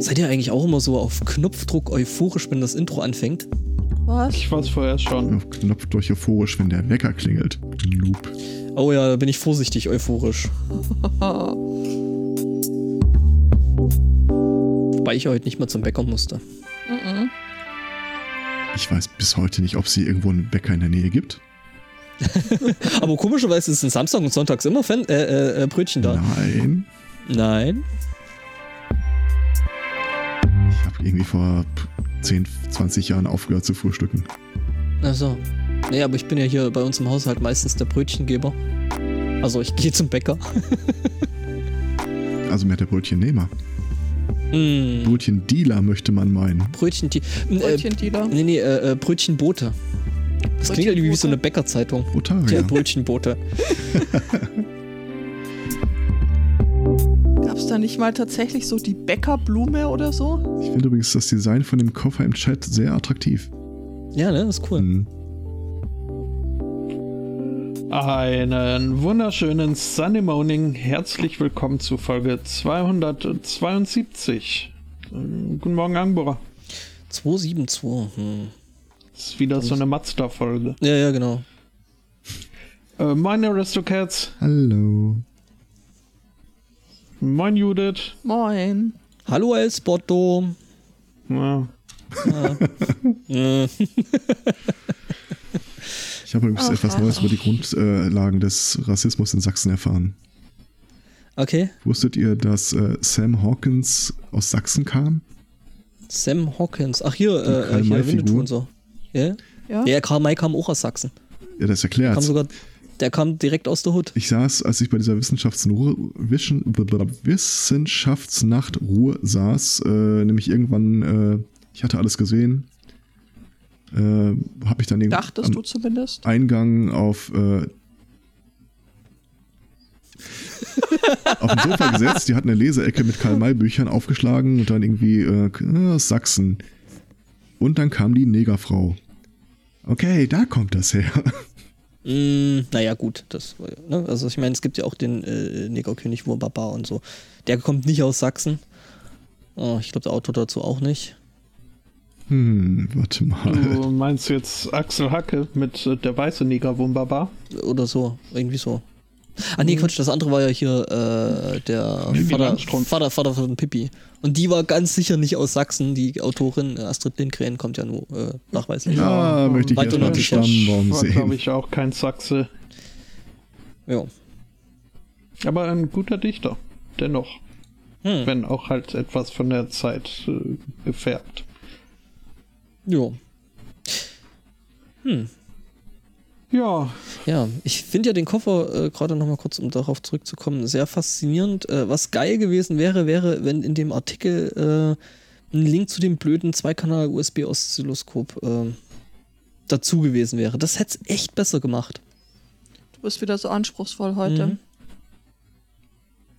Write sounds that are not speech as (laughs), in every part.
Seid ihr eigentlich auch immer so auf Knopfdruck euphorisch, wenn das Intro anfängt? Was? Ich war es vorher schon. Auf Knopfdruck euphorisch, wenn der Wecker klingelt. Noob. Oh ja, da bin ich vorsichtig euphorisch. (laughs) Wobei ich heute nicht mal zum Bäcker musste. Mhm. Ich weiß bis heute nicht, ob sie irgendwo einen Bäcker in der Nähe gibt. (laughs) Aber komischerweise ist es Samstag und Sonntags immer Fan äh, äh, äh, Brötchen da. Nein. Nein. Ich habe irgendwie vor 10, 20 Jahren aufgehört zu frühstücken. Achso. Nee, aber ich bin ja hier bei uns im Haushalt meistens der Brötchengeber. Also ich gehe zum Bäcker. (laughs) Also mehr der Brötchennehmer. Mm. Brötchendealer möchte man meinen. Brötchen, äh, Brötchendealer. nee, nee, äh, äh, Brötchenbote. Das klingt irgendwie wie so eine Bäckerzeitung. Der Rotarier. Brötchenbote. (laughs) da nicht mal tatsächlich so die Bäckerblume oder so? Ich finde übrigens das Design von dem Koffer im Chat sehr attraktiv. Ja, ne, das ist cool. Hm. Einen wunderschönen Sunday Morning. Herzlich willkommen zu Folge 272. Ähm, Guten Morgen, Angbora. 272. Hm. Das ist wieder so eine Mazda-Folge. Ja, ja, genau. Äh, moin Aristocats. Hallo. Moin Judith. Moin. Hallo Elsbotto. Ja, (laughs) Ich habe übrigens Ach, etwas ach. Neues über die Grundlagen des Rassismus in Sachsen erfahren. okay. Wusstet ihr, dass äh, Sam Hawkins aus Sachsen kam? Sam Hawkins. Ach, hier, Die äh, hier. Winnetou und so. Ja? Ja? Ja, Karl May kam auch aus Sachsen. Ja, das Kam erklärt. sogar, der kam direkt aus der Hut. Ich saß, als ich bei dieser Wissenschaftsruhe, Wischen, Wissenschaftsnacht Ruhe saß, äh, nämlich irgendwann, äh, ich hatte alles gesehen, äh, habe ich dann irgendwie Dachtest am du zumindest? Eingang auf, äh, auf dem Sofa gesetzt. Die hatten eine Leseecke mit Karl-May-Büchern aufgeschlagen und dann irgendwie äh, Sachsen. Und dann kam die Negerfrau. Okay, da kommt das her. Mm, naja, gut. Das, war ja, ne? Also ich meine, es gibt ja auch den äh, Negerkönig Wurbaba und so. Der kommt nicht aus Sachsen. Oh, ich glaube, der Autor dazu auch nicht. Hm, warte mal. du meinst jetzt Axel Hacke mit äh, der weiße Neger Wumbaba? Oder so. Irgendwie so. Ah nee, Quatsch, das andere war ja hier äh, der Vater. Vater, Vater von Pippi. Und die war ganz sicher nicht aus Sachsen. Die Autorin äh, Astrid Lindgren kommt ja nur äh, nachweislich. Ja, Ja, möchte ich einen nördlich. Stammbaum War, glaube ich, auch kein Sachse. Ja. Aber ein guter Dichter. Dennoch. Hm. Wenn auch halt etwas von der Zeit äh, gefärbt. Jo. Hm. Ja, Ja, ich finde ja den Koffer, äh, gerade nochmal kurz, um darauf zurückzukommen, sehr faszinierend. Äh, was geil gewesen wäre, wäre, wenn in dem Artikel äh, ein Link zu dem blöden Zweikanal-USB-Oszilloskop äh, dazu gewesen wäre. Das hätte es echt besser gemacht. Du bist wieder so anspruchsvoll heute. Mhm.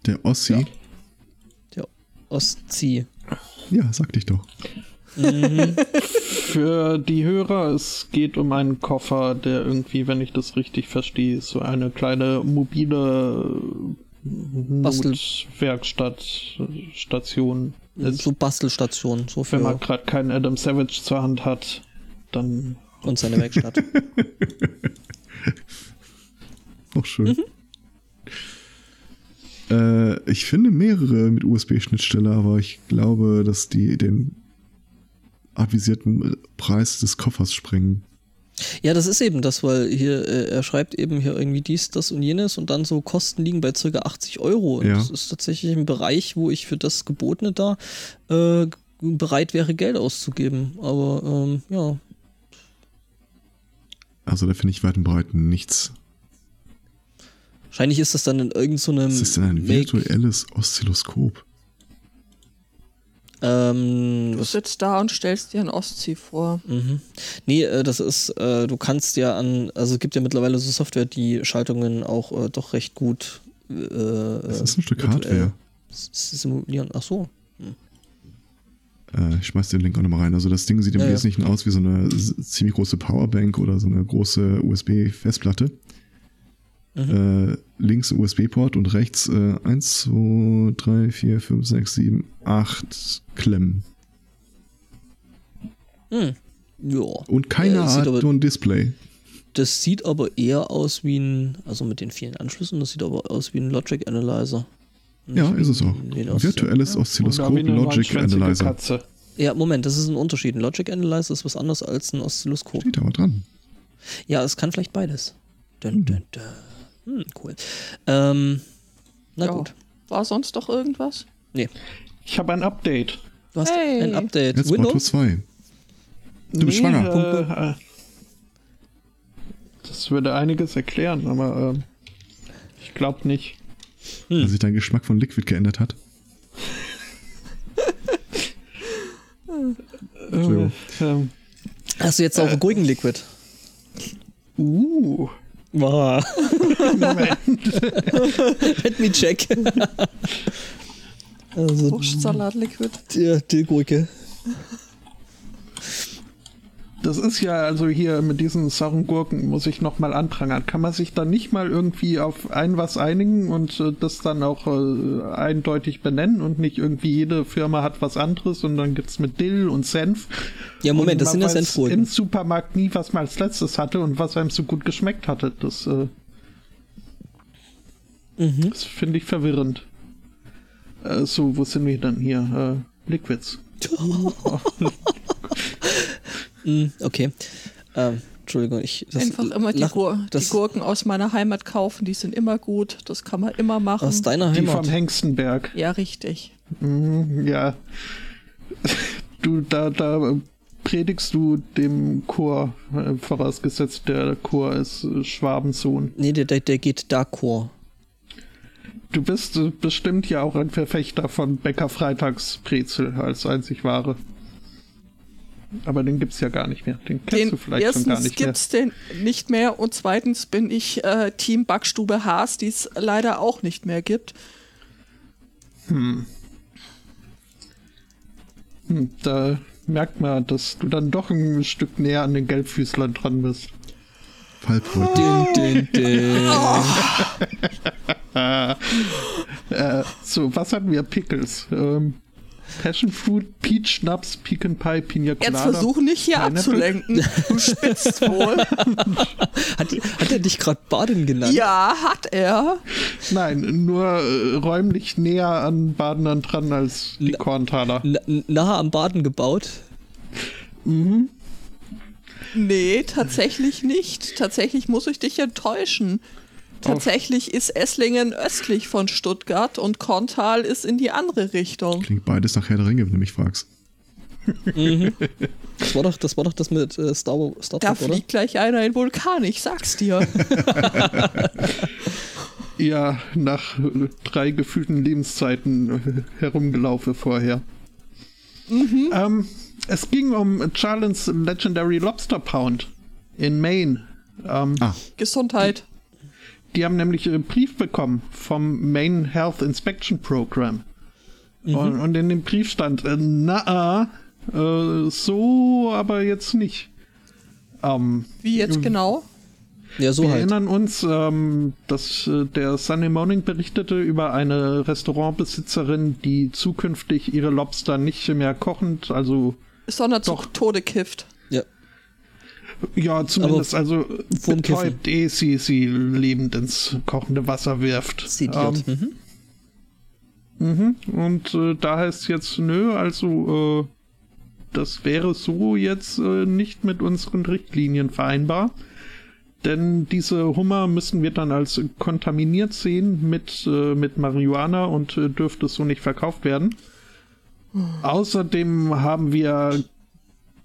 Der Ossi. Ja. Ja. Der Oszi. sagte ich doch. Mhm. (laughs) Für die Hörer, es geht um einen Koffer, der irgendwie, wenn ich das richtig verstehe, so eine kleine mobile Bastel- Werkstatt, Station ist. so Bastelstation, so Wenn man für gerade keinen Adam Savage zur Hand hat, dann und seine Werkstatt. (laughs) Auch schön. Äh, ich finde mehrere mit USB-Schnittstelle, aber ich glaube, dass die den avisierten Preis des Koffers sprengen. Ja, das ist eben das, weil hier, äh, er schreibt eben hier irgendwie dies, das und jenes und dann so Kosten liegen bei ca. 80 Euro. Und Ja. das ist tatsächlich ein Bereich, wo ich für das Gebotene da äh, bereit wäre, Geld auszugeben. Aber ähm, ja, Also da finde ich weit und breit nichts. wahrscheinlich ist das dann in irgendeinem so Was ist denn ein Make- virtuelles Oszilloskop? Ähm, Du sitzt da und stellst dir ein Ostsee vor. mhm. Nee, äh, das ist, äh, du kannst ja an, also es gibt ja mittlerweile so Software, die Schaltungen auch äh, doch recht gut äh, Das ist ein Stück Hardware. simulieren. Ach so. Äh, ich schmeiß den Link auch nochmal rein. Also das Ding sieht im Ja, ja. Wesentlichen aus wie so eine ziemlich große Powerbank oder so eine große USB-Festplatte. Äh, links ein USB-Port und rechts äh, 1, 2, 3, 4, 5, 6, 7, 8 Klemmen. Hm. Ja. Und keine Ja, Art aber- und Display. Das sieht aber eher aus wie ein, also mit den vielen Anschlüssen, das sieht aber aus wie ein Logic Analyzer. Ja, ist es auch. Virtuelles Oder Oszilloskop Logic Analyzer. Katze. Ja, Moment, das ist ein Unterschied. Ein Logic Analyzer ist was anderes als ein Oszilloskop. Steht aber dran. Ja, es kann vielleicht beides. Dun, dun, dun. Hm, cool. Ähm, na Ja. gut. War sonst doch irgendwas? Ich habe ein Update. Du hast Hey. ein Update. Jetzt Windows? 2. 2. Du bist schwanger. Äh, äh, das würde einiges erklären, aber ähm, ich glaube nicht. Hm. Dass sich dein Geschmack von Liquid geändert hat. (laughs) Entschuldigung. Äh, ähm, Hast du jetzt auch Gurkenliquid? uh, Wow. Moment. (laughs) Let me check. also, Wurstsalat-Liquid. die, die Gurke. Das ist ja, also hier mit diesen sauren Gurken muss ich nochmal anprangern. Kann man sich da nicht mal irgendwie auf ein was einigen und äh, das dann auch äh, eindeutig benennen und nicht irgendwie jede Firma hat was anderes und dann gibt's mit Dill und Senf. Ja, Moment, das sind ja Senfgurken. Im Supermarkt nie, was man als letztes hatte und was einem so gut geschmeckt hatte. Das, äh, Mhm. das finde ich verwirrend. Äh, so, wo sind wir denn hier? Äh, Liquids. (laughs) (laughs) Mm, okay. Ähm, Entschuldigung, ich. Das Einfach immer die, Gur die Gurken aus meiner Heimat kaufen, die sind immer gut. Das kann man immer machen. Aus deiner Die Heimat. vom Hengstenberg. ja, richtig. Mhm, ja. (laughs) Du, da, da predigst du dem Chor, äh, vorausgesetzt der Chor ist äh, Schwabensohn. Nee, der, der, der geht d'accord. Du bist äh, bestimmt ja auch ein Verfechter von Bäcker Freitagsbrezel als einzig wahre. Aber den gibt's ja gar nicht mehr. Den kennst Den du vielleicht schon gar erstens nicht mehr. gibt's den nicht mehr und zweitens bin ich äh, Team Backstube Haas, die es leider auch nicht mehr gibt. Hm, da merkt man, dass du dann doch ein Stück näher an den Gelbfüßlern dran bist. Fallbrot. Din, din, din. (laughs) Äh, so, was hatten wir? Pickles. Ähm, Passion Fruit, Peach Schnaps, Pecan Pie, Pina Jetzt Colada. versuch nicht hier Pineapple? abzulenken. Du spitzt (laughs) wohl. Hat, hat er dich gerade Baden genannt? ja, hat er. Nein, nur äh, räumlich näher an Badenern dran als die Na- Korntaler. Nahe am Baden gebaut. Nee, tatsächlich nicht. Tatsächlich muss ich dich enttäuschen. Tatsächlich ist Esslingen östlich von Stuttgart und Korntal ist in die andere Richtung. Klingt beides nach Herr der Ringe, wenn du mich fragst. Das war doch das, war doch das mit äh, Star, Wars- Da Trek, oder? fliegt gleich einer in den Vulkan, ich sag's dir. (laughs) Ja, nach äh, drei gefühlten Lebenszeiten äh, herumgelaufen vorher. Ähm, es ging um Charlens Legendary Lobster Pound in Maine. Ähm, Ah, Gesundheit. Die haben nämlich einen Brief bekommen vom Maine Health Inspection Program. Und, und in dem Brief stand, äh, na, äh, so aber jetzt nicht. Ähm, Wie jetzt genau? Ja, so wir halt. erinnern uns, ähm, dass äh, der Sunday Morning berichtete über eine Restaurantbesitzerin, die zukünftig ihre Lobster nicht mehr kochend, also Sondern zu Doch. Tode kifft. Ja. zumindest also betäubt, ehe sie sie lebend ins kochende Wasser wirft. Sediert. Ähm, Mhm. Mhm. Und äh, da heißt jetzt, nö, also äh, das wäre so jetzt äh, nicht mit unseren Richtlinien vereinbar. Denn diese Hummer müssen wir dann als kontaminiert sehen mit, äh, mit Marihuana und äh, dürfte so nicht verkauft werden. Außerdem haben wir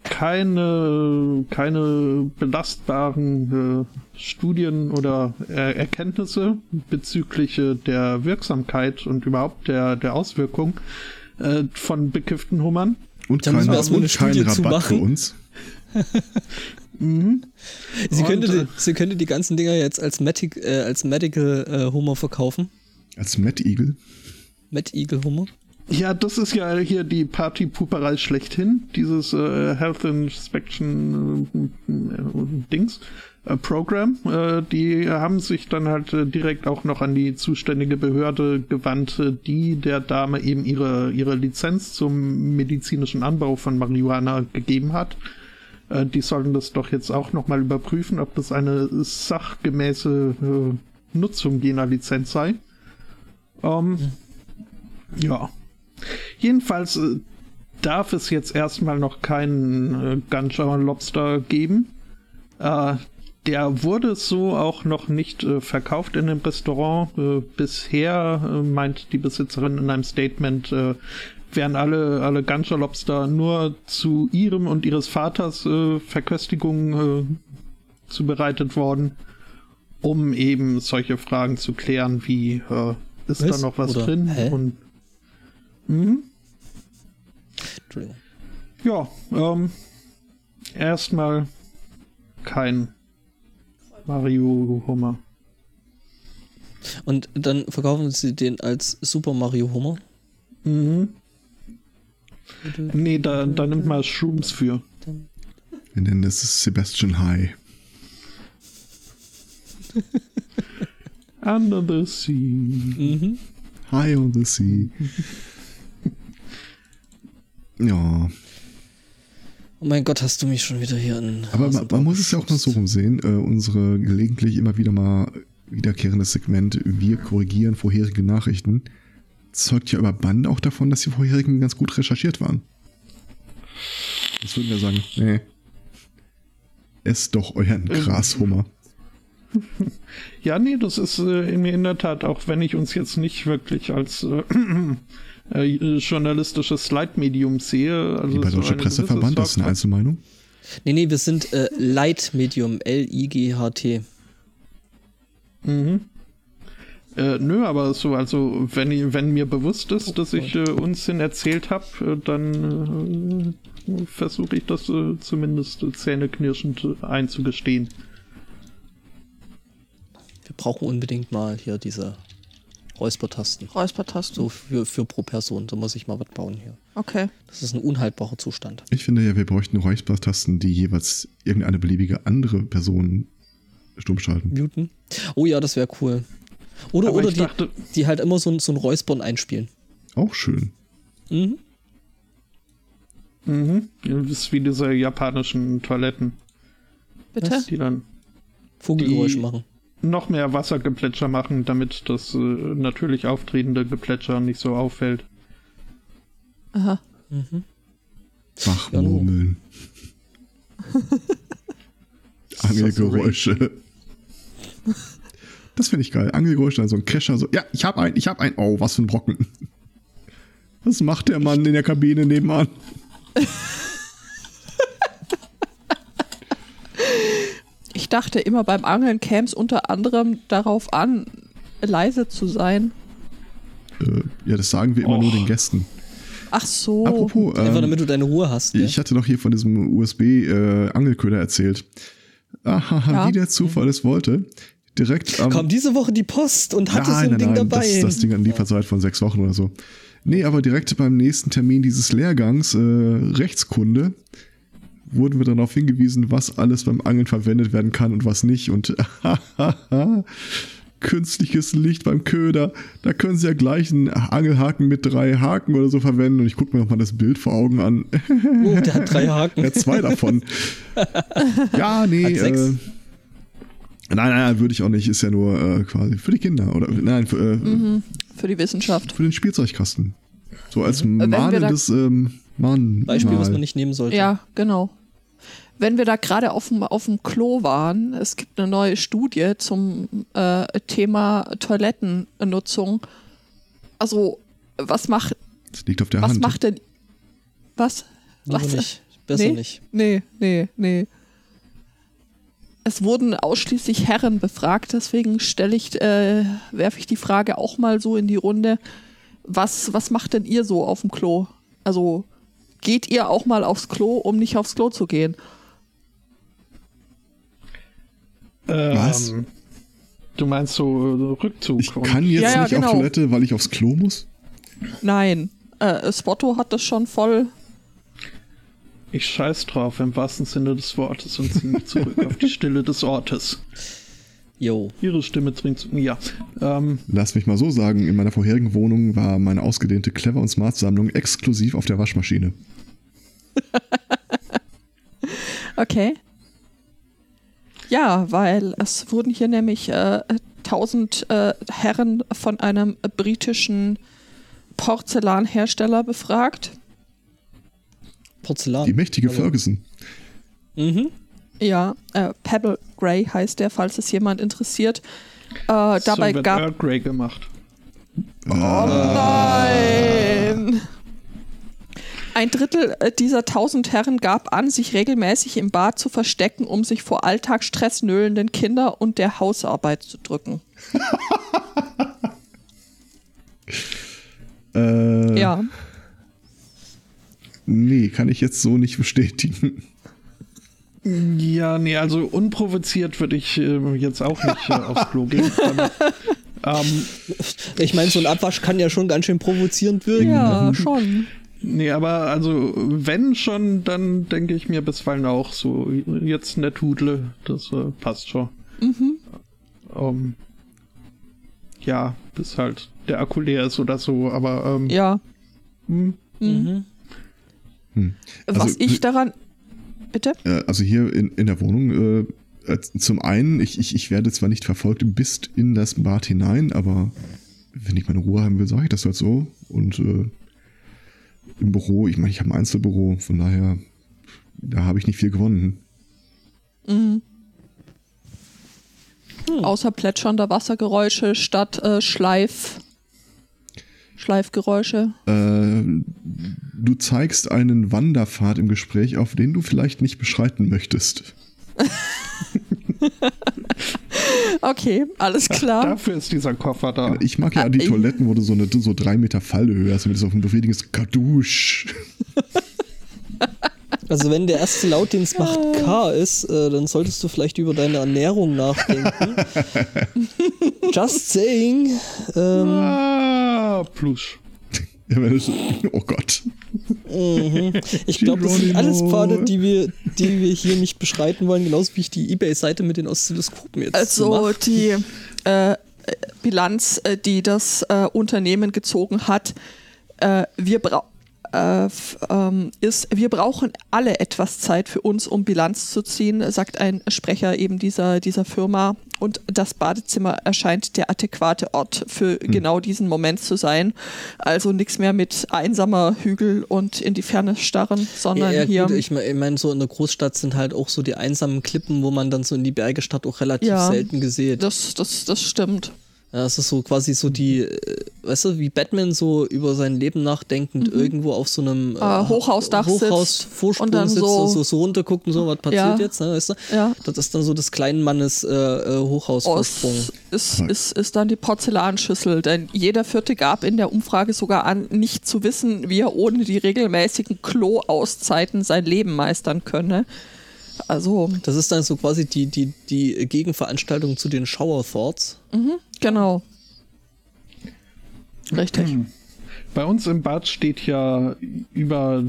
keine, keine belastbaren äh, Studien oder äh, Erkenntnisse bezüglich äh, der Wirksamkeit und überhaupt der, der Auswirkung äh, von bekifften Hummern. und Da müssen kein, wir erstmal eine und kein Studie zu Rabatt für machen. uns. (laughs) Sie, Und, könnte, die, sie könnte die ganzen Dinger jetzt als, Matic, äh, als Medical äh, Hummer verkaufen. Als Matt Eagle. Mad Eagle Hummer. Ja, das ist ja hier die Partypuperei schlechthin, dieses äh, Health Inspection äh, Dings. Äh, Program. Äh, die haben sich dann halt äh, direkt auch noch an die zuständige Behörde gewandt, äh, die der Dame eben ihre, ihre Lizenz zum medizinischen Anbau von Marihuana gegeben hat. Die sollten das doch jetzt auch nochmal überprüfen, ob das eine sachgemäße Nutzung jener Lizenz sei. Ähm, ja. Jedenfalls äh, darf es jetzt erstmal noch keinen äh, Lobster geben. Äh, der wurde so auch noch nicht äh, verkauft in dem Restaurant. Äh, bisher äh, meint die Besitzerin in einem Statement, äh, wären alle, alle Ganja Lobster nur zu ihrem und ihres Vaters äh, Verköstigung zubereitet worden, um eben solche Fragen zu klären, wie ist Was? da noch was Oder- drin Hä? und mhm. Entschuldigung. Ja, ähm, erstmal kein Mario Hummer. Und dann verkaufen sie den als Super Mario Hummer. Mhm. Nee, da, da nimmt man Shrooms für. Wir nennen das Sebastian High. Under the Sea. Mhm. High on the Sea. Ja, Oh mein Gott, hast du mich schon wieder hier in. aber man, man muss es ja auch mal so rumsehen. Äh, unsere gelegentlich immer wieder mal wiederkehrendes Segment, wir korrigieren vorherige Nachrichten, zeugt ja über Band auch davon, dass die vorherigen ganz gut recherchiert waren. Jetzt würden wir sagen, nee. Esst doch euren Grashummer. (laughs) Ja, nee, das ist äh, in mir in der Tat, auch wenn ich uns jetzt nicht wirklich als äh, (clears throat) äh, journalistisches Leitmedium sehe. Also Wie bei so Deutscher eine Presseverband, das ist eine Einzelmeinung. Nee, nee, wir sind äh, Leitmedium, L-I-G-H-T. Mhm. Äh, nö, aber so, also wenn, ich- wenn mir bewusst ist, dass ich äh, Unsinn erzählt habe, äh, dann äh, versuche ich das äh, zumindest äh, zähneknirschend äh, einzugestehen. Wir brauchen unbedingt mal hier diese Räuspertasten. Räuspertasten. So für, für pro Person. Da muss ich mal was bauen hier. Okay. Das ist ein unhaltbarer Zustand. Ich finde ja, wir bräuchten Räuspertasten, die jeweils irgendeine beliebige andere Person stumm schalten. Muten. Oh ja, das wäre cool. Oder, Aber oder die, dachte- die halt immer so, ein- so ein Räuspern einspielen. Auch schön. Mhm. Mhm. Das ist wie diese japanischen Toiletten, Bitte? Was? die dann Vogelgeräusche Die- machen. Noch mehr Wassergeplätscher machen, damit das äh, natürlich auftretende Geplätscher nicht so auffällt. Aha. Mhm. Wachmurmeln. (laughs) Angelgeräusche. Das finde ich geil. Angelgeräusche, dann so ein Kescher, so, ja, ich hab einen, ich hab einen. Oh, was für ein Brocken. Was macht der Mann in der Kabine nebenan? (laughs) Ich dachte immer, beim Angeln käme es unter anderem darauf an, leise zu sein. Äh, ja, das sagen wir immer Och. nur den Gästen. Ach so. Apropos, Einfach ähm, damit du deine Ruhe hast. Ich hatte doch hier von diesem USB-Angelköder erzählt. Aha, Ja. wie der Zufall es wollte. Direkt am Kam diese Woche die Post und hatte so ein Ding dabei. Das, das Ding an Lieferzeit von sechs Wochen oder so. Nee, aber direkt beim nächsten Termin dieses Lehrgangs, äh, Rechtskunde, wurden wir darauf hingewiesen, was alles beim Angeln verwendet werden kann und was nicht. Und (laughs) künstliches Licht beim Köder, da können Sie ja gleich einen Angelhaken mit drei Haken oder so verwenden. Und ich gucke mir nochmal das Bild vor Augen an. oh, der hat drei Haken. (laughs) Ja, zwei davon. ja, nee. Hat sechs? Äh, nein, nein, würde ich auch nicht. Ist ja nur äh, quasi für die Kinder. Oder nein, für, äh, Mhm. Für die Wissenschaft. für den Spielzeugkasten. So als da- mahnendes ähm, Mann. Beispiel, was man nicht nehmen sollte. Ja, genau. Wenn wir da gerade auf dem, auf dem Klo waren, es gibt eine neue Studie zum äh, Thema Toilettennutzung. Also, was macht, Das liegt auf der was Hand. macht denn. Was? Was? nicht. Besser nee? nicht. Nee, nee, nee. Es wurden ausschließlich Herren befragt, deswegen stelle ich, äh, werfe ich die Frage auch mal so in die Runde. Was, was macht denn ihr so auf dem Klo? Also geht ihr auch mal aufs Klo, um nicht aufs Klo zu gehen? Was? Ähm, Du meinst so äh, Rückzug? ich kann jetzt Ja, ja, nicht auf genau. Toilette, weil ich aufs Klo muss? Nein. Äh, Spotto hat das schon voll. Ich scheiß drauf im wahrsten Sinne des Wortes und ziehe mich zurück auf die Stille des Ortes. Jo. Ihre Stimme dringt zu. Ja. Ähm, Lass mich mal so sagen, in meiner vorherigen Wohnung war meine ausgedehnte Clever- und Smart-Sammlung exklusiv auf der Waschmaschine. (laughs) Okay. Ja, weil es wurden hier nämlich äh, 1000 äh, Herren von einem britischen Porzellanhersteller befragt. Porzellan. Die mächtige Also- Ferguson. Mhm. Ja, äh, Pebble Gray heißt der, falls es jemand interessiert. Äh, dabei so wird gab. Earl Grey gemacht. Oh nein! Ein Drittel äh, dieser 1000 Herren gab an, sich regelmäßig im Bad zu verstecken, um sich vor Alltagsstress nöhlenden Kinder und der Hausarbeit zu drücken. (laughs) Äh, Ja. Nee, kann ich jetzt so nicht bestätigen. Ja, nee, also unprovoziert würde ich äh, jetzt auch nicht äh, aufs Klo gehen. (laughs) Ähm, Ich meine, so ein Abwasch kann ja schon ganz schön provozierend wirken. Ja, schon. Nee, aber also wenn schon, dann denke ich mir bisweilen auch so, jetzt eine Tudle, das äh, passt schon. Ähm, ja, bis halt der Akku leer ist oder so, aber ähm, Ja. hm, Mhm. Was Also, ich daran. Bitte? Äh, also hier in, in der Wohnung, äh, äh, zum einen, ich, ich, ich werde zwar nicht verfolgt bis in das Bad hinein, aber wenn ich meine Ruhe haben will, sage ich das halt so. Und äh, im Büro, ich meine, ich habe ein Einzelbüro, von daher, da habe ich nicht viel gewonnen. Mhm. Außer plätschernder Wassergeräusche statt äh, Schleif. Schleifgeräusche. Äh, du zeigst einen Wanderpfad im Gespräch, auf den du vielleicht nicht beschreiten möchtest. (laughs) Okay, alles klar. dafür ist dieser Koffer da. Ich mag ja die Ah, Toiletten, wo du so eine so drei Meter Fallhöhe hast, damit es auf ein befriedigendes Kadusch. (laughs) Also wenn der erste Laut, den es macht, K ist, äh, dann solltest du vielleicht über deine Ernährung nachdenken. (laughs) Just saying. Ähm, Ah, Plusch. Ja, wenn es- oh Gott. mhm. Ich glaube, das sind alles Pfade, die wir, die wir hier nicht beschreiten wollen, genauso wie ich die Ebay-Seite mit den Oszilloskopen jetzt Also mache. die äh, Bilanz, äh, die das äh, Unternehmen gezogen hat, äh, wir brauchen äh, ähm, ist, wir brauchen alle etwas Zeit für uns, um Bilanz zu ziehen, sagt ein Sprecher eben dieser, dieser Firma. Und das Badezimmer erscheint der adäquate Ort für genau diesen Moment zu sein. Also nichts mehr mit einsamer Hügel und in die Ferne starren, sondern Ja, ja, hier. gut, ich meine, so in der Großstadt sind halt auch so die einsamen Klippen, wo man dann so in die Berge statt auch relativ Ja. selten gesehen. das, das, das stimmt. Das ist so quasi so die, äh, weißt du, wie Batman so über sein Leben nachdenkend irgendwo auf so einem äh, Ah, Hochhausdach sitzt Hochhausvorsprung und dann sitzt so- so, so runterguckt und so, was passiert Ja. jetzt, ne, weißt du? Ja. Das ist dann so des kleinen Mannes äh, äh, Hochhausvorsprung. Aus ist, ist, ist dann die Porzellanschüssel. Denn jeder Vierte gab in der Umfrage sogar an, nicht zu wissen, wie er ohne die regelmäßigen Klo-Auszeiten sein Leben meistern könne. Also, Das ist dann so quasi die, die, die Gegenveranstaltung zu den Shower Thoughts. genau. Richtig. Bei uns im Bad steht ja über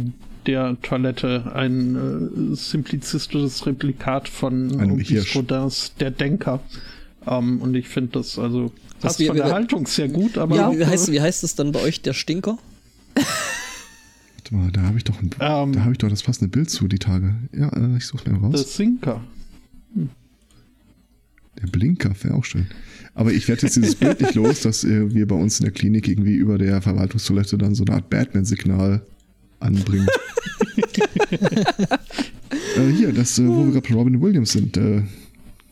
der Toilette ein äh, simplizistisches Replikat von Auguste. Rodins Der Denker. Ähm, und ich finde das also passt wir- von der wir- Haltung sehr gut, aber Ja. Wie, wie, heißt, wie heißt es dann bei euch, der Stinker? (laughs) Warte mal, da habe ich doch ein, Ähm. da habe ich doch das passende Bild zu die Tage. Ja, äh, ich suche mir raus. der Sinker. Der Blinker wäre auch schön. Aber ich werde jetzt dieses Bild nicht los, dass äh, wir bei uns in der Klinik irgendwie über der Verwaltungstoilette dann so eine Art Batman-Signal anbringen. (laughs) äh, hier, das, äh, wo wir gerade bei Robin Williams sind, äh,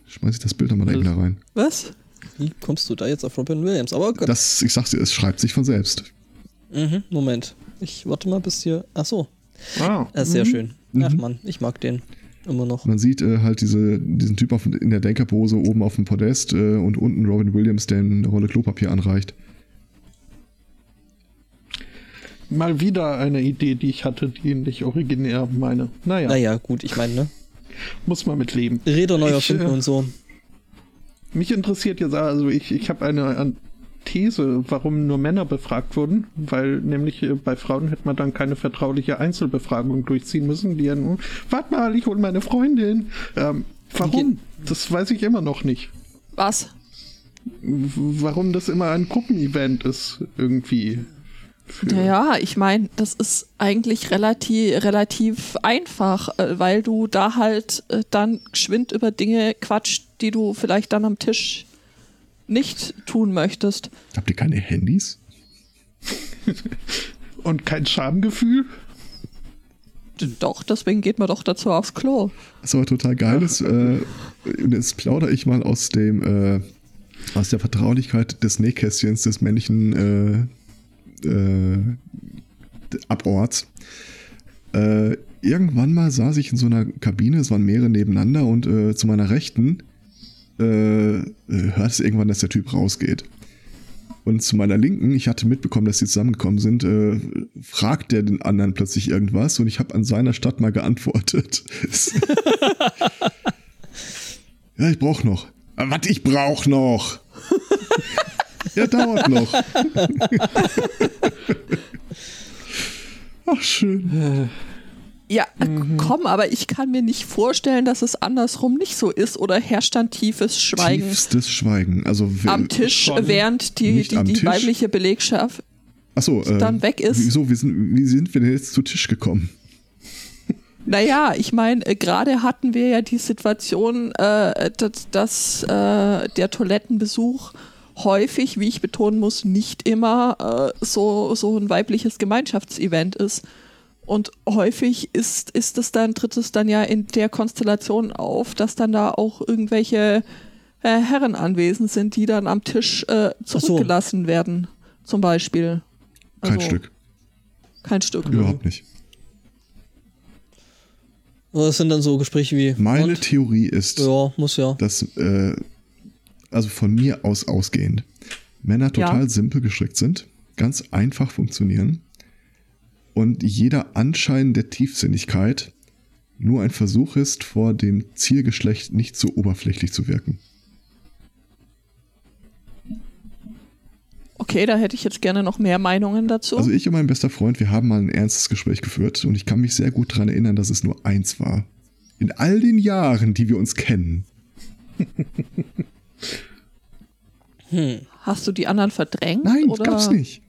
schmeiß ich das Bild nochmal da eben da rein. Was? Wie kommst du da jetzt auf Robin Williams? Aber gut. Das, ich sag's dir, es schreibt sich von selbst. Mhm, Moment. Ich warte mal bis hier. Ach so. Ah, Ja, sehr schön. Ach Mhm. man, ich mag den immer noch. Man sieht äh, halt diese, diesen Typ auf, in der Denkerpose oben auf dem Podest äh, und unten Robin Williams, der eine Rolle Klopapier anreicht. mal wieder eine Idee, die ich hatte, die nicht originär meine. Naja, Naja, gut, ich meine, ne? muss man mit leben. Räder neu erfinden äh, und so. Mich interessiert jetzt, also ich, ich habe eine These, warum nur Männer befragt wurden, weil nämlich äh, bei Frauen hätte man dann keine vertrauliche Einzelbefragung durchziehen müssen, die ja nur, warte mal, ich hole meine Freundin. Ähm, warum? Das weiß ich immer noch nicht. Was? Warum das immer ein Gruppenevent ist, irgendwie. Für- Ja, ich meine, das ist eigentlich relativ, relativ einfach, äh, weil du da halt äh, dann geschwind über Dinge quatscht, die du vielleicht dann am Tisch nicht tun möchtest. Habt ihr keine Handys? (laughs) Und kein Schamgefühl? Doch, deswegen geht man doch dazu aufs Klo. Was aber total geil ist, äh, und jetzt plaudere ich mal aus dem, äh, aus der Vertraulichkeit des Nähkästchens des männlichen äh, äh, Aborts. Äh, irgendwann mal saß ich in so einer Kabine, es waren mehrere nebeneinander und äh, zu meiner Rechten äh, äh, hört es irgendwann, dass der Typ rausgeht. Und zu meiner Linken, ich hatte mitbekommen, dass sie zusammengekommen sind, äh, fragt der den anderen plötzlich irgendwas und ich habe an seiner Stadt mal geantwortet. (laughs) ja, ich brauch noch. Ah, Was, ich brauch noch? (laughs) ja, dauert noch. (laughs) Ach, schön. Ja, äh, komm, aber ich kann mir nicht vorstellen, dass es andersrum nicht so ist oder herrscht dann tiefes Schweigen Tiefstes Schweigen. Also, am Tisch, während die, die, die Tisch. weibliche Belegschaft Achso, äh, dann weg ist. Wieso? Wie sind, wie sind wir denn jetzt zu Tisch gekommen? Naja, ich meine, äh, gerade hatten wir ja die Situation, äh, dass, dass äh, der Toilettenbesuch häufig, wie ich betonen muss, nicht immer äh, so, so ein weibliches Gemeinschaftsevent ist. Und häufig ist, ist es dann, tritt es dann ja in der Konstellation auf, dass dann da auch irgendwelche äh, Herren anwesend sind, die dann am Tisch äh, so. zurückgelassen werden, zum Beispiel. Kein Also, Stück. Kein Stück. Überhaupt nicht. Das sind dann so Gespräche wie. Meine und? Theorie ist, Ja, muss ja. dass, äh, also von mir aus ausgehend, Männer total Ja. simpel gestrickt sind, ganz einfach funktionieren und jeder Anschein der Tiefsinnigkeit nur ein Versuch ist, vor dem Zielgeschlecht nicht so oberflächlich zu wirken. Okay, da hätte ich jetzt gerne noch mehr Meinungen dazu. Also ich und mein bester Freund, wir haben mal ein ernstes Gespräch geführt und ich kann mich sehr gut daran erinnern, dass es nur eins war. In all den Jahren, die wir uns kennen. Hast du die anderen verdrängt? Nein, oder? gab's nicht.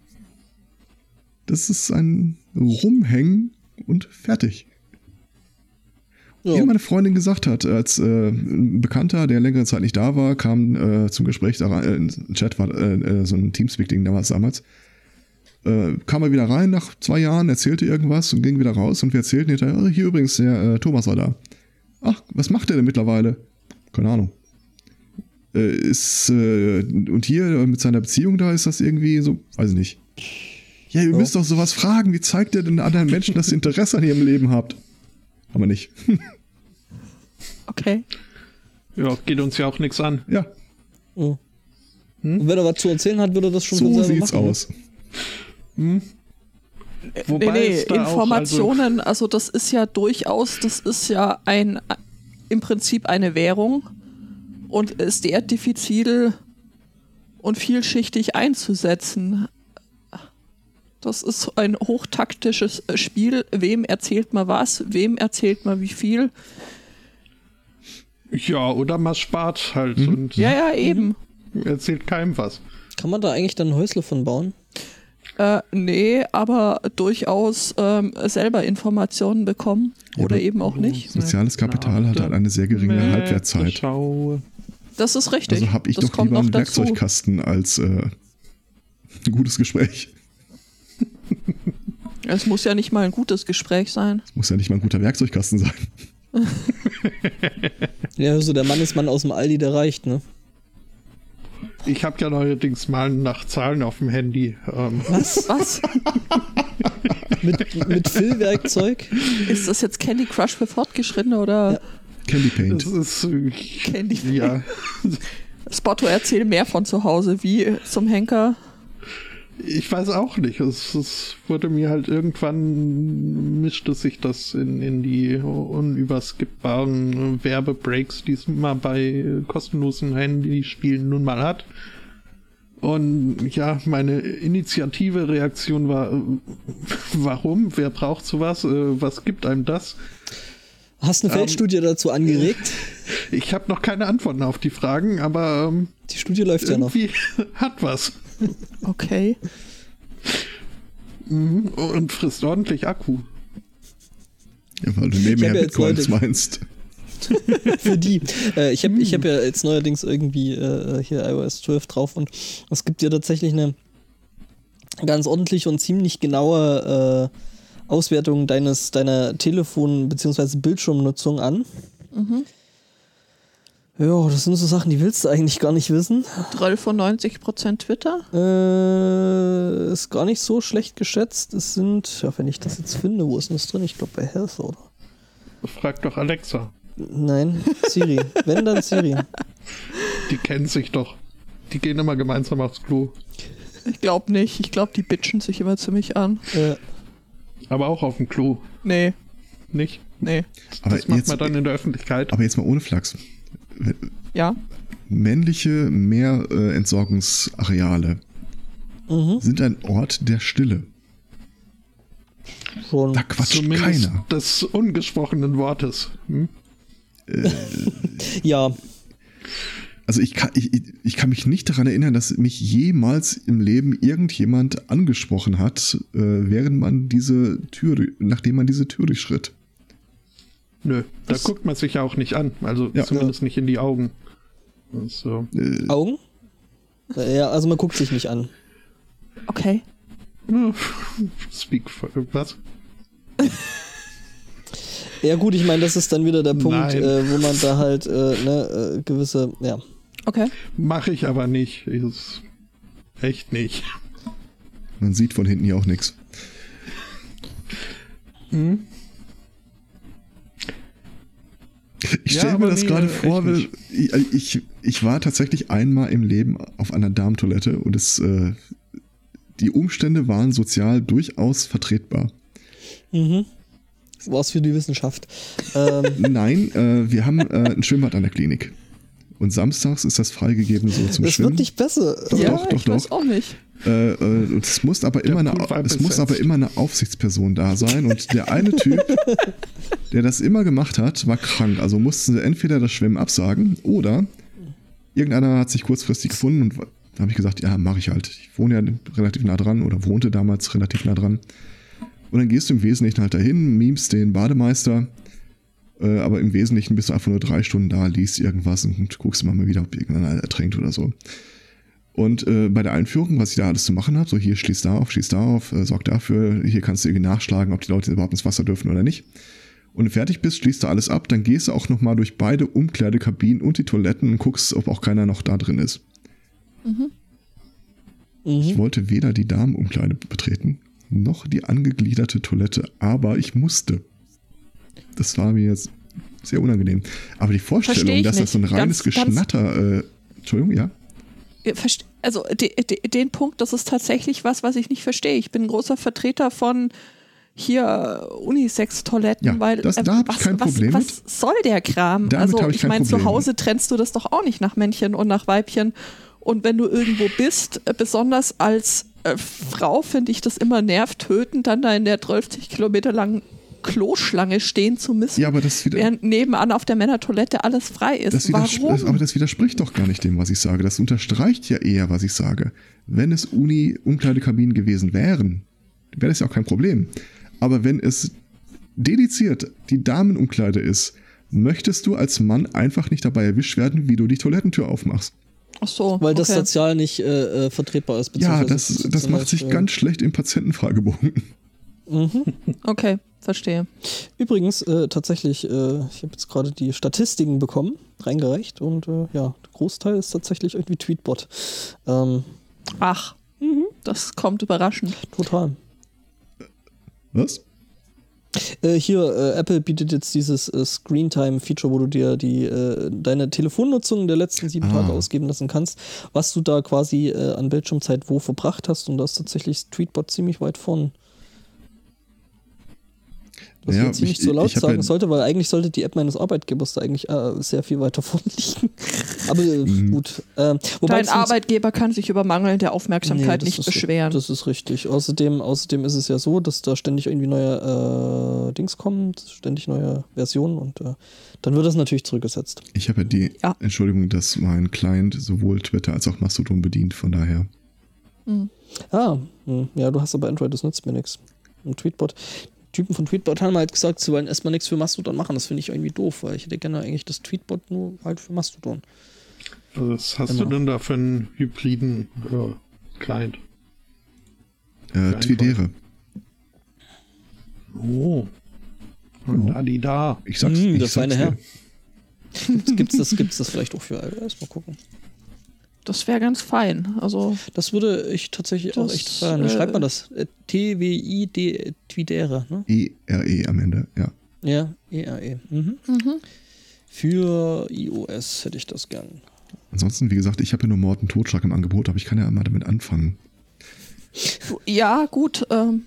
Das ist ein Rumhängen und fertig. Ja. Wie meine Freundin gesagt hat, als äh, ein Bekannter, der längere Zeit nicht da war, kam äh, zum Gespräch da rein, äh, Chat war äh, äh, so ein Teamspeak-Ding damals, damals. Äh, kam er wieder rein nach zwei Jahren, erzählte irgendwas und ging wieder raus und wir erzählten hinterher, oh, hier übrigens, der äh, Thomas war da. Ach, was macht er denn mittlerweile? Keine Ahnung. Äh, ist, äh, und hier mit seiner Beziehung da ist das irgendwie so, weiß ich nicht. Ja, ihr Ja. müsst doch sowas fragen. Wie zeigt ihr den anderen Menschen, dass ihr Interesse an ihrem Leben habt? Aber nicht. (laughs) Okay. Ja, geht uns ja auch nichts an. Ja, Ja. Und wenn er was zu erzählen hat, würde er das schon von so selber sieht's machen. ne? aus. Wobei nee, nee, auch, Informationen, also, das ist ja durchaus, das ist ja ein im Prinzip eine Währung und ist sehr diffizil und vielschichtig einzusetzen. Das ist ein hochtaktisches Spiel. Wem erzählt man was? Wem erzählt man wie viel? Ja, oder man spart halt Mhm. und Ja, ja, eben. erzählt keinem was. Kann man da eigentlich dann ein Häusle von bauen? Äh, nee, aber durchaus ähm, selber Informationen bekommen oder aber- eben auch nicht. Soziales Kapital hat halt eine sehr geringe Halbwertszeit. Schau. Das ist richtig. Also habe ich das doch lieber noch einen dazu. Werkzeugkasten als äh, (laughs) ein gutes Gespräch. Es muss ja nicht mal ein gutes Gespräch sein. Muss ja nicht mal ein guter Werkzeugkasten sein. (laughs) Ja, so der Mann ist Mann aus dem Aldi, der reicht, ne? Ich habe ja neuerdings mal nach Zahlen auf dem Handy. Ähm, Was? Was? Mit, mit Füllwerkzeug? ist das jetzt Candy Crush für Fortgeschrittene oder Ja. Candy Paint. das ist. Candy Ja. Spotto erzähl mehr von zu Hause, wie zum Henker? Ich weiß auch nicht. Es, es wurde mir halt irgendwann mischte sich das in, in die unüberskippbaren Werbebreaks, die es mal bei kostenlosen Handyspielen nun mal hat. Und ja, meine Initiative, Reaktion war, äh, warum? Wer braucht sowas? Äh, was gibt einem das? Hast eine Ähm, Feldstudie dazu angeregt? (laughs) Ich habe noch keine Antworten auf die Fragen, aber ähm, Die Studie läuft ja noch. irgendwie (laughs) hat was. Okay. Mhm. Und frisst ordentlich Akku. Ja, weil du nebenher Bitcoins Leute- meinst. (laughs) Für die. Äh, ich habe ich hab ja jetzt neuerdings irgendwie äh, hier iOS 12 drauf und es gibt ja tatsächlich eine ganz ordentliche und ziemlich genaue äh, Auswertung deines, deiner Telefon- bzw. Bildschirmnutzung an. Ja, das sind so Sachen, die willst du eigentlich gar nicht wissen. 12 von 90% Twitter. Äh, ist gar nicht so schlecht geschätzt. Es sind, ja, wenn ich das jetzt finde, wo ist denn das drin? Ich glaube bei Health, oder? Frag doch Alexa. Nein, Siri. wenn, dann Siri. Die kennen sich doch. Die gehen immer gemeinsam aufs Klo. Ich glaube nicht. Ich glaube, die bitchen sich immer ziemlich an. Äh, Aber auch auf dem Klo. Nee, Nicht? nee. Aber Das macht jetzt, man dann in der Öffentlichkeit. aber jetzt mal ohne Flachs. Ja. Männliche Meerentsorgungsareale mhm, sind ein Ort der Stille. schon. Da quatscht Zumindest keiner. des ungesprochenen Wortes. Hm? (laughs) Ja, Also ich kann, ich, ich- ich kann mich nicht daran erinnern, dass mich jemals im Leben irgendjemand angesprochen hat, äh, während man diese Tür, nachdem man diese Tür durchschritt. Nö, da guckt man sich ja auch nicht an. Also Ja. zumindest nicht in die Augen. So. Äh, Augen? Ja, also man guckt sich nicht an. Okay. (laughs) Speak for, was? (laughs) Ja gut, ich meine, das ist dann wieder der Punkt, äh, wo man da halt äh, ne, äh, gewisse, ja. Okay. Mache ich aber nicht. Ist echt nicht. man sieht von hinten ja auch nichts. Ich Ja, stelle mir aber das nee, gerade vor, weil ich, ich, ich war tatsächlich einmal im Leben auf einer Darmtoilette und es, äh, die Umstände waren sozial durchaus vertretbar. Mhm. War's für die Wissenschaft. Ähm, (laughs) Nein, äh, wir haben äh, ein Schwimmbad an der Klinik. Und samstags ist das freigegeben so zum das Schwimmen. wird nicht besser. Doch, ja, doch, doch, ich weiß doch. auch nicht. Äh, äh, und es muss aber immer eine, es muss aber immer eine Aufsichtsperson da sein. Und der eine Typ, (laughs) der das immer gemacht hat, war krank. Also mussten sie entweder das Schwimmen absagen oder irgendeiner hat sich kurzfristig gefunden und da habe ich gesagt, ja, mache ich halt. Ich wohne ja relativ nah dran oder wohnte damals relativ nah dran. Und dann gehst du im Wesentlichen halt dahin, memst den Bademeister, äh, aber im Wesentlichen bist du einfach nur drei Stunden da, liest irgendwas und guckst immer mal wieder, ob irgendeiner ertränkt oder so. Und äh, bei der Einführung, was ich da alles zu machen habe, so hier schließ da auf, schließ da auf, äh, sorg dafür, hier kannst du irgendwie nachschlagen, ob die Leute überhaupt ins Wasser dürfen oder nicht. Und wenn du fertig bist, schließt du alles ab, dann gehst du auch nochmal durch beide Umkleidekabinen und die Toiletten und guckst, ob auch keiner noch da drin ist. Ich Mhm. wollte weder die Damenumkleide betreten, noch die angegliederte Toilette, aber ich musste. Das war mir jetzt sehr unangenehm. Aber die Vorstellung, dass das so ein nicht. reines Ganz- ganz- Geschnatter, äh, Entschuldigung, ja? Also de, de, den Punkt, das ist tatsächlich was, was ich nicht verstehe. Ich bin ein großer Vertreter von hier Unisex-Toiletten, Ja, weil das- äh, da was, kein was, Problem was mit. soll der Kram? Damit also ich ich meine, zu. Hause trennst du das doch auch nicht nach Männchen und nach Weibchen. Und wenn du irgendwo bist, äh, besonders als äh, Frau finde ich das immer nervtötend, dann da in der 30 Kilometer langen Kloschlange stehen zu müssen, Ja, aber das wieder. während nebenan auf der Männertoilette alles frei ist. Das Warum? aber das widerspricht doch gar nicht dem, was ich sage. Das unterstreicht ja eher, was ich sage. Wenn es Uni-Umkleidekabinen gewesen wären, wäre das ja auch kein Problem. Aber wenn es dediziert die Damenumkleide ist, möchtest du als Mann einfach nicht dabei erwischt werden, wie du die Toilettentür aufmachst. Ach so, Weil das okay. sozial nicht äh, äh, vertretbar ist. Ja, das, das macht sich Beispiel- ganz schlecht im Patientenfragebogen. Okay, verstehe. Übrigens, äh, tatsächlich, äh, ich habe jetzt gerade die Statistiken bekommen, reingereicht und äh, ja, der Großteil ist tatsächlich irgendwie Tweetbot. Ähm, Ach, das kommt überraschend. total. Was? Äh, hier, äh, Apple bietet jetzt dieses äh, Screentime-Feature, wo du dir die, äh, deine Telefonnutzung der letzten sieben Ah. Tage ausgeben lassen kannst, was du da quasi äh, an Bildschirmzeit wo verbracht hast und da ist tatsächlich Tweetbot ziemlich weit vorn. Was Ja, ich jetzt hier nicht so laut sagen ja- sollte, weil eigentlich sollte die App meines Arbeitgebers da eigentlich äh, sehr viel weiter vorn liegen. (laughs) Aber äh, gut. Ähm, wobei Dein Arbeitgeber kann sich über mangelnde Aufmerksamkeit Nee, nicht ist, beschweren. Das ist richtig. Außerdem, außerdem ist es ja so, dass da ständig irgendwie neue äh, Dings kommen, ständig neue Versionen und äh, dann wird das natürlich zurückgesetzt. Ich habe ja die Ja. Entschuldigung, dass mein Client sowohl Twitter als auch Mastodon bedient, von daher. Ah, hm, ja, du hast aber Android, das nützt mir nichts. Und Tweetbot. Typen von Tweetbot haben halt gesagt, sie wollen erstmal nichts für Mastodon machen. Das finde ich irgendwie doof, weil ich hätte gerne eigentlich das Tweetbot nur halt für Mastodon. Was hast Genau. du denn da für einen hybriden äh, Client? Äh, Für Twidere. Oh. Und da die da. Ich sag's, Hm, ich das sag's Herr. dir. Gibt's, gibt's, das, gibt's das vielleicht auch für iOS? Mal gucken. Das wäre ganz fein. Also, Das würde ich tatsächlich auch Das, echt feiern. Wie äh, schreibt man das? Äh, T-W-I-D, Tweedere, ne? E-R-E E am Ende, ja. Ja, E-R-E. Mhm. Für iOS hätte ich das gern. Ansonsten, wie gesagt, ich habe ja nur Morten Totschlag im Angebot, aber ich kann ja mal damit anfangen. ja, gut. Ähm,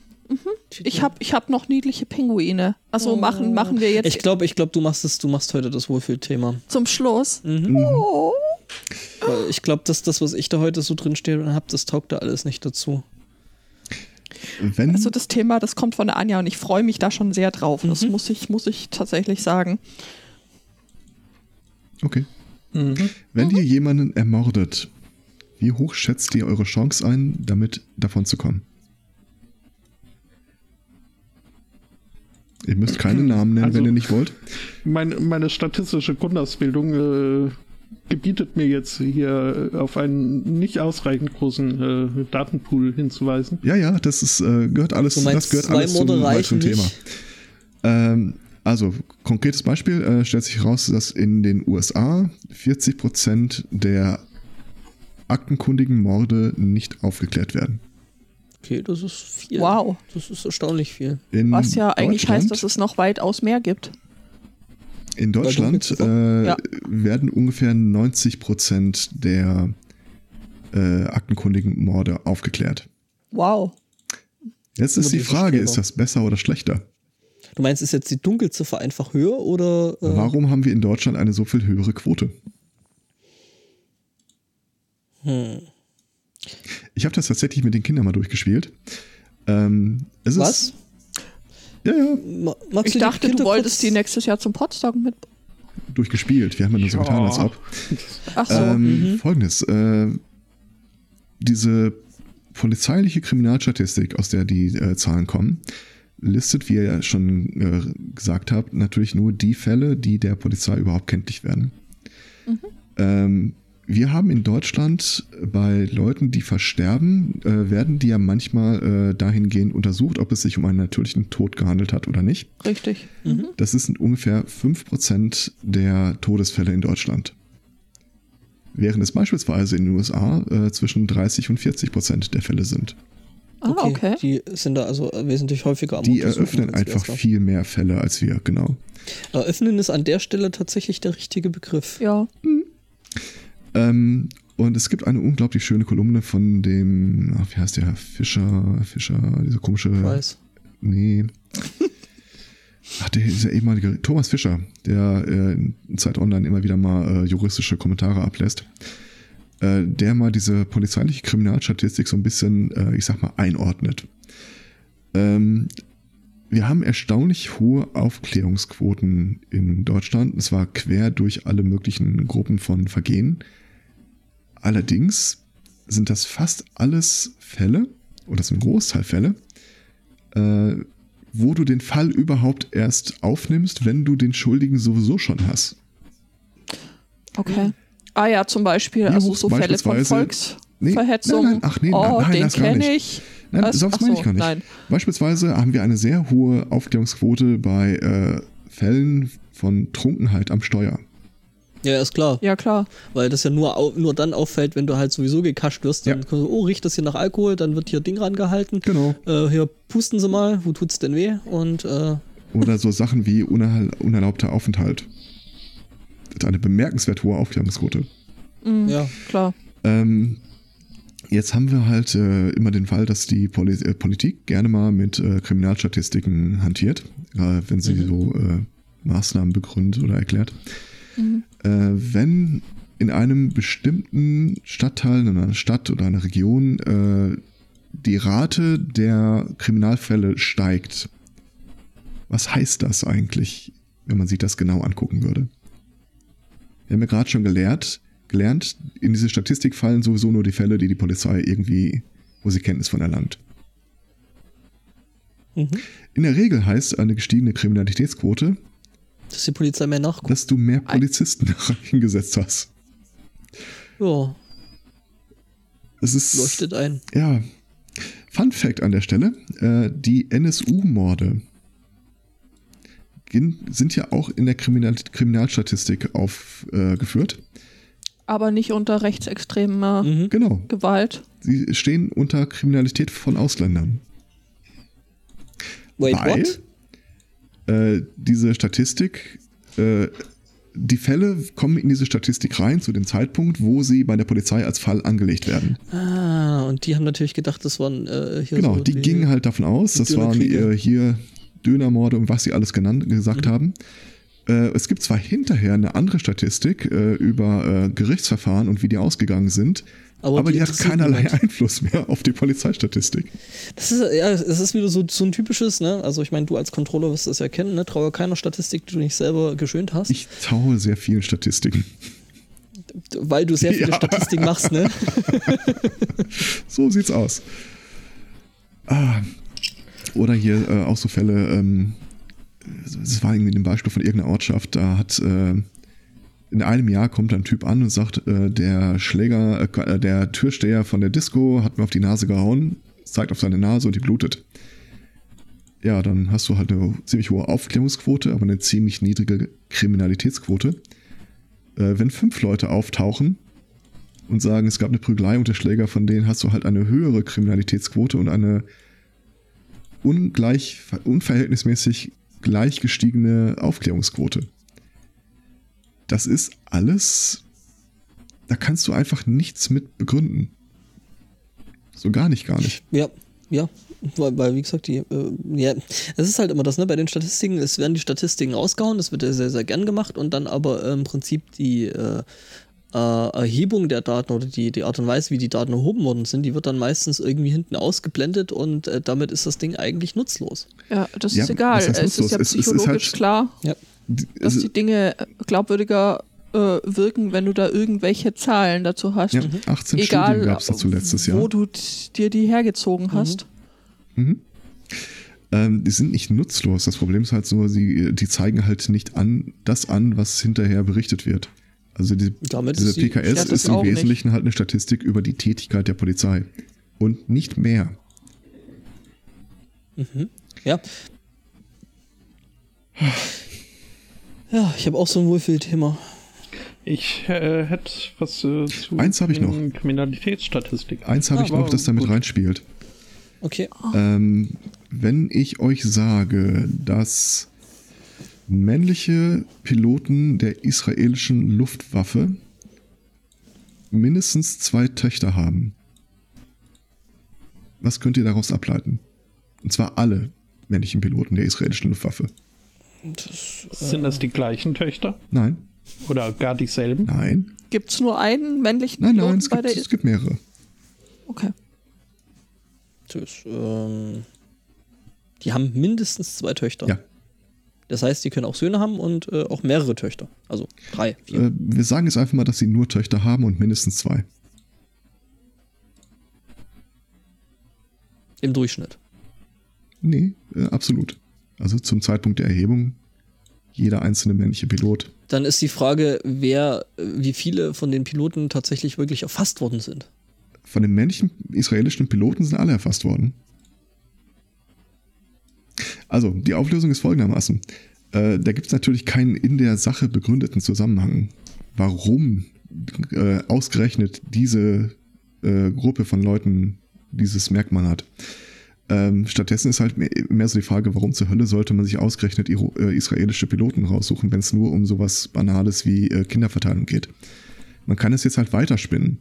ich habe ich hab noch niedliche Pinguine. Also machen, machen wir jetzt Ich glaube, ich glaub, du machst es, du machst heute das Wohlfühlthema. zum Schluss. Mhm. Oh. Weil ich glaube, dass das, was ich da heute so drin stehe und habe, das taugt da alles nicht dazu. Wenn, Also das Thema, das kommt von der Anja und ich freue mich da schon sehr drauf. Das Mhm. muss ich, muss ich tatsächlich sagen. okay. Mhm. Wenn ihr jemanden ermordet, wie hoch schätzt ihr eure Chance ein, damit davon zu kommen? Ihr müsst keine Namen nennen, Also- wenn ihr nicht wollt. Meine, meine statistische Grundausbildung äh, gebietet mir jetzt hier äh, auf einen nicht ausreichend großen äh, Datenpool hinzuweisen. Ja, ja, das ist, äh, gehört alles, das gehört alles zum weiteren Thema. Ähm, also, konkretes Beispiel, äh, stellt sich heraus, dass in den USA 40% der aktenkundigen Morde nicht aufgeklärt werden. Okay, das ist viel. Wow. Das ist erstaunlich viel. In Was ja eigentlich heißt, dass es noch weitaus mehr gibt. In Deutschland äh, Ja. werden ungefähr 90 Prozent der äh, aktenkundigen Morde aufgeklärt. Wow. Jetzt ist die Frage, ist das besser oder schlechter? Du meinst, ist jetzt die Dunkelziffer einfach höher oder? Äh, Warum haben wir in Deutschland eine so viel höhere Quote? Hm. Ich habe das tatsächlich mit den Kindern mal durchgespielt. Ähm, Was? Ist, ja, ja, Ma- Magst Ich dachte, du wolltest die nächstes Jahr zum Potsdam mit. durchgespielt. Wir haben ja nur so Ja. getan, als ob. Ach so. Ähm, mhm. Folgendes: äh, Diese polizeiliche Kriminalstatistik, aus der die äh, Zahlen kommen, listet, wie ihr ja schon äh, gesagt habt, natürlich nur die Fälle, die der Polizei überhaupt kenntlich werden. Ähm, wir haben in Deutschland bei Leuten, die versterben, äh, werden die ja manchmal äh, dahingehend untersucht, ob es sich um einen natürlichen Tod gehandelt hat oder nicht. Richtig. Mhm. Das sind ungefähr 5% der Todesfälle in Deutschland. Während es beispielsweise in den USA äh, zwischen 30 und 40% der Fälle sind. Ah, okay. Die sind da also äh, wesentlich häufiger am Die eröffnen einfach viel mehr Fälle als wir, genau. Eröffnen ist an der Stelle tatsächlich der richtige Begriff. Ja. Ähm, und es gibt eine unglaublich schöne Kolumne von dem, ach, wie heißt der, Fischer, Fischer, dieser komische, Preis. nee. (laughs) Ach, der, dieser ehemalige Thomas Fischer, der äh, in Zeit Online immer wieder mal äh, juristische Kommentare ablässt, äh, der mal diese polizeiliche Kriminalstatistik so ein bisschen, äh, ich sag mal, einordnet. Ähm, wir haben erstaunlich hohe Aufklärungsquoten in Deutschland. Es war quer durch alle möglichen Gruppen von Vergehen. Allerdings sind das fast alles Fälle, oder das sind ein Großteil Fälle, äh, wo du den Fall überhaupt erst aufnimmst, wenn du den Schuldigen sowieso schon hast. Okay. Ah ja, zum Beispiel, Wie also so Fälle von Volksverhetzung. Nee, nein, nein, ach nee, oh, nein, den das kenne ich. Nein, sowas Ach meine so, ich gar nicht. nein. Beispielsweise haben wir eine sehr hohe Aufklärungsquote bei äh, Fällen von Trunkenheit am Steuer. Ja, ist klar. Ja, klar. Weil das ja nur, nur dann auffällt, wenn du halt sowieso gekascht wirst. Dann Ja. so, oh, riecht das hier nach Alkohol, dann wird hier Ding rangehalten. Genau. Äh, hier pusten sie mal, wo tut's denn weh? Und äh, Oder so Sachen wie unerl- unerlaubter Aufenthalt. Das ist eine bemerkenswert hohe Aufklärungsquote. Mhm, ja. Klar. Ähm, jetzt haben wir halt äh, immer den Fall, dass die Poli äh, Politik gerne mal mit äh, Kriminalstatistiken hantiert, äh, wenn sie Mhm. so äh, Maßnahmen begründet oder erklärt. Mhm. Äh, wenn in einem bestimmten Stadtteil, in einer Stadt oder einer Region äh, die Rate der Kriminalfälle steigt. Was heißt das eigentlich, wenn man sich das genau angucken würde? Wir haben ja gerade schon gelehrt, gelernt, in diese Statistik fallen sowieso nur die Fälle, die die Polizei irgendwie, wo sie Kenntnis von erlangt. Mhm. In der Regel heißt eine gestiegene Kriminalitätsquote, Dass die Polizei mehr nachguckt. dass du mehr Polizisten (laughs) hingesetzt hast. Ja, Es ist, leuchtet ein. ja. Fun Fact an der Stelle: äh, Die NSU-Morde sind ja auch in der Kriminal Kriminalstatistik aufgeführt. Aber nicht unter rechtsextremer Mhm. Genau. Gewalt. Sie stehen unter Kriminalität von Ausländern. Wait, weil what? Äh, diese Statistik, äh, die Fälle kommen in diese Statistik rein zu dem Zeitpunkt, wo sie bei der Polizei als Fall angelegt werden. Ah, und die haben natürlich gedacht, das waren äh, hier genau, so die, gingen halt davon aus, die das waren äh, hier Dönermorde und was sie alles genannt, gesagt Mhm. haben. Äh, es gibt zwar hinterher eine andere Statistik äh, über Gerichtsverfahren und wie die ausgegangen sind, Aber aber, die die, hat keinerlei niemand. Einfluss mehr auf die Polizeistatistik. Das ist, ja, es ist wieder so, so ein typisches, ne? Also ich meine, du als Controller wirst das ja kennen, ne? Traue keiner Statistik, die du nicht selber geschönt hast, Ich traue sehr vielen Statistiken. weil du sehr viele Ja. Statistiken machst, ne? (laughs) So sieht's aus. Ah. Oder hier äh, auch so Fälle, ähm, es war irgendwie ein Beispiel von irgendeiner Ortschaft, da hat äh, in einem Jahr kommt ein Typ an und sagt, äh, der Schläger, äh, der Türsteher von der Disco hat mir auf die Nase gehauen, zeigt auf seine Nase und die blutet. Ja, dann hast du halt eine ziemlich hohe Aufklärungsquote, aber eine ziemlich niedrige Kriminalitätsquote. Äh, wenn fünf Leute auftauchen und sagen, es gab eine Prügelei und der Schläger von denen hast du halt eine höhere Kriminalitätsquote und eine ungleich, unverhältnismäßig gleich gestiegene Aufklärungsquote. Das ist alles, da kannst du einfach nichts mit begründen. So gar nicht, gar nicht. Ja, ja. Weil, weil wie gesagt, die, äh, ja, es ist halt immer das, ne? Bei den Statistiken, es werden die Statistiken rausgehauen, das wird ja sehr, sehr gern gemacht und dann aber äh, im Prinzip die äh, äh, Erhebung der Daten oder die, die Art und Weise, wie die Daten erhoben worden sind, die wird dann meistens irgendwie hinten ausgeblendet und äh, damit ist das Ding eigentlich nutzlos. Ja, das Ja, ist egal. was heißt Es ist ja? Es- es ist psychologisch halt- klar, Ja. Dass Also, die Dinge glaubwürdiger äh, wirken, wenn du da irgendwelche Zahlen dazu hast. ja, 18 Egal, Studien gab es dazu letztes Jahr. wo du dir die hergezogen hast. Mhm. Ähm, die sind nicht nutzlos. Das Problem ist halt nur, sie, die zeigen halt nicht an das an, was hinterher berichtet wird. Also die, Damit diese ist die- PKS das ist im auch nicht. Wesentlichen halt eine Statistik über die Tätigkeit der Polizei. Und nicht mehr. Ja. Ja, ich habe auch so ein Wohlfühlthema. Ich äh, hätte was äh, zu Eins ich noch. den Kriminalitätsstatistiken. Eins habe ich Aber noch, das damit gut. reinspielt. Okay. Ähm, wenn ich euch sage, dass männliche Piloten der israelischen Luftwaffe mindestens zwei Töchter haben, was könnt ihr daraus ableiten? Und zwar alle männlichen Piloten der israelischen Luftwaffe. Sind das die gleichen Töchter? Nein, Oder gar dieselben? nein, Gibt es nur einen männlichen nein, Piloten nein, es bei gibt, der es gibt mehrere. Okay. Tschüss. Ähm, die haben mindestens zwei Töchter. Ja. Das heißt, die können auch Söhne haben und äh, auch mehrere Töchter. Also drei, vier. Äh, wir sagen jetzt einfach mal, dass sie nur Töchter haben und mindestens zwei. Im Durchschnitt. Nee, äh, absolut. Also zum Zeitpunkt der Erhebung jeder einzelne männliche Pilot. Dann ist die Frage, wer, wie viele von den Piloten tatsächlich wirklich erfasst worden sind. Von den männlichen israelischen Piloten sind alle erfasst worden. Also, die Auflösung ist folgendermaßen. Äh, da gibt es natürlich keinen in der Sache begründeten Zusammenhang, warum äh, ausgerechnet diese äh, Gruppe von Leuten dieses Merkmal hat. Ähm, stattdessen ist halt mehr, so die Frage, warum zur Hölle sollte man sich ausgerechnet äh, israelische Piloten raussuchen, wenn es nur um sowas Banales wie äh, Kinderverteilung geht. Man kann es jetzt halt weiterspinnen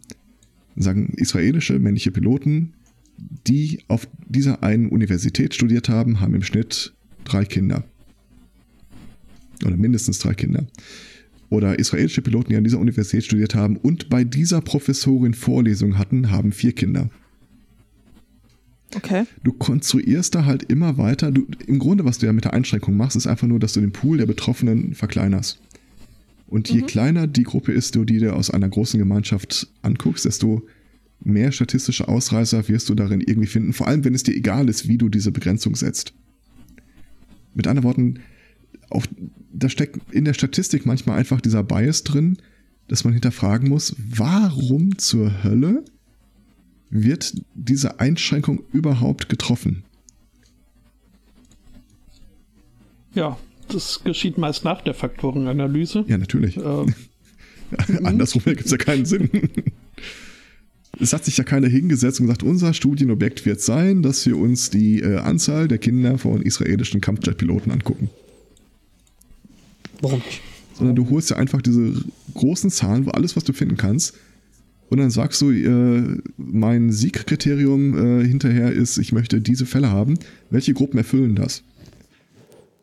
sagen israelische männliche Piloten, die auf dieser einen Universität studiert haben, haben im Schnitt drei Kinder. Oder mindestens drei Kinder. oder israelische Piloten, die an dieser Universität studiert haben und bei dieser Professorin Vorlesungen hatten, haben vier Kinder. Okay. Du konstruierst da halt immer weiter. Du, Im Grunde, was du ja mit der Einschränkung machst, ist einfach nur, dass du den Pool der Betroffenen verkleinerst. Und je kleiner die Gruppe ist, du die du aus einer großen Gemeinschaft anguckst, desto mehr statistische Ausreißer wirst du darin irgendwie finden. Vor allem, wenn es dir egal ist, wie du diese Begrenzung setzt. Mit anderen Worten, auch, da steckt in der Statistik manchmal einfach dieser Bias drin, dass man hinterfragen muss, warum zur Hölle wird diese Einschränkung überhaupt getroffen? Ja, das geschieht meist nach der Faktorenanalyse. Ja, natürlich. Ähm, (laughs) Andersrum gibt es ja keinen Sinn. Es hat sich ja keiner hingesetzt und gesagt, unser Studienobjekt wird sein, dass wir uns die äh, Anzahl der Kinder von israelischen Kampfjetpiloten angucken. Warum nicht? Sondern du holst ja einfach diese großen Zahlen, wo alles, was du finden kannst, und dann sagst du, äh, mein Siegkriterium äh, hinterher ist, ich möchte diese Fälle haben. Welche Gruppen erfüllen das?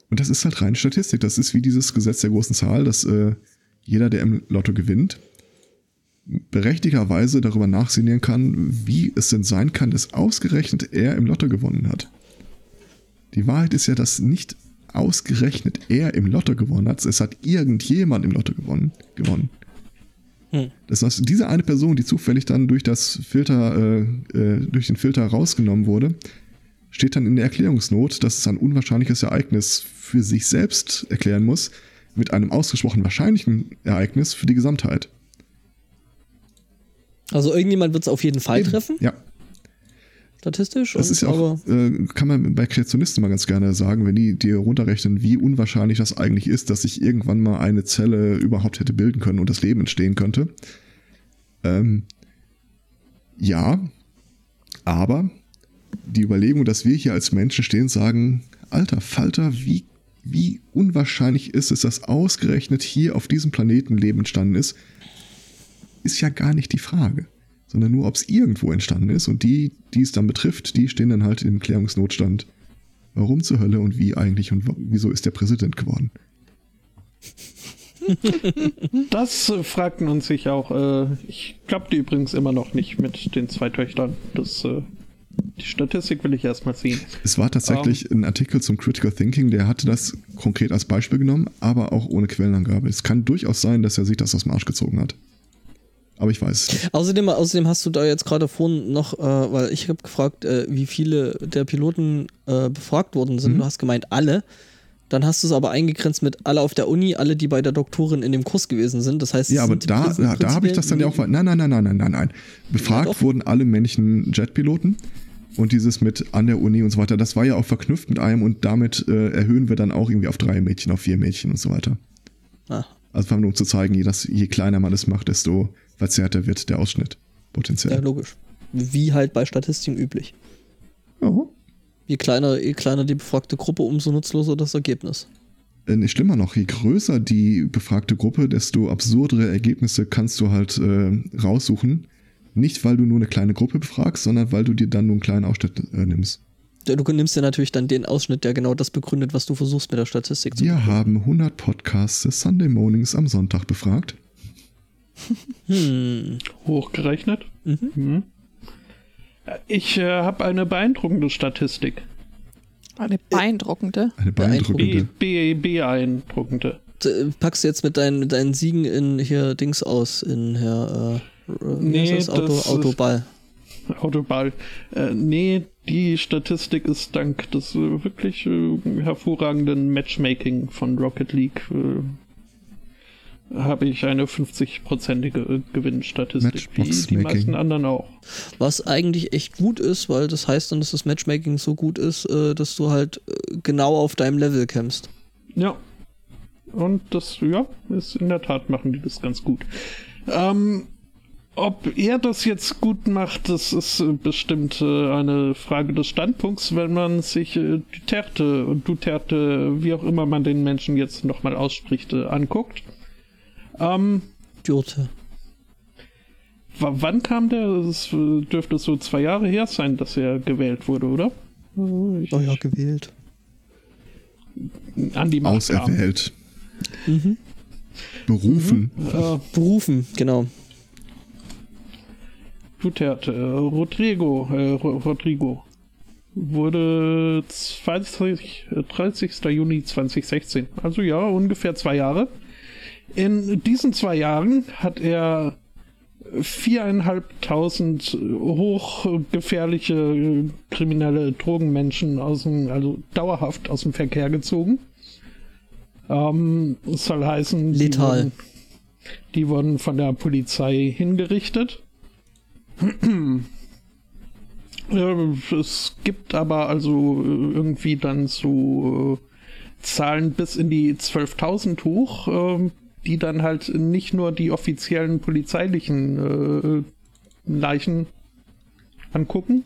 Und das ist halt reine Statistik. Das ist wie dieses Gesetz der großen Zahl, dass äh, jeder, der im Lotto gewinnt, berechtigterweise darüber nachsinnieren kann, wie es denn sein kann, dass ausgerechnet er im Lotto gewonnen hat. Die Wahrheit ist ja, dass nicht ausgerechnet er im Lotto gewonnen hat, es hat irgendjemand im Lotto gewonnen. gewonnen. Hm. Das heißt, diese eine Person, die zufällig dann durch das Filter, äh, äh, durch den Filter rausgenommen wurde, steht dann in der Erklärungsnot, dass es ein unwahrscheinliches Ereignis für sich selbst erklären muss, mit einem ausgesprochen wahrscheinlichen Ereignis für die Gesamtheit. Also irgendjemand wird es auf jeden Fall treffen, Ja, statistisch. das und ist ja auch, äh, kann man bei Kreationisten mal ganz gerne sagen, wenn die dir runterrechnen, wie unwahrscheinlich das eigentlich ist, dass sich irgendwann mal eine Zelle überhaupt hätte bilden können und das Leben entstehen könnte. Ähm, ja, aber die Überlegung, dass wir hier als Menschen stehen, sagen, alter Falter, wie, wie unwahrscheinlich ist es, dass ausgerechnet hier auf diesem Planeten Leben entstanden ist, ist ja gar nicht die Frage, sondern nur, ob es irgendwo entstanden ist. Und die, die es dann betrifft, die stehen dann halt im Klärungsnotstand. Warum zur Hölle und wie eigentlich und wieso ist der Präsident geworden? (laughs) Das äh, fragten uns sich auch. Äh, ich glaubte übrigens immer noch nicht mit den zwei Töchtern. Das, äh, die Statistik will ich erstmal sehen. Es war tatsächlich ein Artikel zum Critical Thinking, der hatte das konkret als Beispiel genommen, aber auch ohne Quellenangabe. Es kann durchaus sein, dass er sich das aus dem Arsch gezogen hat. Aber ich weiß es nicht. Außerdem, außerdem hast du da jetzt gerade vorhin noch, äh, weil ich habe gefragt, äh, wie viele der Piloten äh, befragt worden sind. Mhm. Du hast gemeint alle. Dann hast du es aber eingegrenzt mit alle auf der Uni, alle, die bei der Doktorin in dem Kurs gewesen sind. Das heißt, Ja, aber da, da, da habe ich das dann ja auch. Nein, nein, nein, nein, nein, nein, nein. Befragt doch. wurden alle männlichen Jetpiloten und dieses mit an der Uni und so weiter, das war ja auch verknüpft mit einem und damit äh, erhöhen wir dann auch irgendwie auf drei Mädchen, auf vier Mädchen und so weiter. Ah, Also nur um zu zeigen, je, je kleiner man es macht, desto verzerrter wird der Ausschnitt. ja, Potenziell. logisch. Wie halt bei Statistiken üblich. Ja. Je kleiner, je kleiner die befragte Gruppe, umso nutzloser das Ergebnis. Äh, Schlimmer noch, je größer die befragte Gruppe, desto absurdere Ergebnisse kannst du halt äh, raussuchen. Nicht, weil du nur eine kleine Gruppe befragst, sondern weil du dir dann nur einen kleinen Ausschnitt äh, nimmst. Ja, Du nimmst ja natürlich dann den Ausschnitt, der genau das begründet, was du versuchst mit der Statistik zu Wir haben 100 Podcasts des Sunday Mornings am Sonntag befragt. Hm. Hochgerechnet. Mhm. Äh, Ich äh, habe eine beeindruckende Statistik. Eine beeindruckende. Eine B, beeindruckende. B, beeindruckende. D- Packst du jetzt mit deinen, mit deinen Siegen in hier Dings aus, in hier, äh, äh, Nee, das? Auto, das Autoball. Autoball. Äh, nee, die Statistik ist dank des äh, wirklich äh, hervorragenden Matchmaking von Rocket League äh, habe ich eine 50-prozentige äh, Gewinnstatistik, wie die meisten anderen auch. Was eigentlich echt gut ist, weil das heißt dann, dass das Matchmaking so gut ist, äh, dass du halt äh, genau auf deinem Level kämpfst. Ja. Und das, ja, ist in der Tat machen die das ganz gut. Ähm, ob er das jetzt gut macht, das ist bestimmt eine Frage des Standpunkts, wenn man sich Duterte und Duterte, wie auch immer man den Menschen jetzt nochmal ausspricht, anguckt. Ähm, Dürte. w- wann kam der? Es äh, dürfte so zwei Jahre her sein, dass er gewählt wurde, oder? Äh, Ich, Oh ja, gewählt. An die Macht. Auserwählt. Mhm. Berufen. Äh, Berufen, genau. Duterte, äh, Rodrigo, äh, Ro- Rodrigo wurde 20, äh, 30. Juni 2016, also ja, ungefähr zwei Jahre. In diesen zwei Jahren hat er viereinhalbtausend hochgefährliche äh, kriminelle Drogenmenschen aus dem, also dauerhaft aus dem Verkehr gezogen. Ähm, soll heißen, die Letal. wurden, die wurden von der Polizei hingerichtet. (clears throat) Äh, Es gibt aber also äh, irgendwie dann so äh, Zahlen bis in die 12.000 hoch, ähm, die dann halt nicht nur die offiziellen polizeilichen äh, Leichen angucken,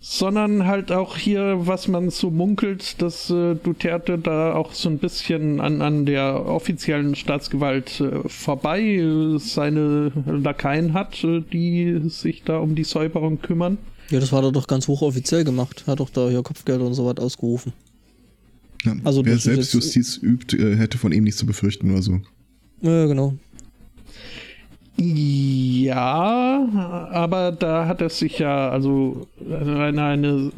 sondern halt auch hier, was man so munkelt, dass äh, Duterte da auch so ein bisschen an, an der offiziellen Staatsgewalt äh, vorbei äh, seine Lakaien hat, äh, die sich da um die Säuberung kümmern. Ja, das er doch ganz hochoffiziell gemacht. Hat doch da hier Kopfgelder und so was ausgerufen. Ja, Also wer Selbstjustiz übt, äh, hätte von ihm nichts zu befürchten oder so. Ja, genau. Ja, aber da hat er sich ja, also eine, eine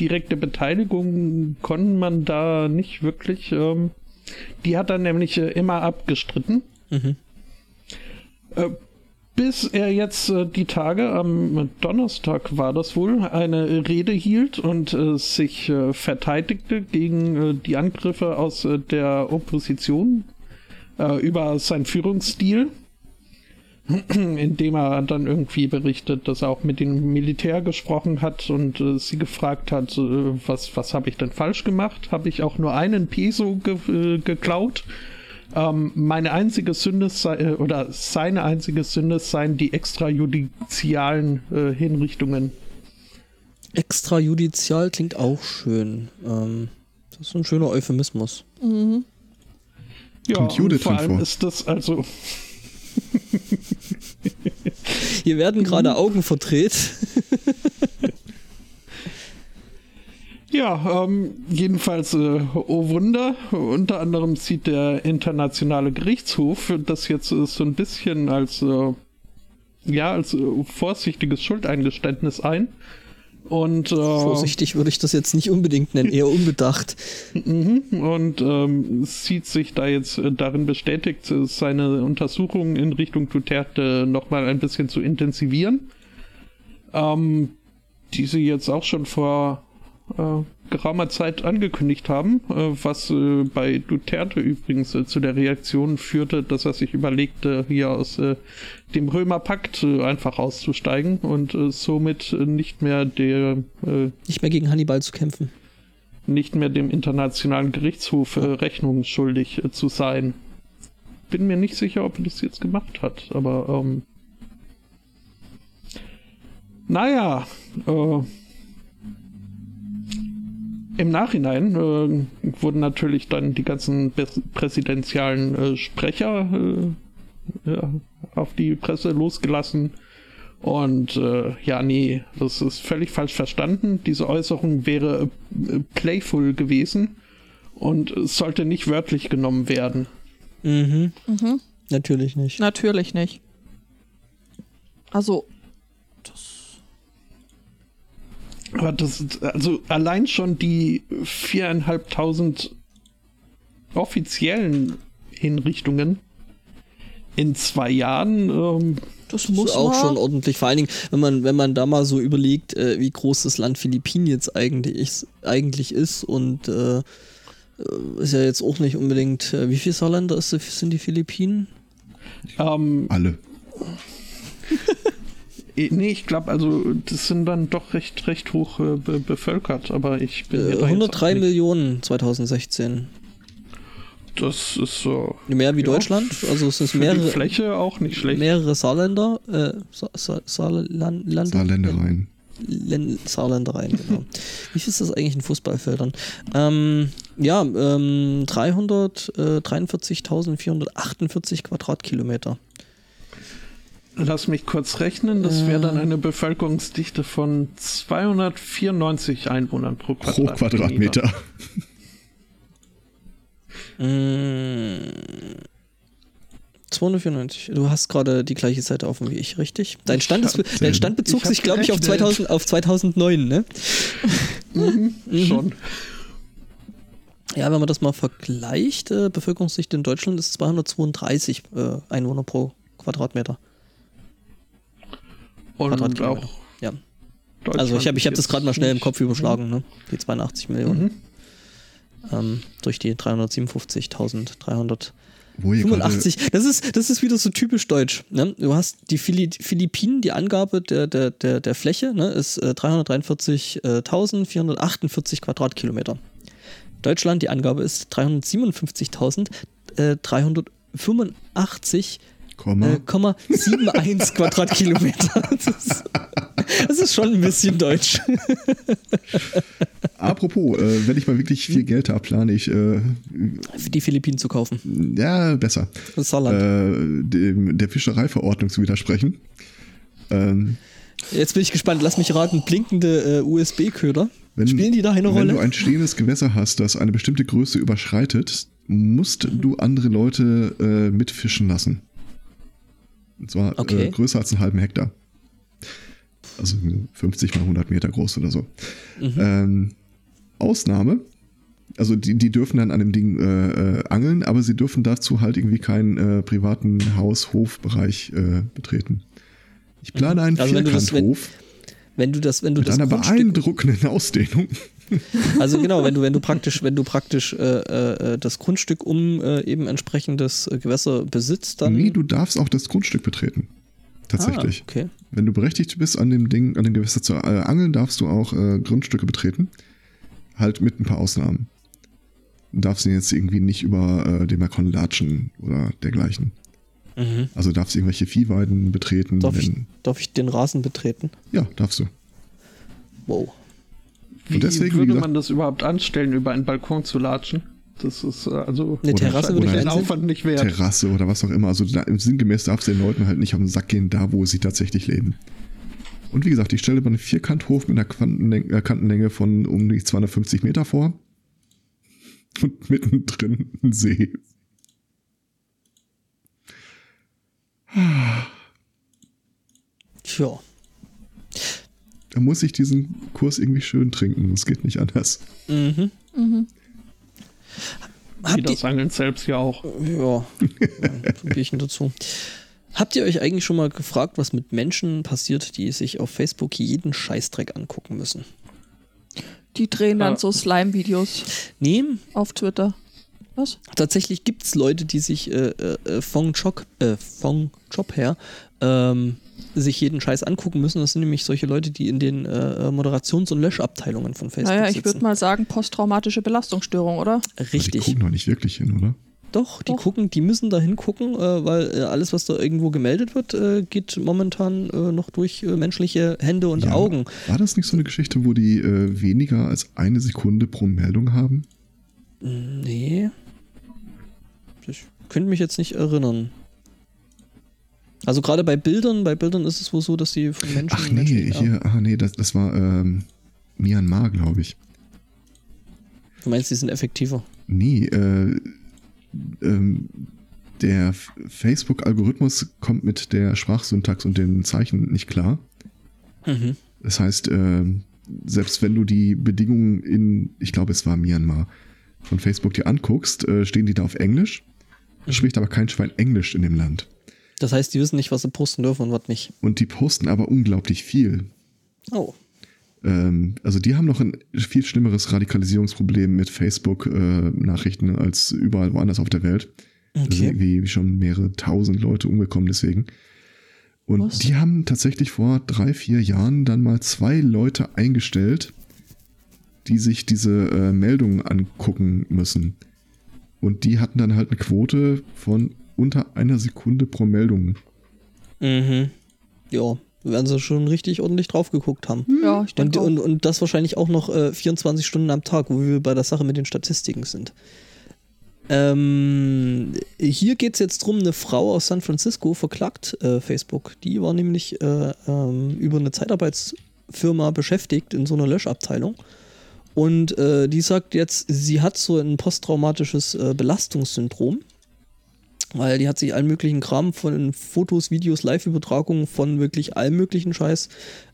direkte Beteiligung konnte man da nicht wirklich. Ähm, die hat er nämlich äh, immer abgestritten. Mhm. Äh, bis er jetzt äh, die Tage, am Donnerstag war das wohl, eine Rede hielt und äh, sich äh, verteidigte gegen äh, die Angriffe aus äh, der Opposition äh, über seinen Führungsstil (clears throat) indem er dann irgendwie berichtet, dass er auch mit dem Militär gesprochen hat und sie gefragt hat, was, was habe ich denn falsch gemacht? Habe ich auch nur einen Peso ge geklaut? Ähm, meine einzige Sünde sei, äh, oder seine einzige Sünde seien die extrajudizialen äh, Hinrichtungen. Extrajudizial klingt auch schön. Ähm, das ist ein schöner Euphemismus. Ja, Kommt Judith vor allem vor? ist das also Hier werden gerade Augen verdreht. (laughs) Ja, ähm, jedenfalls, äh, oh Wunder, unter anderem sieht der Internationale Gerichtshof das jetzt äh, so ein bisschen als, äh, ja, als äh, vorsichtiges Schuldeingeständnis ein. Und, äh, Vorsichtig würde ich das jetzt nicht unbedingt nennen, eher unbedacht. (laughs) Mhm, und ähm, sieht sich da jetzt äh, darin bestätigt, seine Untersuchungen in Richtung Duterte nochmal ein bisschen zu intensivieren. Ähm, die sie jetzt auch schon vor äh, geraumer Zeit angekündigt haben, äh, was äh, bei Duterte übrigens äh, zu der Reaktion führte, dass er sich überlegte, hier aus äh, dem Römerpakt äh, einfach auszusteigen und äh, somit nicht mehr der Nicht mehr gegen Hannibal zu kämpfen. nicht mehr dem Internationalen Gerichtshof Rechnung schuldig zu sein. Bin mir nicht sicher, ob er das jetzt gemacht hat, aber ähm, naja, äh, im Nachhinein äh, wurden natürlich dann die ganzen präsidentialen äh, Sprecher äh, ja, auf die Presse losgelassen. Und äh, ja, nee, das ist völlig falsch verstanden. Diese Äußerung wäre äh, playful gewesen und es sollte nicht wörtlich genommen werden. Mhm. Mhm. Natürlich nicht. Natürlich nicht. Also, Aber das ist, also allein schon die viereinhalbtausend offiziellen Hinrichtungen in zwei Jahren, ähm, das Das muss ist auch man. schon ordentlich. Vor allen Dingen, wenn man, wenn man da mal so überlegt, äh, wie groß das Land Philippinen jetzt eigentlich ist, eigentlich ist und äh, äh, ist ja jetzt auch nicht unbedingt, äh, wie viele Saarländer ist, sind die Philippinen? ähm, Alle. (laughs) eh, nee, ich glaube, also das sind dann doch recht, recht hoch äh, be bevölkert, aber ich bin Äh, da jetzt 103 auch nicht- Millionen 2016. Das ist so. Mehr wie Ja, Deutschland, also es die mehrere, Fläche auch nicht schlecht. mehrere Saarländer, äh, Sa Sa Saarland, Land- Saarländereien. Län- Saarländereien, genau. (laughs) Wie viel ist das eigentlich in Fußballfeldern? Ähm, ja, ähm, 343.448 Quadratkilometer. Lass mich kurz rechnen, das Äh. wäre dann eine Bevölkerungsdichte von 294 Einwohnern pro Pro Quadratmeter. Quadratmeter. Mm, 294. Du hast gerade die gleiche Seite offen wie ich, richtig? Dein Stand, ist, dein Stand bezog Ich sich, glaube ich, auf, gerechnet. 2000, auf 2009, ne? Mhm. Schon. Ja, wenn man das mal vergleicht, äh, Bevölkerungsdichte in Deutschland ist 232 äh, Einwohner pro Quadratmeter. Und Quadratkilometer. auch Ja. Also ich habe ich hab das gerade mal schnell im Kopf überschlagen, ne? Die 82 Millionen. Mhm. Ähm, durch die 357.385. Wo ihr gerade, Das ist, das ist wieder so typisch deutsch. Ne? Du hast die Phili Philippinen, die Angabe der, der, der, der Fläche ne, ist äh, 343.448 Quadratkilometer. Deutschland, die Angabe ist 357.385 Komma, äh, Komma 71 Quadratkilometer. Das ist, das ist schon ein bisschen deutsch. (laughs) apropos, äh, wenn ich mal wirklich viel Geld habe, plane ich, äh, Die Philippinen zu kaufen. ja, besser, Das Saarland. äh, dem, der Fischereiverordnung zu widersprechen. Ähm, Jetzt bin ich gespannt. Lass mich raten. Blinkende äh, USB-Köder. Wenn- Spielen die da eine Wenn Rolle? du ein stehendes Gewässer hast, das eine bestimmte Größe überschreitet, musst du andere Leute äh, mitfischen lassen. Und zwar Okay. äh, größer als einen halben Hektar. Also 50 mal 100 Meter groß oder so. Mhm. Ähm, Ausnahme, also die, die dürfen dann an dem Ding äh, äh, angeln, aber sie dürfen dazu halt irgendwie keinen äh, privaten Haus-Hof-Bereich äh, betreten. Ich plane einen Also wenn du das- wenn- Vierkanthof Wenn du das, wenn du mit das einer Grundstück, beeindruckenden Ausdehnung. (laughs) also genau, wenn du, wenn du praktisch, wenn du praktisch äh, äh, das Grundstück um äh, eben entsprechendes äh, Gewässer besitzt, dann. Nee, du darfst auch das Grundstück betreten. Tatsächlich. Ah, okay. Wenn du berechtigt bist, an dem Ding, an dem Gewässer zu äh, angeln, darfst du auch äh, Grundstücke betreten. Halt mit ein paar Ausnahmen. Du darfst ihn jetzt irgendwie nicht über äh, den Balkon latschen oder dergleichen. Mhm. Also darfst irgendwelche Viehweiden betreten. Darf, ich, wenn, darf ich den Rasen betreten? ja, darfst du. Wow. Wie deswegen, wie würde gesagt- man das überhaupt anstellen, über einen Balkon zu latschen? Das ist äh, also Eine Oder- Terrasse würde ich oder- den. Aufwand nicht wert. Terrasse oder was auch immer. Also da, sinngemäß darfst du den Leuten halt nicht auf den Sack gehen, da wo sie tatsächlich leben. Und wie gesagt, ich stelle mir einen Vierkanthof mit einer Quantenlänge, äh, Kantenlänge von um die 250 Meter vor. (laughs) Und mittendrin ein See. Tja. Da muss ich diesen Kurs irgendwie schön trinken. Das geht nicht anders. Mhm. Mhm. Wie Habt ihr, das Angeln selbst ja auch. ja, ein Bierchen dazu. Habt ihr euch eigentlich schon mal gefragt, was mit Menschen passiert, die sich auf Facebook jeden Scheißdreck angucken müssen? Die drehen dann Ja. so Slime-Videos Nee, auf Twitter. Was? tatsächlich gibt es Leute, die sich äh, äh, vom, Job, äh, Job her ähm, sich jeden Scheiß angucken müssen. Das sind nämlich solche Leute, die in den äh, Moderations- und Löschabteilungen von Facebook Naja, ich würde mal sagen, posttraumatische Belastungsstörung, oder? Aber Die Richtig. gucken doch nicht wirklich hin, oder? Doch, die Doch. gucken, die müssen da hingucken, äh, weil äh, alles, was da irgendwo gemeldet wird, äh, geht momentan äh, noch durch äh, menschliche Hände und Ja. Augen. War das nicht so eine Geschichte, wo die äh, weniger als eine Sekunde pro Meldung haben? Nee. Ich könnte mich jetzt nicht erinnern. Also gerade bei Bildern, bei Bildern ist es wohl so, dass sie von Menschen. Ach nee, Menschen- ja. hier, ah nee, das, das war ähm, Myanmar, glaube ich. Du meinst, die sind effektiver. Nee, äh, ähm, der Facebook-Algorithmus kommt mit der Sprachsyntax und den Zeichen nicht klar. Mhm. Das heißt, ähm, selbst wenn du die Bedingungen in, ich glaube, es war Myanmar, von Facebook dir anguckst, äh, stehen die da auf Englisch. Es spricht aber kein Schwein Englisch in dem Land. Das heißt, die wissen nicht, was sie posten dürfen und was nicht. Und die posten aber unglaublich viel. Oh. Ähm, also die haben noch ein viel schlimmeres Radikalisierungsproblem mit Facebook-Nachrichten als überall woanders auf der Welt. Da sind Okay. irgendwie schon mehrere tausend Leute umgekommen deswegen. Und Was? die haben tatsächlich vor drei, vier Jahren dann mal zwei Leute eingestellt, die sich diese äh, Meldungen angucken müssen. Und die hatten dann halt eine Quote von unter einer Sekunde pro Meldung. Mhm. Ja, werden sie schon richtig ordentlich drauf geguckt haben. Ja, ich Und, denke auch. und, und das wahrscheinlich auch noch äh, 24 Stunden am Tag, wo wir bei der Sache mit den Statistiken sind. Ähm, hier geht es jetzt drum, eine Frau aus San Francisco verklagt äh, Facebook. Die war nämlich äh, ähm, über eine Zeitarbeitsfirma beschäftigt in so einer Löschabteilung Und äh, die sagt jetzt, sie hat so ein posttraumatisches äh, Belastungssyndrom. Weil die hat sich allen möglichen Kram von Fotos, Videos, Live-Übertragungen von wirklich allem möglichen Scheiß,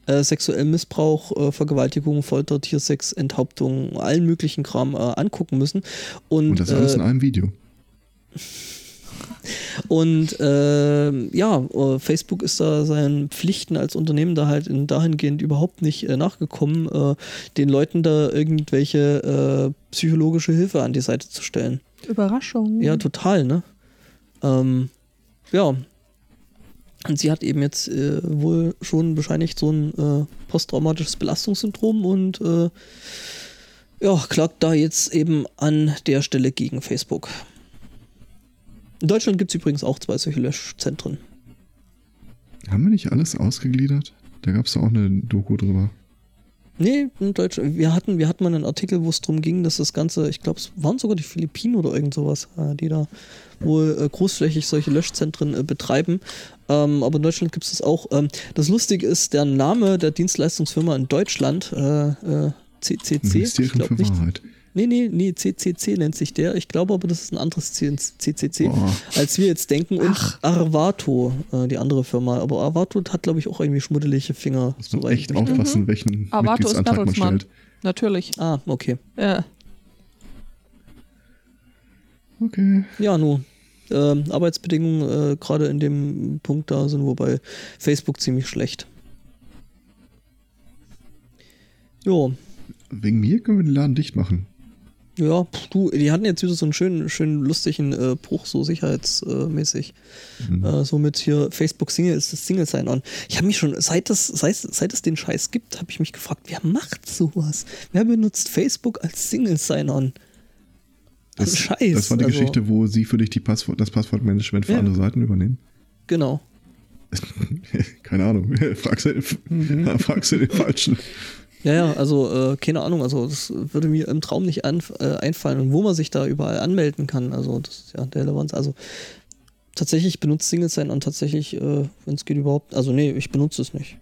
äh, sexuellem Missbrauch, äh, Vergewaltigung, Folter, Tiersex, Enthauptung, allen möglichen Kram äh, angucken müssen. Und, Und das alles äh, in einem Video. (laughs) Und äh, ja, Facebook ist da seinen Pflichten als Unternehmen da halt in, dahingehend überhaupt nicht äh, nachgekommen, äh, den Leuten da irgendwelche äh, psychologische Hilfe an die Seite zu stellen. Überraschung. Ja, total, ne? Ähm, ja. Und sie hat eben jetzt äh, wohl schon bescheinigt so ein äh, posttraumatisches Belastungssyndrom und äh, ja, klagt da jetzt eben an der Stelle gegen Facebook. In Deutschland gibt es übrigens auch zwei solche Löschzentren. Haben wir nicht alles ausgegliedert? Da gab es auch eine Doku drüber. Nee, in Deutschland. Wir hatten, wir hatten mal einen Artikel, wo es darum ging, dass das Ganze, ich glaube, es waren sogar die Philippinen oder irgend sowas, äh, die da wohl äh, großflächig solche Löschzentren äh, betreiben. Ähm, aber in Deutschland gibt es das auch. Ähm, das Lustige ist, der Name der Dienstleistungsfirma in Deutschland, äh, äh, CCC, ich glaube nicht. Wahrheit. Nee, nee, nee, CCC nennt sich der. Ich glaube aber, das ist ein anderes CCC, Boah. als wir jetzt denken. Und Arvato, äh, die andere Firma. Aber Arvato hat, glaube ich, auch irgendwie schmuddelige Finger. Muss man echt aufpassen, welchen Avato ist Bertelsmann. stellt. Natürlich. Ah, okay. Ja. Okay. Ja, nur. Ähm, Arbeitsbedingungen äh, gerade in dem Punkt da sind, wobei Facebook ziemlich schlecht. Jo, Wegen mir können wir den Laden dicht machen. Ja, du, die hatten jetzt wieder so einen schönen, schönen lustigen äh, Bruch, so sicherheitsmäßig. Mhm. Äh, so mit hier Facebook Single ist das Single Sign-On. Ich habe mich schon, seit es, seit, seit es den Scheiß gibt, habe ich mich gefragt, wer macht sowas? Wer benutzt Facebook als Single Sign-On? Das, (laughs) Scheiß. das war die also, Geschichte, wo sie für dich die Passwort, das Passwortmanagement für Ja. andere Seiten übernehmen. Genau. (laughs) Keine Ahnung. (laughs) Fragst du, fragst du den Falschen. Ja, ja, also äh, keine Ahnung, also das würde mir im Traum nicht an, äh, einfallen und wo man sich da überall anmelden kann. Also das ist ja der Relevanz. Also tatsächlich benutzt Single sein und tatsächlich, äh, wenn es geht überhaupt, also nee, ich benutze es nicht.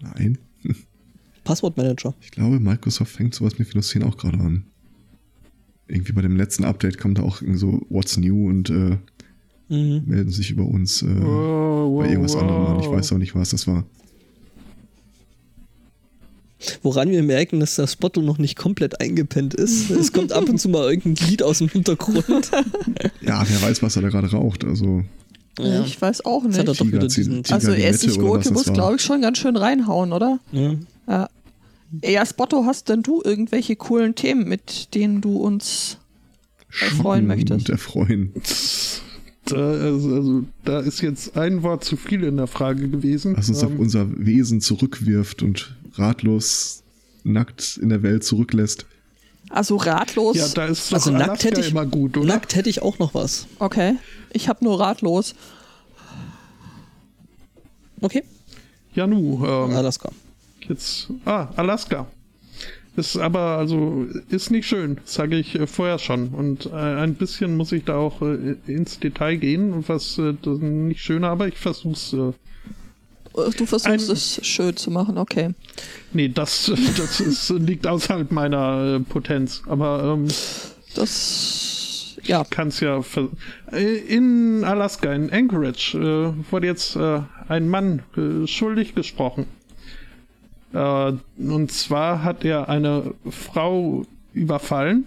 Nein. (laughs) Passwortmanager. Ich glaube, Microsoft fängt sowas mit Windows 10 auch gerade an. Irgendwie bei dem letzten Update kommt da auch so What's New und äh, Mhm. melden sich über uns äh, Wow, bei irgendwas wow, anderem an. Ich wow. weiß auch nicht, was das war. Woran wir merken, dass der Spotto noch nicht komplett eingepennt ist. es kommt ab und zu mal irgendein Lied aus dem Hintergrund. (laughs) Ja, wer weiß, was er da gerade raucht. Also, Ja. Ich weiß auch er nicht. doch wieder Tiger- diesen. Tiger- Also Essiggurke das muss, glaube ich, schon ganz schön reinhauen, oder? Ja. Ja. Ja, Spotto, hast denn du irgendwelche coolen Themen, mit denen du uns Erfreuen möchtest. Erfreuen. Da, also, also, da ist jetzt ein Wort zu viel in der Frage gewesen. Was uns auf Ähm, unser Wesen zurückwirft und ratlos nackt in der Welt zurücklässt. Also ratlos. ja, da ist doch Also nackt Alaska hätte ich- immer gut, oder? Nackt hätte ich auch noch was. Okay. Ich habe nur ratlos. Okay. Ja, nu. Ähm, Alaska. Jetzt, ah, Alaska. Ist aber, also, ist nicht schön, sage ich äh, vorher schon. Und äh, ein bisschen muss ich da auch äh, ins Detail gehen, was äh, nicht schöner, aber ich versuch's. Du versuchst Ein- es schön zu machen, okay. nee, das, (laughs) das ist, liegt außerhalb meiner äh, Potenz. Aber ähm, Das. Ja. kann's ja. ver- Äh, In Alaska, in Anchorage, äh, wurde jetzt äh, ein Mann äh, schuldig gesprochen. Äh, und zwar hat er eine Frau überfallen,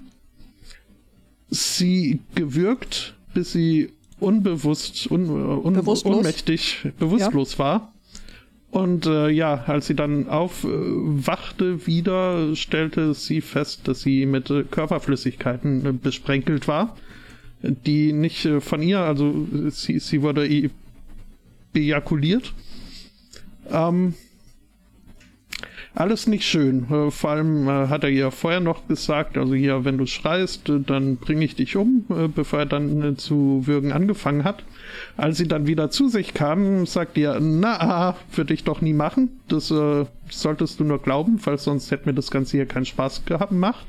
sie gewürgt, bis sie unbewusst, un, un, Bewusstlos? ohnmächtig, bewusstlos war. Und äh, ja, als sie dann aufwachte wieder, stellte sie fest, dass sie mit äh, Körperflüssigkeiten äh, besprenkelt war, die nicht äh, von ihr, also sie, sie wurde e ejakuliert. Ähm, alles nicht schön. Äh, vor allem äh, hat er ihr vorher noch gesagt, also hier, wenn du schreist, äh, dann bringe ich dich um, bevor er dann zu würgen angefangen hat. Als sie dann wieder zu sich kam, sagt er, na, würde ich doch nie machen. Das äh, solltest du nur glauben, weil sonst hätte mir das Ganze hier keinen Spaß gehabt, gemacht.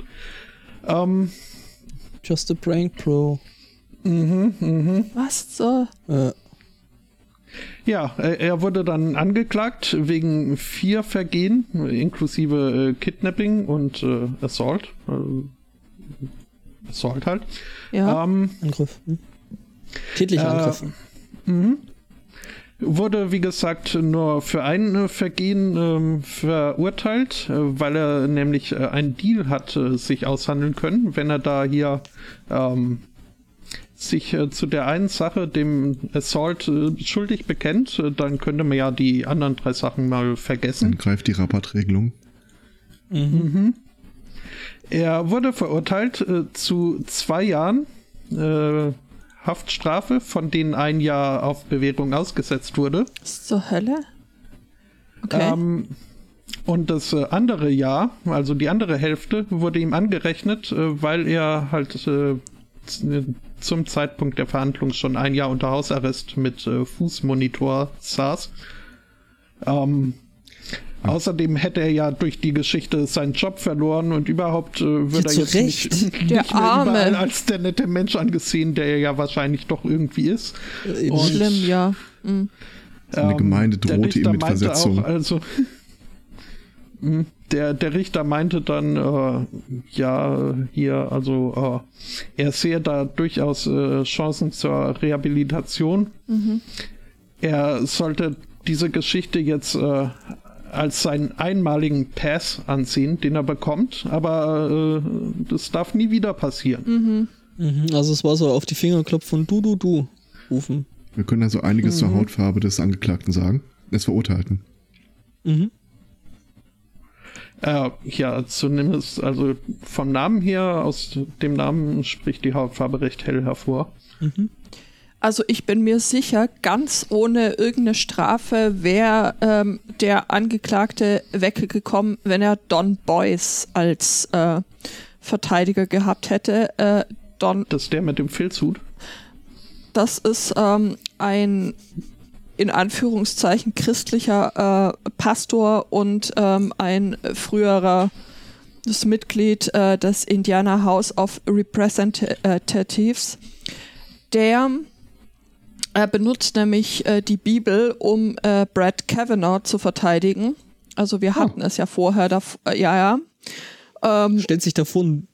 Ähm, Just a prank, Bro. Was zur. Äh, Ja, er er wurde dann angeklagt wegen vier Vergehen, inklusive äh, Kidnapping und äh, Assault. Äh, Assault halt. Ja. Ähm, Angriff. Hm? Tätlicher Äh, Angriff. wurde, wie gesagt, nur für ein äh, Vergehen ähm, verurteilt, äh, weil er nämlich äh, einen Deal hat äh, sich aushandeln können, wenn er da hier ähm, sich äh, zu der einen Sache, dem Assault, äh, schuldig bekennt, äh, dann könnte man ja die anderen drei Sachen mal Dann vergessen. greift die Rabattregelung. Er wurde verurteilt äh, zu zwei Jahren äh, Haftstrafe, von denen ein Jahr auf Bewährung ausgesetzt wurde. Was zur Hölle? Okay. Ähm, und das äh, andere Jahr, also die andere Hälfte, wurde ihm angerechnet, weil er halt zum Zeitpunkt der Verhandlung schon ein Jahr unter Hausarrest mit äh, Fußmonitor saß. Ähm, Außerdem hätte er ja durch die Geschichte seinen Job verloren und überhaupt äh, wird Ja, er zu jetzt Recht. nicht, nicht Der mehr Arme. als der nette Mensch angesehen, der er ja wahrscheinlich doch irgendwie ist. Äh, und- Schlimm, ja. Mhm. Seine Gemeinde der drohte ihm mit Versetzung. Auch, also, (laughs) Hm, der, der Richter meinte dann, äh, ja, hier, also, äh, er sehe da durchaus äh, Chancen zur Rehabilitation. Er sollte diese Geschichte jetzt äh, als seinen einmaligen Pass ansehen, den er bekommt, aber äh, das darf nie wieder passieren. Mhm, also es war so auf die Finger klopfen und du, du, du rufen. Wir können also einiges Mhm. zur Hautfarbe des Angeklagten sagen. Des Verurteilten. Mhm. Äh, ja, zumindest, also vom Namen her, aus dem Namen spricht die Hautfarbe recht hell hervor. Also ich bin mir sicher, ganz ohne irgendeine Strafe wäre ähm, der Angeklagte weggekommen, wenn er Don Boyce als äh, Verteidiger gehabt hätte. Äh, Don, Das ist der mit dem Filzhut. das ist ähm, ein in Anführungszeichen christlicher äh, Pastor und ähm, ein früherer das Mitglied äh, des Indiana House of Representatives. Der er benutzt nämlich äh, die Bibel, um äh, Brad Kavanaugh zu verteidigen. Also wir hatten es ja vorher, äh, ja, ja. Ähm, Stellt sich Mit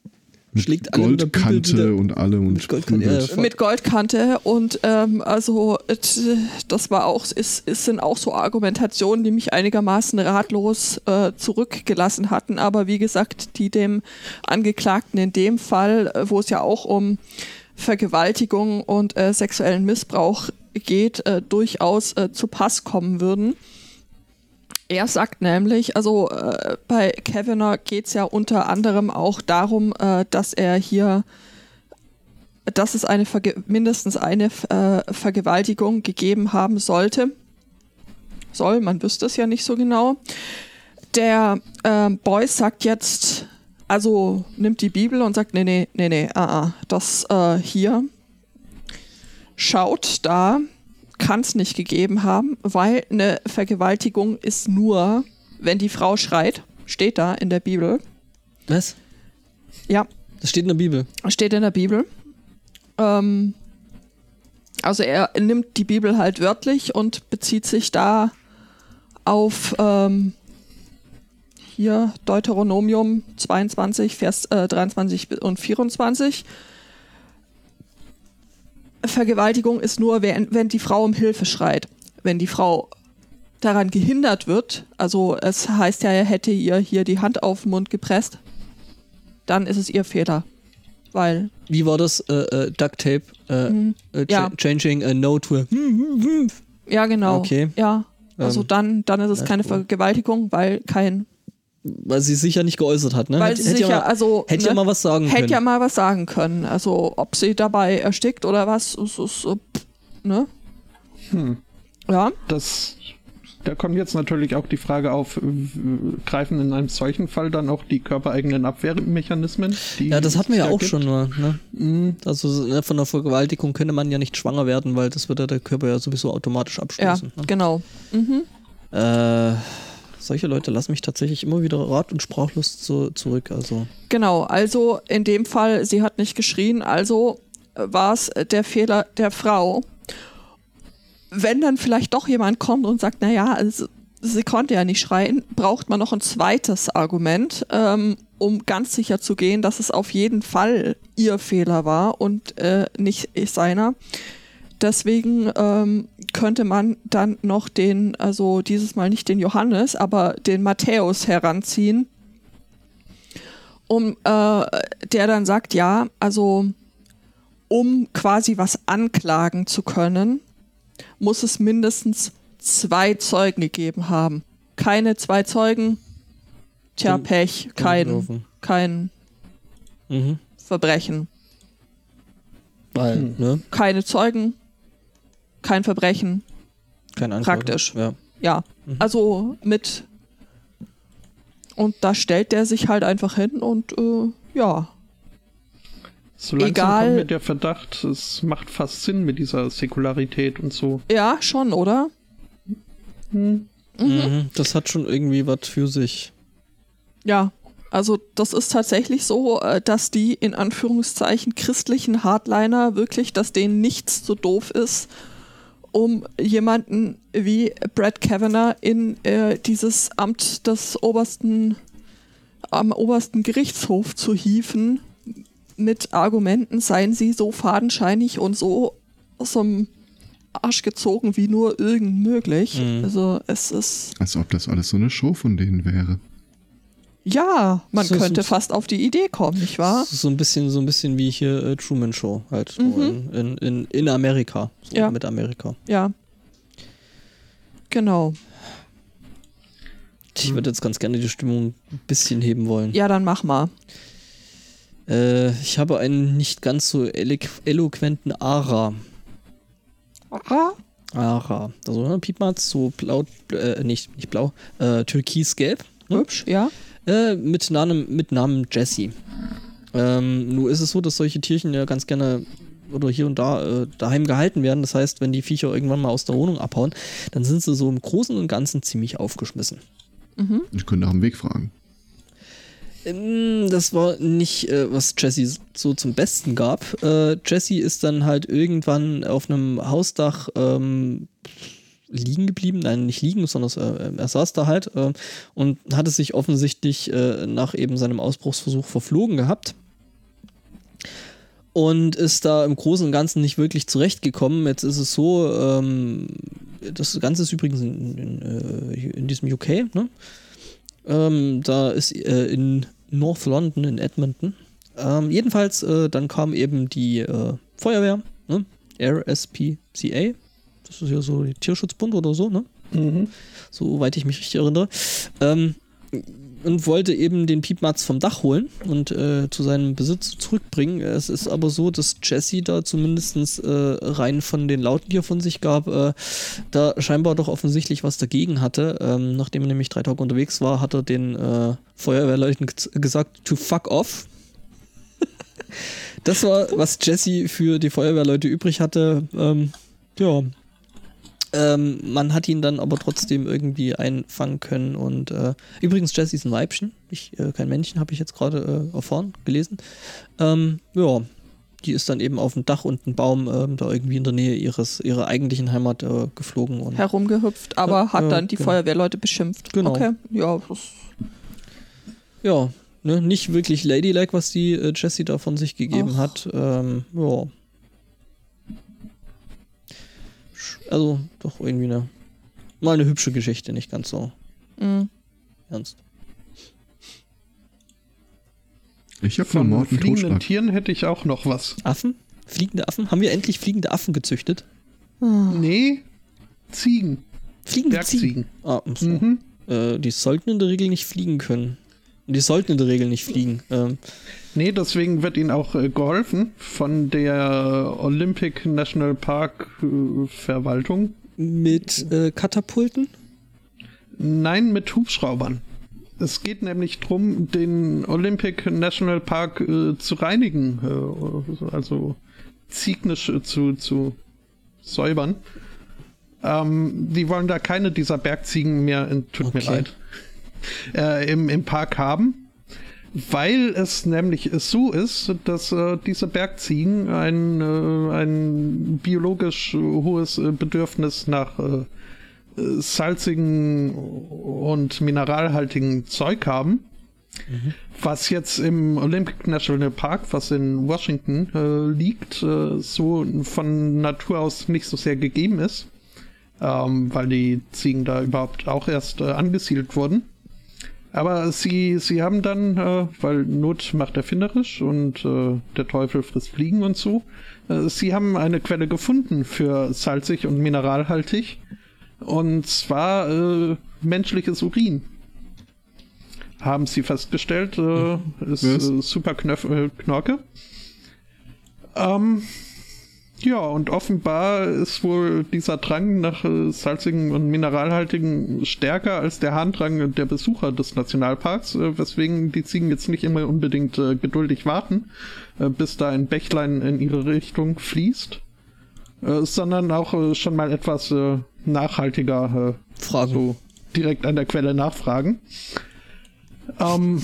schlägt alle Goldkante und allem und Mit Goldkante, ja, mit Goldkante und ähm, also das war auch, ist, ist sind auch so Argumentationen, die mich einigermaßen ratlos äh, zurückgelassen hatten, aber wie gesagt, die dem Angeklagten in dem Fall, äh, wo es ja auch um Vergewaltigung und äh, sexuellen Missbrauch geht, äh, durchaus äh, zu Pass kommen würden. Er sagt nämlich, also äh, bei Kavanaugh geht es ja unter anderem auch darum, äh, dass er hier, dass es eine Verge mindestens eine äh, Vergewaltigung gegeben haben sollte. Soll, man wüsste es ja nicht so genau. Der ähm, Boyce sagt jetzt, also nimmt die Bibel und sagt, nee, nee, nee, nee, ah, ah, das äh, hier schaut da, kann es nicht gegeben haben, weil eine Vergewaltigung ist nur, wenn die Frau schreit. Steht da in der Bibel. Was? Ja, Das steht in der Bibel. steht in der Bibel. Ähm, also er nimmt die Bibel halt wörtlich und bezieht sich da auf ähm, hier Deuteronomium 22, Vers äh, 23 und 24. Vergewaltigung ist nur, wenn, wenn die Frau um Hilfe schreit. Wenn die Frau daran gehindert wird, also es heißt ja, er hätte ihr hier die Hand auf den Mund gepresst, dann ist es ihr Fehler. Weil, Wie war das? Äh, äh, Duct Tape. Äh, Mhm. äh, Ja. cha Changing a note to a. ja genau. Okay. Ja. Also Ähm, dann, dann ist es keine. Vergewaltigung, weil kein, Weil sie sich ja nicht geäußert hat, ne? weil Hätte- sie hätte sich ja, mal, also hätte ne, ja mal was sagen hätte können. ja mal was sagen können. Also ob sie dabei erstickt oder was, ist, ist, äh, pff, ne? Hm. Ja. Das, da kommt jetzt natürlich auch die Frage auf, greifen in einem solchen Fall dann auch die körpereigenen Abwehrmechanismen? Die ja, das hatten wir ja auch gibt? schon mal. Ne? Mhm. Also ne, von der Vergewaltigung könnte man ja nicht schwanger werden, weil das würde der Körper ja sowieso automatisch Ja, abstoßen. genau. Mhm. ne? äh, solche Leute lassen mich tatsächlich immer wieder rat- und sprachlos zu, zurück. Also Genau, also in dem Fall, sie hat nicht geschrien, also war es der Fehler der Frau. wenn dann vielleicht doch jemand kommt und sagt, naja, also, sie konnte ja nicht schreien, braucht man noch ein zweites Argument, ähm, um ganz sicher zu gehen, dass es auf jeden Fall ihr Fehler war und äh, nicht seiner. Deswegen ähm, könnte man dann noch den, also dieses Mal nicht den Johannes, aber den Matthäus heranziehen, um äh, der dann sagt, ja, also um quasi was anklagen zu können, muss es mindestens zwei Zeugen gegeben haben. Keine zwei Zeugen, tja, Dann- Pech, kein, kein Mhm. Verbrechen. Weil, Hm. ne? Keine Zeugen, kein Verbrechen. Keine Anklage. Praktisch. Ja. Ja, Mhm. also mit. Und da stellt der sich halt einfach hin und äh, ja, So langsam Egal- kommt mir der Verdacht, es macht fast Sinn mit dieser Säkularität und so. ja, schon, oder? Hm. Mhm. Das hat schon irgendwie was für sich. Ja, also das ist tatsächlich so, äh, dass die in Anführungszeichen christlichen Hardliner wirklich, dass denen nichts so doof ist, um jemanden wie Brad Kavanaugh in äh, dieses Amt des obersten, am obersten Gerichtshof zu hieven mit Argumenten, seien sie so fadenscheinig und so aus dem Arsch gezogen wie nur irgend möglich. Mhm. Also es ist Als ob das alles so eine Show von denen wäre. Ja, man So- so- könnte fast auf die Idee kommen, nicht wahr? So ein bisschen, so ein bisschen wie hier äh, Truman Show, halt. Mhm. In, in, in, in Amerika. So Ja. Mit Amerika. Ja. Genau. Ich würde jetzt ganz gerne die Stimmung ein bisschen heben wollen. Ja, dann mach mal. Äh, ich habe einen nicht ganz so eloqu eloquenten Ara. Ah, Ara. Also ne, Piepmatz, so blau, äh, nicht, nicht blau, äh, türkisgelb. Ne? hübsch, ja. Äh, mit, Namen, mit Namen Jesse. Ähm, nur ist es so, dass solche Tierchen ja ganz gerne oder hier und da äh, daheim gehalten werden. Das heißt, wenn die Viecher irgendwann mal aus der Wohnung abhauen, dann sind sie so im Großen und Ganzen ziemlich aufgeschmissen. Mhm. Ich könnte nach dem Weg fragen. Ähm, Das war nicht, äh, was Jesse so zum Besten gab. Äh, Jesse ist dann halt irgendwann auf einem Hausdach ähm, liegen geblieben. Nein, nicht liegen, sondern äh, er saß da halt äh, und hatte sich offensichtlich äh, nach eben seinem Ausbruchsversuch verflogen gehabt. Und ist da im Großen und Ganzen nicht wirklich zurechtgekommen. Jetzt ist es so, ähm, das Ganze ist übrigens in, in, äh, in diesem UK, ne? Ähm, da ist äh, in North London, in Edmonton. Ähm, jedenfalls, äh, dann kam eben die Feuerwehr, ne? RSPCA. Das ist ja so die Tierschutzbund oder so, ne? Mhm. Soweit ich mich richtig erinnere. Ähm, und wollte eben den Piepmatz vom Dach holen und äh, zu seinem Besitz zurückbringen. Es ist aber so, dass Jesse da zumindest äh, rein von den Lauten, die er von sich gab, äh, da scheinbar doch offensichtlich was dagegen hatte. Ähm, nachdem er nämlich drei Tage unterwegs war, hat er den äh, Feuerwehrleuten ge- gesagt, to fuck off. (laughs) das war, was Jesse für die Feuerwehrleute übrig hatte. Ähm, ja, ähm, man hat ihn dann aber trotzdem irgendwie einfangen können und äh, übrigens Jessie ist ein Weibchen, ich, äh, kein Männchen, habe ich jetzt gerade äh, erfahren, gelesen. Ähm, ja, die ist dann eben auf dem Dach und ein Baum ähm, da irgendwie in der Nähe ihres ihrer eigentlichen Heimat äh, geflogen und Herumgehüpft, aber Ja, hat dann die genau. Feuerwehrleute beschimpft. Genau. Okay, ja, das, ja, ne, nicht wirklich ladylike, was die äh, Jessie da von sich gegeben Ach. hat. Ähm, ja. Also doch irgendwie eine mal eine hübsche Geschichte, nicht ganz so mh. ernst. Ich habe von Von Mord und fliegenden Totschlag. Tieren hätte ich auch noch was. Affen? Fliegende Affen? Haben wir endlich fliegende Affen gezüchtet? Ah. Nee, Ziegen. Fliegende Ziegen. Bergziegen. Ah, so. Mhm. äh, die sollten in der Regel nicht fliegen können. Und die sollten in der Regel nicht fliegen. Ähm, Nee, deswegen wird ihnen auch äh, geholfen von der Olympic National Park äh, Verwaltung. mit äh, Katapulten? Nein, mit Hubschraubern. Es geht nämlich darum, den Olympic National Park äh, zu reinigen, äh, also ziegnisch äh, zu, zu säubern. Ähm, die wollen da keine dieser Bergziegen mehr, in, tut mir Okay. leid, äh, im, im Park haben. Weil es nämlich so ist, dass äh, diese Bergziegen ein, äh, ein biologisch hohes Bedürfnis nach äh, salzigen und mineralhaltigen Zeug haben. Mhm. Was jetzt im Olympic National Park, was in Washington äh, liegt, äh, so von Natur aus nicht so sehr gegeben ist, ähm, weil die Ziegen da überhaupt auch erst äh, angesiedelt wurden. Aber sie, sie haben dann, äh, weil Not macht erfinderisch und äh, der Teufel frisst Fliegen und so, äh, sie haben eine Quelle gefunden für salzig und mineralhaltig und zwar äh, menschliches Urin. Haben sie festgestellt, äh, ist äh, super Knorke. Ähm, ja, und offenbar ist wohl dieser Drang nach äh, salzigen und mineralhaltigen stärker als der Harndrang der Besucher des Nationalparks, äh, weswegen die Ziegen jetzt nicht immer unbedingt äh, geduldig warten, bis da ein Bächlein in ihre Richtung fließt, sondern auch schon mal etwas nachhaltiger Fragen. so direkt an der Quelle nachfragen. Ähm,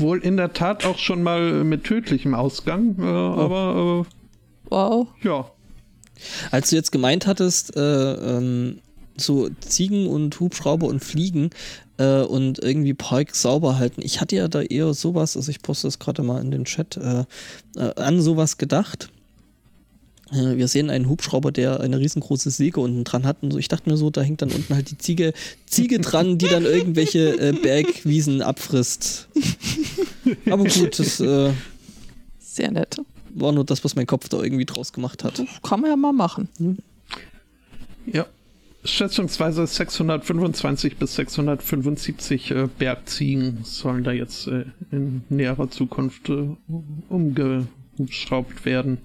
wohl in der Tat auch schon mal mit tödlichem Ausgang, äh, oh. aber äh, wow. ja. Als du jetzt gemeint hattest, äh, ähm, so Ziegen und Hubschrauber und Fliegen äh, und irgendwie Park sauber halten, ich hatte ja da eher sowas, also ich poste das gerade mal in den Chat, äh, äh, an sowas gedacht. Äh, wir sehen einen Hubschrauber, der eine riesengroße Säge unten dran hat. Und so, ich dachte mir so, da hängt dann unten halt die Ziege, Ziege dran, die dann irgendwelche äh, Bergwiesen abfrisst. Aber gut, das äh, sehr nett. War nur das, was mein Kopf da irgendwie draus gemacht hat. Kann man ja mal machen. Hm? Ja. Schätzungsweise 625 bis 675 äh, Bergziegen sollen da jetzt äh, in näherer Zukunft äh, umgeschraubt werden.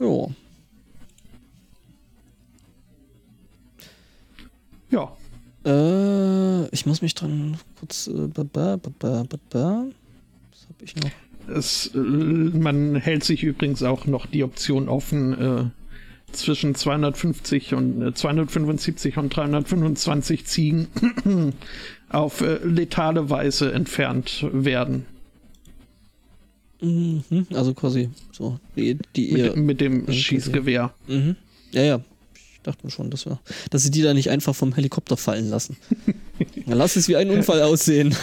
Ja. Ja. Äh, ich muss mich dran kurz. Äh, ba, ba, ba, Was habe ich noch? Es, äh, man hält sich übrigens auch noch die Option offen, äh, zwischen 250 und äh, 275 und 325 Ziegen (clears throat) auf äh, letale Weise entfernt werden. Mhm, also quasi so die, die mit, mit dem Schießgewehr. Mhm. Ja, ja. Ich dachte mir schon, dass, wir, dass sie die da nicht einfach vom Helikopter fallen lassen. (laughs) Dann lass es wie ein Unfall aussehen.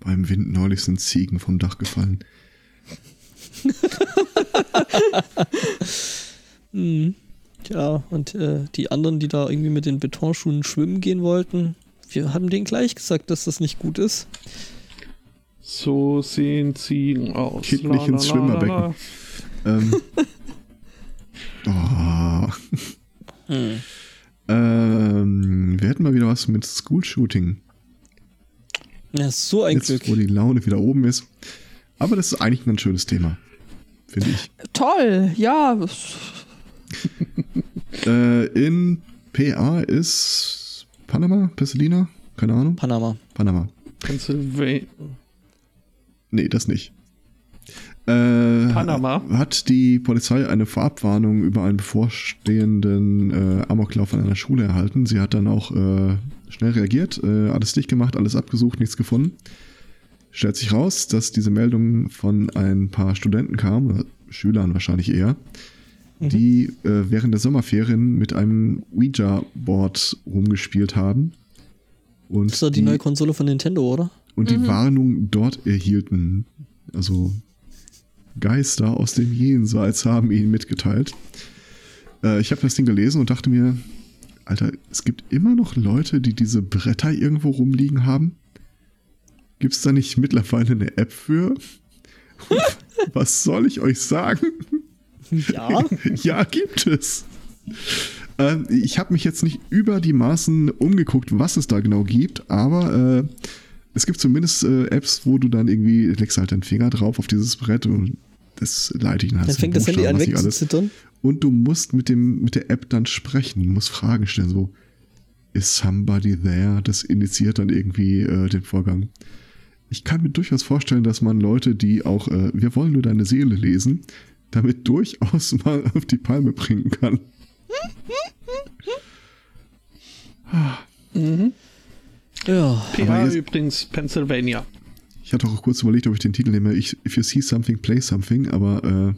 Beim Wind neulich sind Ziegen vom Dach gefallen. (laughs) mhm. Ja, und äh, die anderen, die da irgendwie mit den Betonschuhen schwimmen gehen wollten, wir haben denen gleich gesagt, dass das nicht gut ist. So sehen Ziegen aus. Kipp nicht ins Schwimmerbecken. Ähm. (laughs) oh. hm. ähm, wir hätten mal wieder was mit School-Shooting. Ja, so ein Jetzt, Glück. wo die Laune wieder oben ist. Aber das ist eigentlich ein schönes Thema. Finde ich. Toll, ja. (laughs) äh, in PA ist Panama, Pasadena, keine Ahnung. Panama. Panama. Pennsylvania. Nee, das nicht. Äh, Panama. Hat die Polizei eine Vorabwarnung über einen bevorstehenden äh, Amoklauf an einer Schule erhalten. Sie hat dann auch äh, schnell reagiert, äh, alles dicht gemacht, alles abgesucht, nichts gefunden. Stellt sich raus, dass diese Meldung von ein paar Studenten kam, oder Schülern wahrscheinlich eher, mhm. die äh, während der Sommerferien mit einem Ouija-Board rumgespielt haben. Und das ist doch die, die neue Konsole von Nintendo, oder? Und mhm. die Warnung dort erhielten. Also Geister aus dem Jenseits haben ihnen mitgeteilt. Äh, ich habe das Ding gelesen und dachte mir, Alter, es gibt immer noch Leute, die diese Bretter irgendwo rumliegen haben. Gibt es da nicht mittlerweile eine App für? (laughs) Was soll ich euch sagen? Ja. (laughs) ja, gibt es. Äh, ich habe mich jetzt nicht über die Maßen umgeguckt, was es da genau gibt, aber äh, es gibt zumindest äh, Apps, wo du dann irgendwie legst halt deinen Finger drauf auf dieses Brett und das leite ich dann. Dann fängt das Handy an wegzuzittern. Und du musst mit, dem, mit der App dann sprechen, du musst Fragen stellen, so, is somebody there? Das initiiert dann irgendwie äh, den Vorgang. Ich kann mir durchaus vorstellen, dass man Leute, die auch, äh, wir wollen nur deine Seele lesen, damit (laughs) durchaus mal auf die Palme bringen kann. Ja. PA übrigens Pennsylvania. Ich hatte auch kurz überlegt, ob ich den Titel nehme, ich, If you see something, play something, aber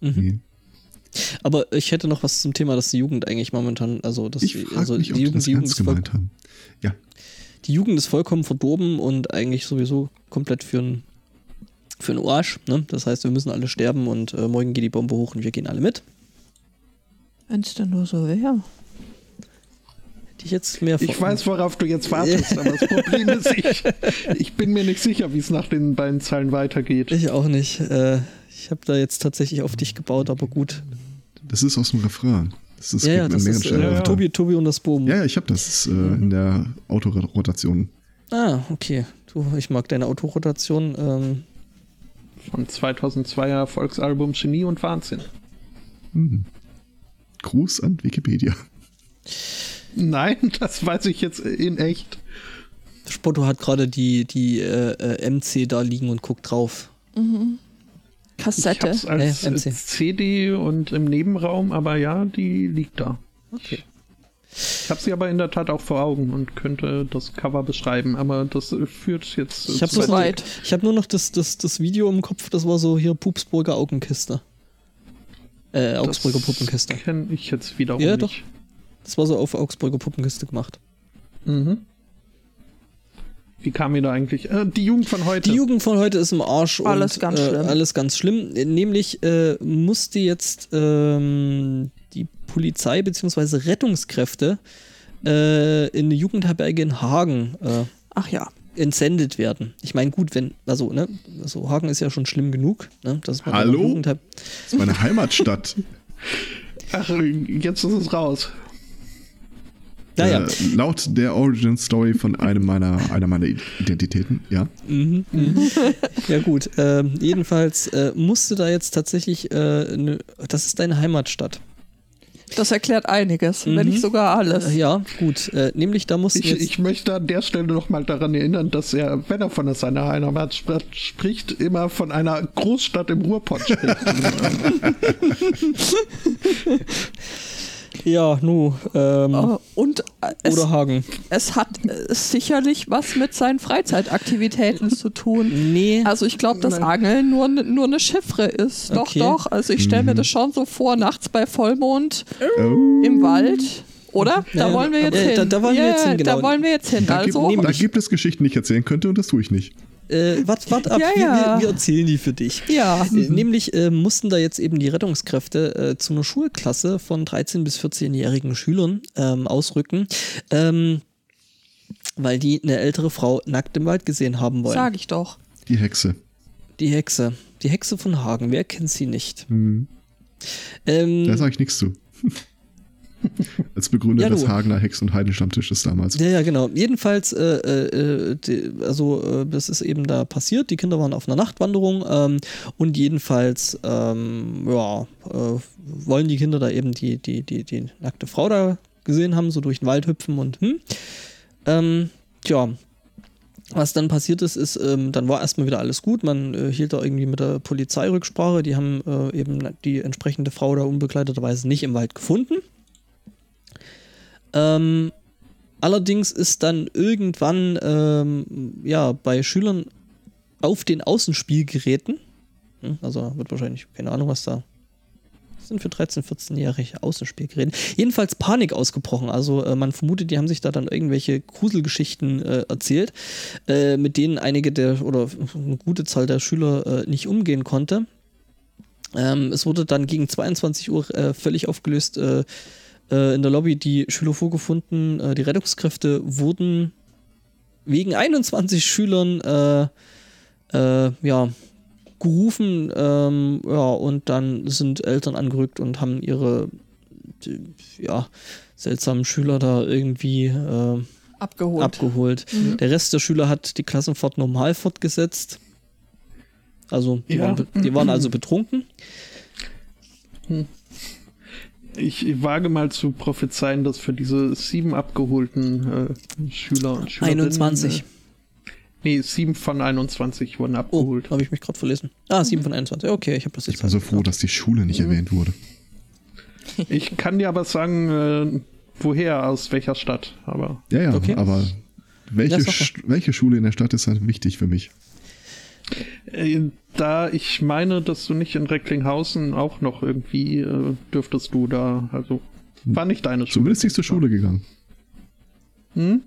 äh, Mhm. nee. Aber ich hätte noch was zum Thema, dass die Jugend eigentlich momentan, also, dass Ich die, also mich, die Jugend, das die Jugend, gemeint haben. Ja, die Jugend ist vollkommen verdorben und eigentlich sowieso komplett für ein für einen Arsch. Ne? Das heißt, wir müssen alle sterben und äh, morgen geht die Bombe hoch und wir gehen alle mit. Wenn es denn nur so wäre. Hätte ich jetzt mehr Ich vor- weiß, worauf du jetzt wartest, aber das Problem (laughs) ist, ich, ich bin mir nicht sicher, wie es nach den beiden Zeilen weitergeht. Ich auch nicht. Äh, ich habe da jetzt tatsächlich auf dich gebaut, aber gut. das ist aus dem Refrain. Das ist ja, ja, das mehreren ist Stellen. äh, Ja. Tobi, Tobi und das Boom. Ja, ja, ich habe das äh, in der Autorotation. Ah, okay. Du, ich mag deine Autorotation. Ähm, Von 2002er Erfolgsalbum Genie und Wahnsinn. Hm. Gruß an Wikipedia. Nein, (laughs) das weiß ich jetzt in echt. Spotto hat gerade die, die äh, äh, MC da liegen und guckt drauf. Ich Kassette. hab's als Nee, MC. CD und im Nebenraum, aber ja, die liegt da. Okay. Ich habe sie aber in der Tat auch vor Augen und könnte das Cover beschreiben, aber das äh, führt jetzt. Ich habe zu so weit. Ich hab nur noch das, das, das Video im Kopf, das war so hier Pupsburger Augenkiste. Äh, Augsburger Das Puppenkiste. Kenne ich jetzt wiederum Ja, nicht. Das war so auf Augsburger Puppenkiste gemacht. Mhm. Wie kam ihr da eigentlich? Äh, die Jugend von heute. Die Jugend von heute ist im Arsch Alles und ganz äh, schlimm. alles ganz schlimm. Nämlich äh, musste jetzt ähm, die Polizei bzw. Rettungskräfte äh, in eine Jugendherberge in Hagen äh, Ach ja. entsendet werden. Ich meine, gut, wenn, also, ne, also Hagen ist ja schon schlimm genug, ne, dass man Hallo? Das ist meine Heimatstadt. Ach, jetzt ist es raus. Naja, Äh, laut der Origin Story von einem meiner, einer meiner Identitäten, ja. Mhm, mhm. ja gut. Ähm, jedenfalls äh, musste da jetzt tatsächlich, äh, ne, das ist deine Heimatstadt. Das erklärt einiges, wenn Mhm. nicht sogar alles. Äh, ja, gut. Äh, nämlich da mussten Ich, jetzt, ich möchte an der Stelle noch mal daran erinnern, dass er, wenn er von seiner Heimat spr- spricht, immer von einer Großstadt im Ruhrpott spricht. (laughs) (laughs) ja, nu, ähm, Äh, Und äh, es, oder Hagen. es hat äh, sicherlich was mit seinen Freizeitaktivitäten zu tun. Nee, Also ich glaube, dass. Angeln nur, nur eine Chiffre ist. Doch, Okay. doch. Also ich stelle mir das schon so vor, nachts bei Vollmond Oh. im Wald. Oder? Da Ja, wollen wir jetzt hin. da- da wollen wir jetzt hin, genau. Da wollen wir jetzt hin. Da, Also, gibt, da gibt es Geschichten, die ich erzählen könnte und das tue ich nicht. Äh, wart, wart ab, Ja, wir, ja. Wir, wir erzählen die für dich. ja. Äh, Nämlich äh, mussten da jetzt eben die Rettungskräfte äh, zu einer Schulklasse von 13- bis 14-jährigen Schülern ähm, ausrücken, ähm, weil die eine ältere Frau nackt im Wald gesehen haben wollen. Sag ich doch. Die Hexe. Die Hexe. Die Hexe von Hagen. Wer kennt sie nicht? Hm. Ähm, Da sage ich nichts zu. (laughs) Als Begründer Ja, des. Hagener Hex- und Heidenstammtisches damals. ja, ja, genau. Jedenfalls, äh, äh, die, also äh, das ist eben da passiert. Die Kinder waren auf einer Nachtwanderung ähm, und jedenfalls, ähm, ja, äh, wollen die Kinder da eben die, die, die, die nackte Frau da gesehen haben, so durch den Wald hüpfen und hm. Ähm, tja, was dann passiert ist, ist, ähm, dann war erstmal wieder alles gut. Man äh, hielt da irgendwie mit der Polizei Rücksprache. Die haben äh, eben die entsprechende Frau da unbegleiteterweise nicht im Wald gefunden. Ähm, allerdings ist dann irgendwann ähm, ja, bei Schülern auf den Außenspielgeräten, hm, also wird wahrscheinlich, keine Ahnung, was da sind für 13-, 14-jährige Außenspielgeräte. Jedenfalls Panik ausgebrochen. Also äh, man vermutet, die haben sich da dann irgendwelche Gruselgeschichten äh, erzählt, äh, mit denen einige der oder eine gute Zahl der Schüler äh, nicht umgehen konnte. Ähm, es wurde dann gegen 22 Uhr äh, völlig aufgelöst äh, in der Lobby die Schüler vorgefunden. Äh, die Rettungskräfte wurden wegen 21 Schülern äh, äh, ja, gerufen ähm, ja, und dann sind Eltern angerückt und haben ihre die, ja, seltsamen Schüler da irgendwie äh, Abgeholt. abgeholt. Der Rest der Schüler hat die Klassenfahrt normal fortgesetzt. Also die, Ja. waren, die waren also betrunken. Ich wage mal zu prophezeien, dass für diese sieben abgeholten äh, Schüler und Schülerinnen... 21. Äh, nee, sieben von 21 wurden Oh, abgeholt. habe ich mich gerade verlesen. Ah, 7 von 21. Okay, ich habe das Ich nicht war so froh, dass die Schule nicht erwähnt wurde. Ich kann dir aber sagen, äh, woher, aus welcher Stadt, aber. Ja, ja, Okay. aber welche, welche Schule in der Stadt ist halt wichtig für mich? Äh, Da ich meine, dass du nicht in Recklinghausen auch noch irgendwie äh, dürftest du da, also war nicht deine Schule. Zumindest nicht zur Schule gegangen. Hm?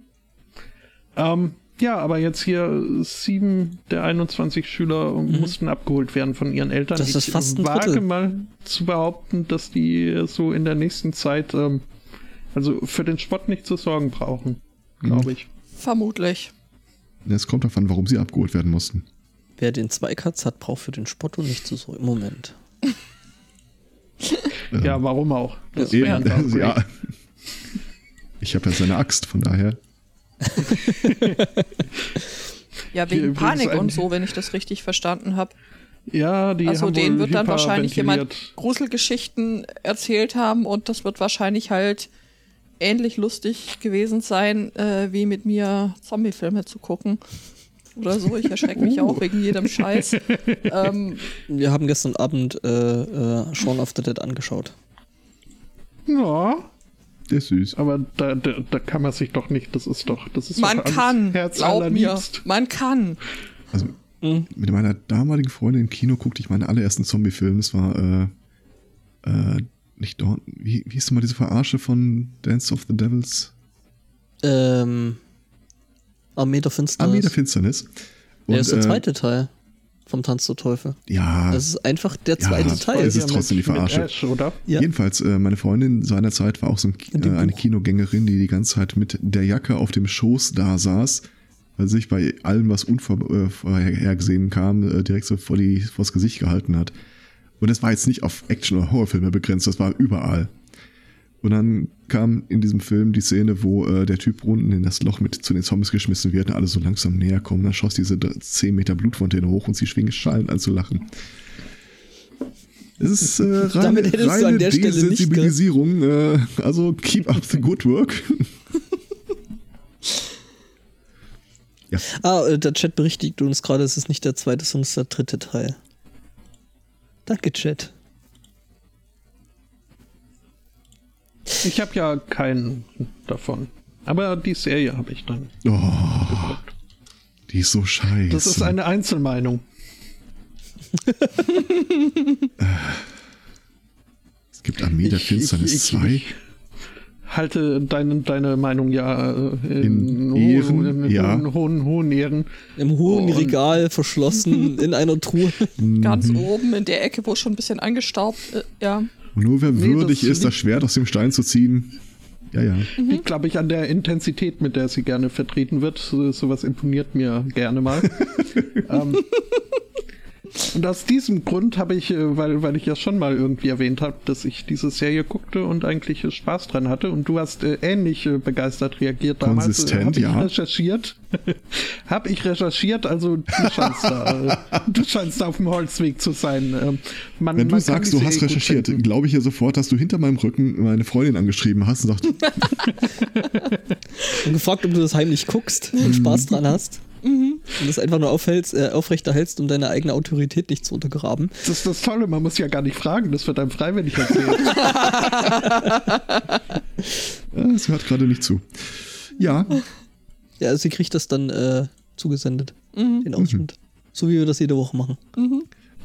Ähm, ja, aber jetzt hier sieben der 21 Schüler mussten abgeholt werden von ihren Eltern. Das ist ich fast ein wage Drittel. mal zu behaupten, dass die so in der nächsten Zeit ähm, also für den Spott nicht zu sorgen brauchen, glaube ich. Vermutlich. Es kommt davon, warum sie abgeholt werden mussten. Wer den Zweikatz hat, braucht für den Spotto nicht zu sorgen. Moment. Ähm, Ja, warum auch? Das das, ja. (laughs) Ich habe ja seine Axt, von daher. (laughs) Ja, wegen Panik und so, wenn ich das richtig verstanden habe. Ja, die Also haben denen wird dann wahrscheinlich jemand. Gruselgeschichten erzählt haben und das wird wahrscheinlich halt ähnlich lustig gewesen sein, äh, wie mit mir Zombie-Filme zu gucken. Oder so. Ich erschrecke mich Uh. auch wegen jedem Scheiß. (laughs) ähm, Wir haben gestern Abend äh, äh, Shaun of the Dead angeschaut. Ja, Der ist süß. aber da, da, da kann man sich doch nicht, das ist doch, das ist man doch kann, Herz glaub mir, man kann. Also Mhm. mit meiner damaligen Freundin im Kino guckte ich meinen allerersten Zombie-Film. Das war äh, äh, nicht Dawn. Wie, wie hieß denn mal diese Verarsche von Dance of the Devils? Ähm, Armee der Finsternis. Armee der Finsternis. Der ist der äh, zweite Teil vom Tanz der Teufel. Ja, Das ist einfach der Ja, zweite das Teil. ist Ja, trotzdem die Verarsche. Ash, oder? Ja. Jedenfalls, äh, meine Freundin seinerzeit war auch so ein, äh, eine Buch. Kinogängerin, die die ganze Zeit mit der Jacke auf dem Schoß da saß, weil sie sich bei allem, was unvorhergesehen kam, äh, direkt so vor die, vors Gesicht gehalten hat. Und das war jetzt nicht auf Action- oder Horrorfilme begrenzt, das war überall. Und dann kam in diesem Film die Szene, wo äh, der Typ unten in das Loch mit zu den Zombies geschmissen wird und alle so langsam näher kommen. Dann schoss diese 10 Meter Blutfontäne hoch und sie fing schallend an zu lachen. Es ist äh, (laughs) reine, Damit reine Desensibilisierung. Äh, also keep up the good work. (laughs) ja, Ah, äh, der Chat berichtigt uns gerade, es ist nicht der zweite, sondern es ist der dritte Teil. Danke, Chat. Ich habe ja keinen davon. Aber die Serie habe ich dann. oh, die ist so scheiße. Das ist eine Einzelmeinung. (laughs) es gibt Armee der Ich- Finsternis ich- ich- 2. ich halte deine, deine Meinung ja äh, In ho- Ehren, in ja. hohen, hohen, hohen Ehren. Im hohen Und- Regal verschlossen in einer Truhe. (laughs) Ganz Mhm. oben in der Ecke, wo es schon ein bisschen angestaubt äh, ja. Und nur wer Nee, würdig das ist, das Schwert aus dem Stein zu ziehen. Ja, ja. Liegt, glaube ich, an der Intensität, mit der sie gerne vertreten wird. So, sowas imponiert mir gerne mal. (laughs) ähm, und aus diesem Grund habe ich, äh, weil, weil ich ja schon mal irgendwie erwähnt habe, dass ich diese Serie guckte und eigentlich äh, Spaß dran hatte und du hast äh, ähnlich äh, begeistert reagiert damals. Konsistent, habe ich ja. recherchiert. (laughs) habe ich recherchiert, also du scheinst da, äh, du scheinst da auf dem Holzweg zu sein. Ähm, man, Wenn du sagst, du hast recherchiert, glaube ich ja sofort, dass du hinter meinem Rücken meine Freundin angeschrieben hast und sagst, (laughs) Und gefragt, ob du das heimlich guckst und Spaß dran hast. Und das einfach nur aufhältst, äh, aufrechterhältst, um deine eigene Autorität nicht zu untergraben. Das ist das Tolle, man muss ja gar nicht fragen, das wird einem freiwillig erzählt. (laughs) äh, es hört gerade nicht zu. Ja, Ja, also sie kriegt das dann äh, zugesendet, den Ausschnitt. So wie wir das jede Woche machen.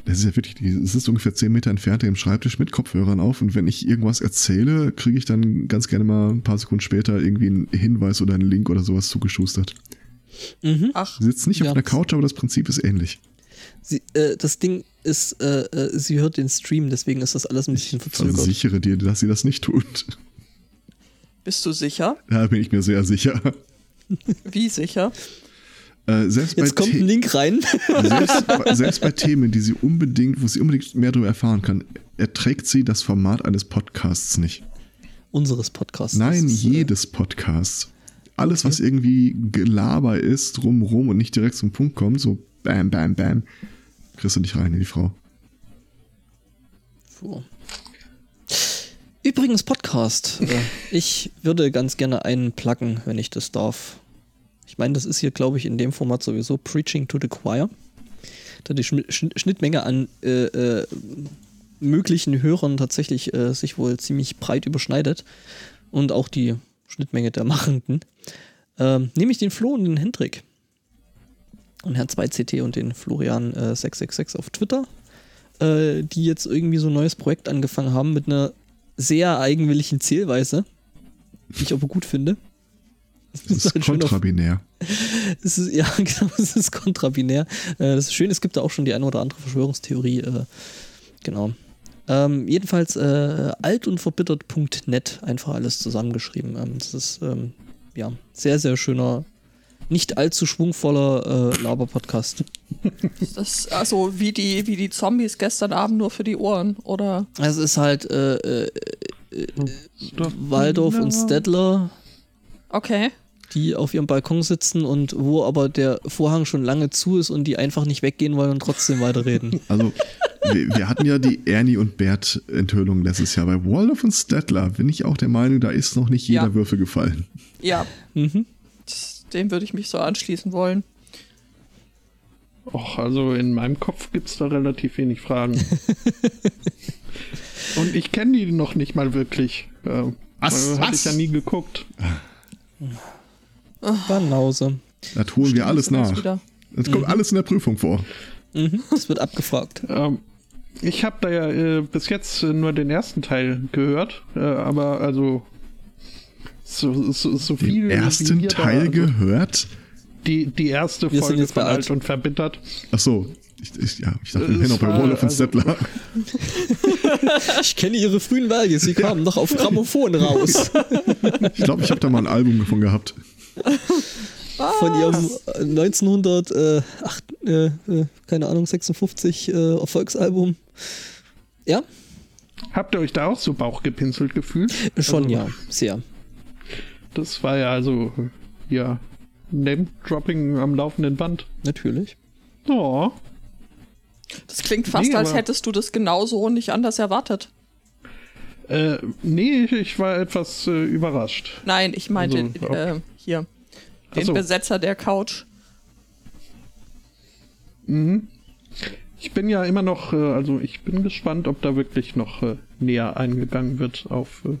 das ist ja wirklich, die- es ist ungefähr 10 Meter entfernt im Schreibtisch mit Kopfhörern auf und wenn ich irgendwas erzähle, kriege ich dann ganz gerne mal ein paar Sekunden später irgendwie einen Hinweis oder einen Link oder sowas zugeschustert. Mhm. Ach, Sie sitzt nicht Ja. auf einer Couch, aber das Prinzip ist ähnlich. Sie, äh, das Ding ist, äh, äh, sie hört den Stream, deswegen ist das alles ein bisschen verzögert. Versichere dir, dass sie das nicht tut. bist du sicher? Da bin ich mir sehr sicher. Wie sicher? Äh, selbst, Jetzt bei kommt The- ein Link rein. selbst, bei- selbst bei Themen, die sie unbedingt, wo sie unbedingt mehr darüber erfahren kann, erträgt sie das Format eines Podcasts nicht. Unseres Podcasts. Nein, ist, äh, jedes Podcasts. Alles, was irgendwie Gelaber ist, drumrum und nicht direkt zum Punkt kommt, so bam, bam, bam, kriegst du dich rein in die Frau. So. Übrigens, Podcast. (laughs) Äh, ich würde ganz gerne einen pluggen, wenn ich das darf. Ich meine, das ist hier, glaube ich, in dem Format sowieso Preaching to the Choir. Da die Schnittmenge an äh, äh, möglichen Hörern tatsächlich äh, sich wohl ziemlich breit überschneidet. und auch die Schnittmenge der Machenden. Ähm, nämlich den Flo und den Hendrik. Und Herrn 2CT und den Florian äh, 666 auf Twitter, äh, die jetzt irgendwie so ein neues Projekt angefangen haben mit einer sehr eigenwilligen Zählweise, die ich aber gut finde. Das ist halt kontrabinär. (laughs) es ist, ja, (laughs) genau, es ist kontrabinär. Äh, das ist schön, es gibt da auch schon die eine oder andere Verschwörungstheorie. Äh, genau. Ähm, jedenfalls äh, alt und verbittert.net, einfach alles zusammengeschrieben. Ähm, das ist ähm, ja sehr, sehr schöner, nicht allzu schwungvoller äh, Laber-Podcast. Das ist also wie die, wie die Zombies gestern Abend nur für die Ohren, oder? Es ist halt äh, äh, Waldorf und Stedler, Okay. Die auf ihrem Balkon sitzen und wo aber der Vorhang schon lange zu ist und die einfach nicht weggehen wollen und trotzdem weiterreden. (laughs) Also, wir, wir hatten ja die Ernie und Bert Enthüllung letztes Jahr. Bei Waldorf und Stettler bin ich auch der Meinung, da ist noch nicht jeder Ja. Würfel gefallen. Ja, mhm. dem würde ich mich so anschließen wollen. Och, also in meinem Kopf gibt es da relativ wenig Fragen. (laughs) Und ich kenne die noch nicht mal wirklich. Äh, Was? Hatte Was? ich ja nie geguckt. (laughs) Banause. Da tun wir alles Stimmt, nach. Das kommt alles in der Prüfung vor. Mhm. Das wird abgefragt. (laughs) Ähm, ich habe da ja äh, bis jetzt äh, nur den ersten Teil gehört, äh, aber also so, so, so viel. Den wie ersten mir da- Teil also gehört. die, die erste Wir sind Folge von alt. Und Verbittert. Ach so. Ich, ich, ja, ich dachte, wir sind noch bei Waldorf und also- Stettler. (laughs) Ich kenne ihre frühen Werke, sie kamen noch auf Grammophon raus. Ich glaube, ich habe da mal ein Album davon gehabt. (laughs) Von ihrem äh, 1900, äh, acht, äh, äh, keine Ahnung, 56 äh, Erfolgsalbum. Ja, Habt ihr euch da auch so Bauchgepinselt gefühlt? schon Also, ja, sehr. Das war ja also, ja, Name-Dropping am laufenden Band. Natürlich. Oh, Das klingt fast, Nee, als hättest du das genauso und nicht anders erwartet. äh, nee, ich war etwas äh, überrascht. Nein, ich meinte Also, okay. äh, hier. Den so. Besetzer der Couch. Mhm. Ich bin ja immer noch, äh, also ich bin gespannt, ob da wirklich noch äh, näher eingegangen wird auf äh,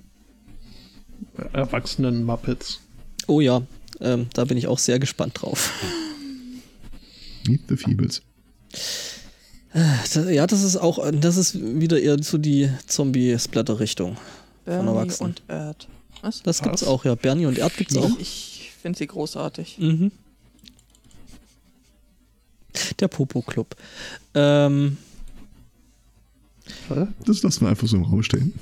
erwachsenen Muppets. Oh ja, ähm, da bin ich auch sehr gespannt drauf. Meet the Feebles. Ja, das ist auch, das ist wieder eher so die Zombie-Splatter-Richtung. Bernie Erwachsenen. und Erd. Was? Das gibt's Was? auch, ja. Bernie und Erd gibt's auch. Ich finde sie großartig. Mhm. Der Popo-Club. Ähm? Das lassen wir einfach so im Raum stehen.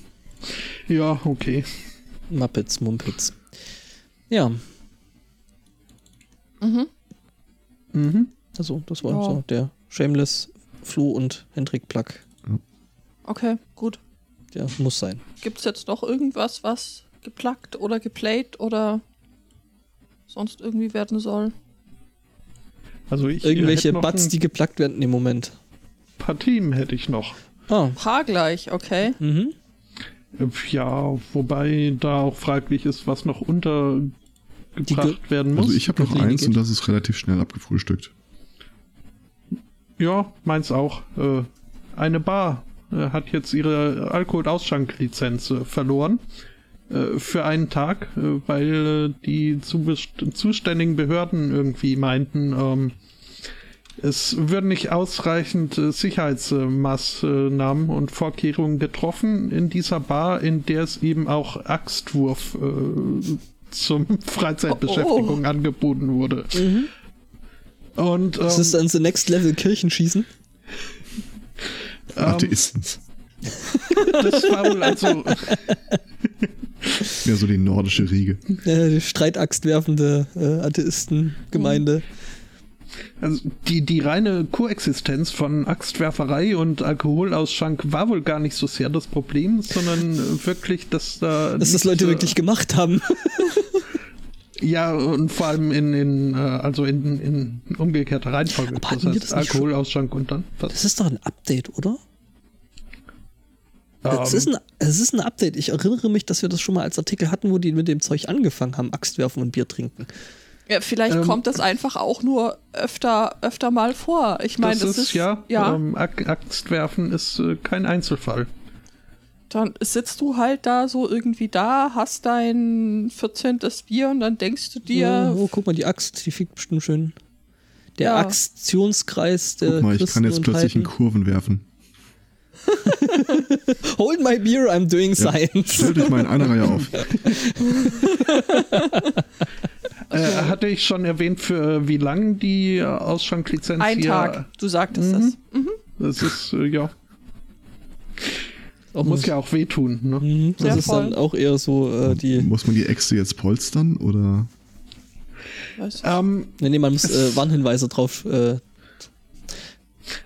Ja, okay. Muppets, Mumpets. Ja, Mhm. Mhm. also das war Ja. so der Shameless Flo und Hendrik Plug. Okay, gut. Der muss sein. Gibt es jetzt noch irgendwas, was geplackt oder geplayt oder sonst irgendwie werden soll? Also ich Irgendwelche Buds, die geplagt werden im Moment. paar Themen hätte ich noch. Ah, Paar gleich, okay. mhm. Ja, wobei da auch fraglich ist, was noch untergebracht ge- werden muss. Also ich habe noch eins geht. und das ist relativ schnell abgefrühstückt. Ja, meins auch. Äh, eine Bar äh, hat jetzt ihre Alkoholausschenklizenz äh, verloren. Äh, für einen Tag, äh, weil äh, die zuständigen Behörden irgendwie meinten, ähm, es würden nicht ausreichend äh, Sicherheitsmaßnahmen und Vorkehrungen getroffen in dieser Bar, in der es eben auch Axtwurf äh, zum (laughs) Freizeitbeschäftigung angeboten wurde. Und ähm, Das ist dann the next level Kirchenschießen. ähm, Atheisten. das war wohl also (laughs) Ja, so die nordische Riege. Äh, die Streitaxt werfende äh, Atheistengemeinde. Also die, die reine Koexistenz von Axtwerferei und Alkoholausschank war wohl gar nicht so sehr das Problem, sondern wirklich, dass da. Dass das Leute äh, wirklich gemacht haben. (laughs) Ja, und vor allem in, in äh, also in, in umgekehrter Reihenfolge. Aber das nicht Alkoholausschank und dann. Was? Das ist doch ein Update, oder? Ähm, Es ist, ein, es ist ein Update. Ich erinnere mich, dass wir das schon mal als Artikel hatten, wo die mit dem Zeug angefangen haben, Axt werfen und Bier trinken. Ja, vielleicht Ähm, kommt das einfach auch nur öfter, öfter mal vor. Ich meine, das, das, ist, ja, ja Ähm, Axtwerfen ist äh, kein Einzelfall. dann sitzt du halt da so irgendwie da, hast dein 14. Bier und dann denkst du dir, oh, oh, guck mal, die Axt, die fickt bestimmt schön. Der Ja. Aktionskreis der Guck mal, ich Christen kann jetzt plötzlich in. Kurven werfen. (laughs) Hold my beer, I'm doing Ja. science. Stellt euch mal in einer Reihe auf. (laughs) Äh, hatte ich schon erwähnt, für wie lang die äh, Ausschanklizenz ein hier? Tag, du sagtest Mhm. das. Das ist, äh, ja, Auch muss ja auch wehtun. Ne? Mhm, Sehr das ist dann voll. auch eher so äh, die. Muss man die Äxte jetzt polstern oder? Weiß ich. Ähm, Nee, nee, man muss äh, Warnhinweise drauf. Äh,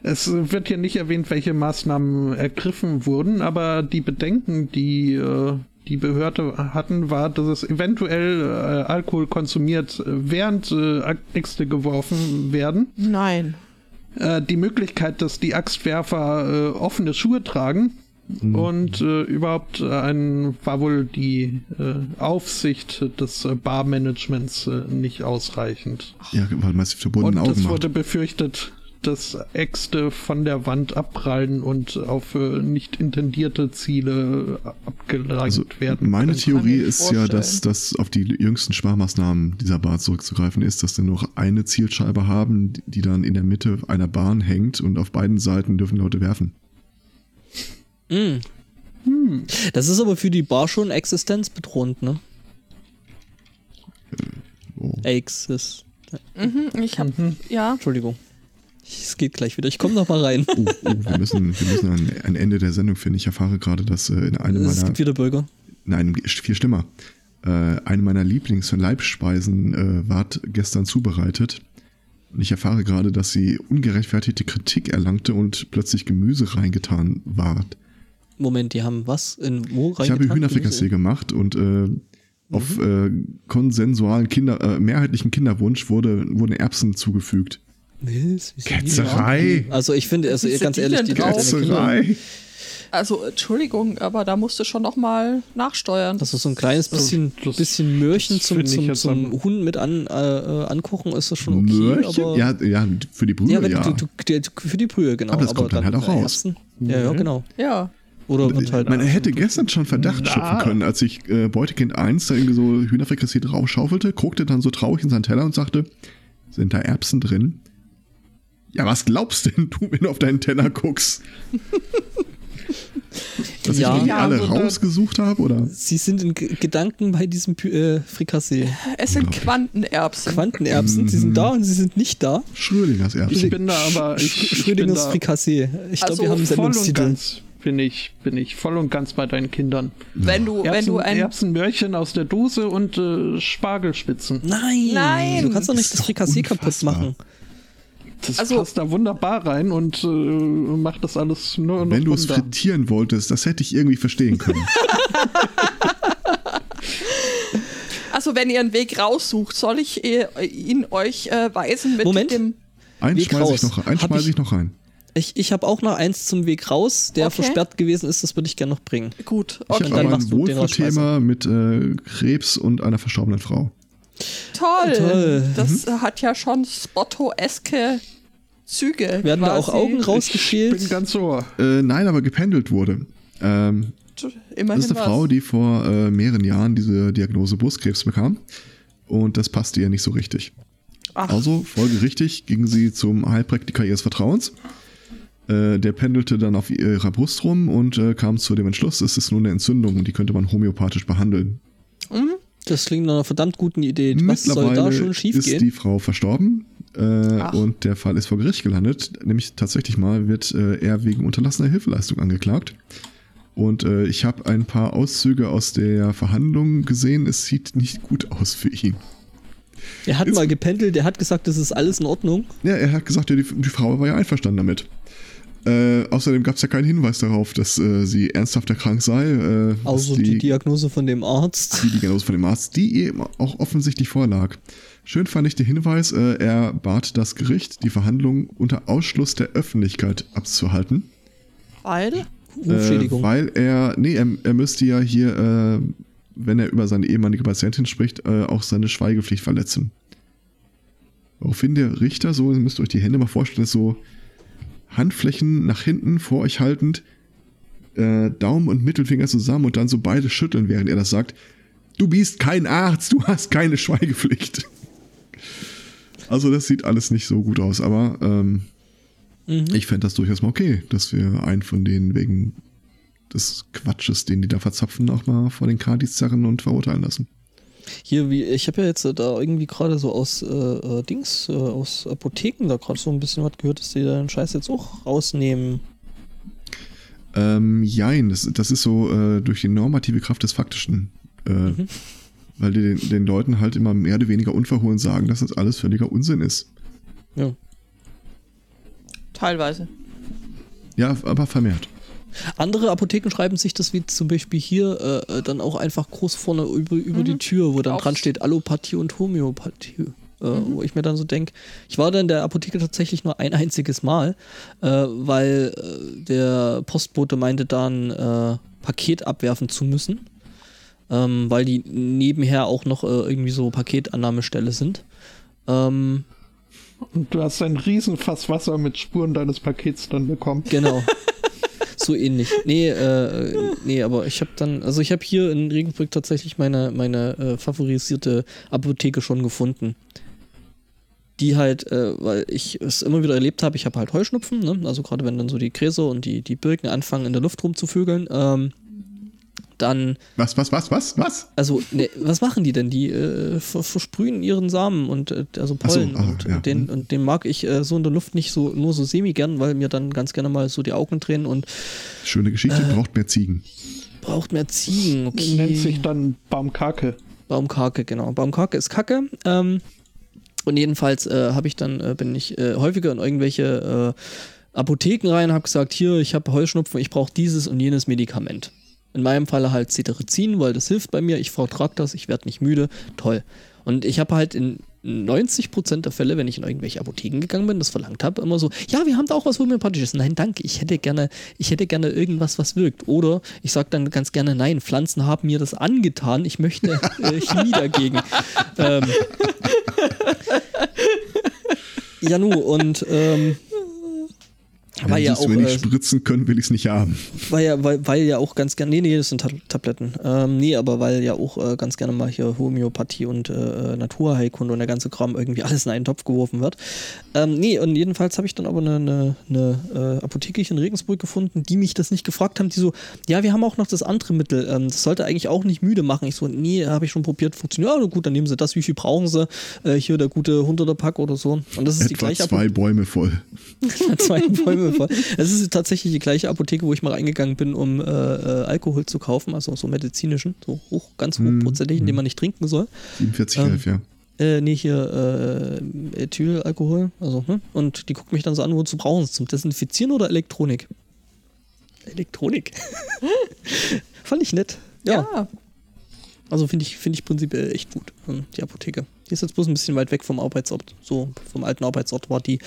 Es wird hier nicht erwähnt, welche Maßnahmen ergriffen wurden, aber die Bedenken, die äh, die Behörde hatten, war, dass es eventuell äh, Alkohol konsumiert, äh, während äh, Äxte geworfen werden. Nein. Äh, die Möglichkeit, dass die Axtwerfer offene Schuhe tragen und äh, überhaupt ein, war wohl die äh, Aufsicht des äh, Barmanagements äh, nicht ausreichend. Ja, weil man es mit verbundenen Und Augen es macht. wurde befürchtet, dass Äxte von der Wand abprallen und auf äh, nicht intendierte Ziele äh, abgeleitet Also werden. meine können. Theorie ist ja, dass vorstellen. das auf die jüngsten Sparmaßnahmen dieser Bar zurückzugreifen ist, dass sie nur noch eine Zielscheibe haben, die dann in der Mitte einer Bahn hängt und auf beiden Seiten dürfen Leute werfen. mh. Hm. Das ist aber für die Bar schon existenzbedrohend, ne? Oh. Exist. Mhm, ich hab, Mhm. ja, Entschuldigung. Es geht gleich wieder. Ich komme noch mal rein. Oh, oh, wir müssen, wir müssen ein, ein Ende der Sendung finden. Ich erfahre gerade, dass äh, in einem Es meiner, gibt wieder Bürger. nein, viel schlimmer, äh, eine meiner Lieblings-Leibspeisen äh, ward gestern zubereitet. Und ich erfahre gerade, dass sie ungerechtfertigte Kritik erlangte und plötzlich Gemüse reingetan ward. Moment, die haben was in wo Ich habe reingetan? Hühnerfrikassee gemacht und äh, auf äh, konsensualen Kinder, äh, mehrheitlichen Kinderwunsch wurde, wurden Erbsen zugefügt. Was? Ketzerei! drauf? Also ich finde, also ganz ehrlich, die Kinder, Ketzerei! also Entschuldigung, aber da musst du schon noch mal nachsteuern. dass du so ein kleines bisschen, Das- bisschen Möhrchen das zum, zum, zum aber- Huhn mit an, äh, äh, ankochen, ist das schon okay. Möhrchen? Aber, Ja, ja, für die Brühe, ja, ja. Du, du, du, für die Brühe, genau. Aber das kommt dann halt auch äh, raus. Ja, ja, Mhm. genau. ja. Oder wird halt. Man hätte gestern schon Verdacht Na. schöpfen können, als ich äh, Beutekind 1 da irgendwie so Hühnerfrikassee draufschaufelte, guckte dann so traurig in seinen Teller und sagte, sind da Erbsen drin? Ja, was glaubst denn du, wenn du auf deinen Teller guckst? Dass Ja. ich die Ja, alle so da- rausgesucht habe, oder? Sie sind in G Gedanken bei diesem Pü- äh, Frikassee. Es sind. Quantenerbsen. Quantenerbsen, sie sind da und sie sind nicht da. Schrödingers Erbsen. Ich bin da aber ich, Sch ich bin Schrödingers Frikassee. Ich glaube, Also wir haben einen voll und Sendungstitel. ganz bin ich bin ich voll und ganz bei deinen Kindern. wenn du, wenn Erbsen, du ein Erbsenmörchen aus der Dose und äh, Spargelspitzen. Nein, Nein. du kannst doch nicht das doch Frikassee kaputt machen. Das Also- passt da wunderbar rein und äh, macht das alles nur noch Wenn du es frittieren wolltest, das hätte ich irgendwie verstehen können. (laughs) Also wenn ihr einen Weg raussucht, soll ich äh, ihn euch äh, weisen mit Moment. dem Einen Weg schmeiße ich raus. noch, einen Hab schmeiß ich- ich noch rein. Ich, ich habe auch noch eins zum Weg raus, der Okay. versperrt gewesen ist, das würde ich gerne noch bringen. gut, Ich okay, habe dann aber ein Wohlfühlthema mit äh, Krebs und einer verstorbenen Frau. Toll. Toll. Das hat ja schon Spotto-eske Züge. Werden da auch quasi. Augen Ich bin rausgeschält? ganz ohr. Äh, nein, aber gependelt wurde. Ähm, Immerhin das ist eine was. Frau, die vor äh, mehreren Jahren diese Diagnose Brustkrebs bekam. Und das passte ihr nicht so richtig. Ach, Also, folgerichtig ging sie zum Heilpraktiker ihres Vertrauens. Äh, der pendelte dann auf ihrer Brust rum und äh, kam zu dem Entschluss, es ist nur eine Entzündung und die könnte man homöopathisch behandeln. Das klingt nach einer verdammt guten Idee. Was soll da Mittlerweile schon schief ist die Frau verstorben äh, und der Fall ist vor Gericht gelandet. Nämlich tatsächlich mal wird äh, er wegen unterlassener Hilfeleistung angeklagt. Und äh, ich habe ein paar Auszüge aus der Verhandlung gesehen. Es sieht nicht gut aus für ihn. Er hat ist- mal gependelt, der hat gesagt, das ist alles in Ordnung. Ja, er hat gesagt, ja, die, die Frau war ja einverstanden damit. Äh, außerdem gab es ja keinen Hinweis darauf, dass äh, sie ernsthaft erkrankt sei. Äh, Also die, Diagnose von dem Arzt. die Diagnose von dem Arzt, die eben auch offensichtlich vorlag. Schön fand ich den Hinweis, äh, er bat das Gericht, die Verhandlung unter Ausschluss der Öffentlichkeit abzuhalten. weil? Rufschädigung. Äh, weil er, nee, er, er müsste ja hier, äh, wenn er über seine ehemalige Patientin spricht, äh, auch seine Schweigepflicht verletzen. Woraufhin der Richter, so, ihr müsst euch die Hände mal vorstellen, ist so Handflächen nach hinten vor euch haltend, äh, Daumen und Mittelfinger zusammen und dann so beide schütteln, während er das sagt. Du bist kein Arzt, du hast keine Schweigepflicht. Also das sieht alles nicht so gut aus, aber ähm, Mhm. ich fände das durchaus mal okay, dass wir einen von denen wegen des Quatsches, den die da verzapfen, auch mal vor den Kardis zerren und verurteilen lassen. Hier, wie, ich habe ja jetzt äh, da irgendwie gerade so aus äh, äh, Dings, äh, aus Apotheken da gerade so ein bisschen was gehört, dass die da den Scheiß jetzt auch rausnehmen. Ähm, jein, das, das ist so äh, durch die normative Kraft des Faktischen. Äh, Mhm. Weil die den, den Leuten halt immer mehr oder weniger unverhohlen sagen, dass das alles völliger Unsinn ist. Ja. Teilweise. Ja, aber vermehrt. Andere Apotheken schreiben sich das wie zum Beispiel hier äh, äh, dann auch einfach groß vorne über, über die Mhm. Tür, wo dann Auch- dran steht Allopathie und Homöopathie. Äh, Mhm. Wo ich mir dann so denke, ich war da in der Apotheke tatsächlich nur ein einziges Mal, äh, weil äh, der Postbote meinte dann, äh, Paket abwerfen zu müssen, ähm, weil die nebenher auch noch äh, irgendwie so Paketannahmestelle sind. Ähm, Und du hast ein Riesenfass Wasser mit Spuren deines Pakets dann bekommen. Genau. (laughs) so ähnlich. Nee, äh, nee, aber ich habe dann, also ich habe hier in Regensburg tatsächlich meine, meine äh, favorisierte Apotheke schon gefunden. Die halt, äh, weil ich es immer wieder erlebt habe, ich habe halt Heuschnupfen, ne? also gerade wenn dann so die Gräser und die, die Birken anfangen in der Luft rumzuvögeln, ähm, dann Was, was, was, was, was? also, ne, was machen die denn? Die äh, ver versprühen ihren Samen und äh, also Ach so, Pollen ah, und, ja. und den und den mag ich äh, so in der Luft nicht so nur so semi gern, weil mir dann ganz gerne mal so die Augen drehen und Schöne Geschichte, Äh. braucht mehr Ziegen. braucht mehr Ziegen. Okay. Nennt sich dann Baumkake. Baumkake, genau. Baumkake ist Kacke. Ähm, und jedenfalls äh, habe ich dann äh, bin ich äh, häufiger in irgendwelche äh, Apotheken rein, habe gesagt, hier, ich habe Heuschnupfen, ich brauche dieses und jenes Medikament. In meinem Falle halt Cetirizin, weil das hilft bei mir. Ich vertrage das, ich werde nicht müde. Toll. Und ich habe halt in 90% der Fälle, wenn ich in irgendwelche Apotheken gegangen bin, das verlangt habe, immer so, ja, wir haben da auch was Homöopathisches. Nein, danke, ich hätte gerne, ich hätte gerne irgendwas, was wirkt. Oder ich sage dann ganz gerne, nein, Pflanzen haben mir das angetan, ich möchte (laughs) äh, Chemie dagegen. ähm, (laughs) ja, nu, und ähm, Wenn war ja auch, mir nicht äh, spritzen können, will ich es nicht haben. weil ja, weil, weil ja auch ganz gerne, nee, nee, das sind Tab Tabletten. Ähm, nee, aber weil ja auch äh, ganz gerne mal hier Homöopathie und äh, Naturheilkunde und der ganze Kram irgendwie (laughs) alles in einen Topf geworfen wird. Ähm, nee, und jedenfalls habe ich dann aber eine, eine, eine äh, Apotheke hier in Regensburg gefunden, die mich das nicht gefragt haben, die so, ja, wir haben auch noch das andere Mittel, ähm, das sollte eigentlich auch nicht müde machen. Ich so, nee, habe ich schon probiert, funktioniert. Ja, gut, dann nehmen sie das, wie viel brauchen sie? Äh, hier der gute 100er Pack oder so. Und das ist die Etwa gleiche zwei Bäume voll. (laughs) zwei Bäume voll. Es ist tatsächlich die gleiche Apotheke, wo ich mal reingegangen bin, um äh, äh, Alkohol zu kaufen, also so medizinischen, so hoch, ganz Hm, hochprozentigen, den man nicht trinken soll. 47,11, ja. Äh, nee, hier äh, Ethylalkohol, also, ne? Und die guckt mich dann so an, wozu brauchen sie es? Zum Desinfizieren oder Elektronik? Elektronik. (laughs) Fand ich nett. Ja, ja. also finde ich, finde ich prinzipiell echt gut, ähm, die Apotheke. Die ist jetzt bloß ein bisschen weit weg vom Arbeitsort, so vom alten Arbeitsort war die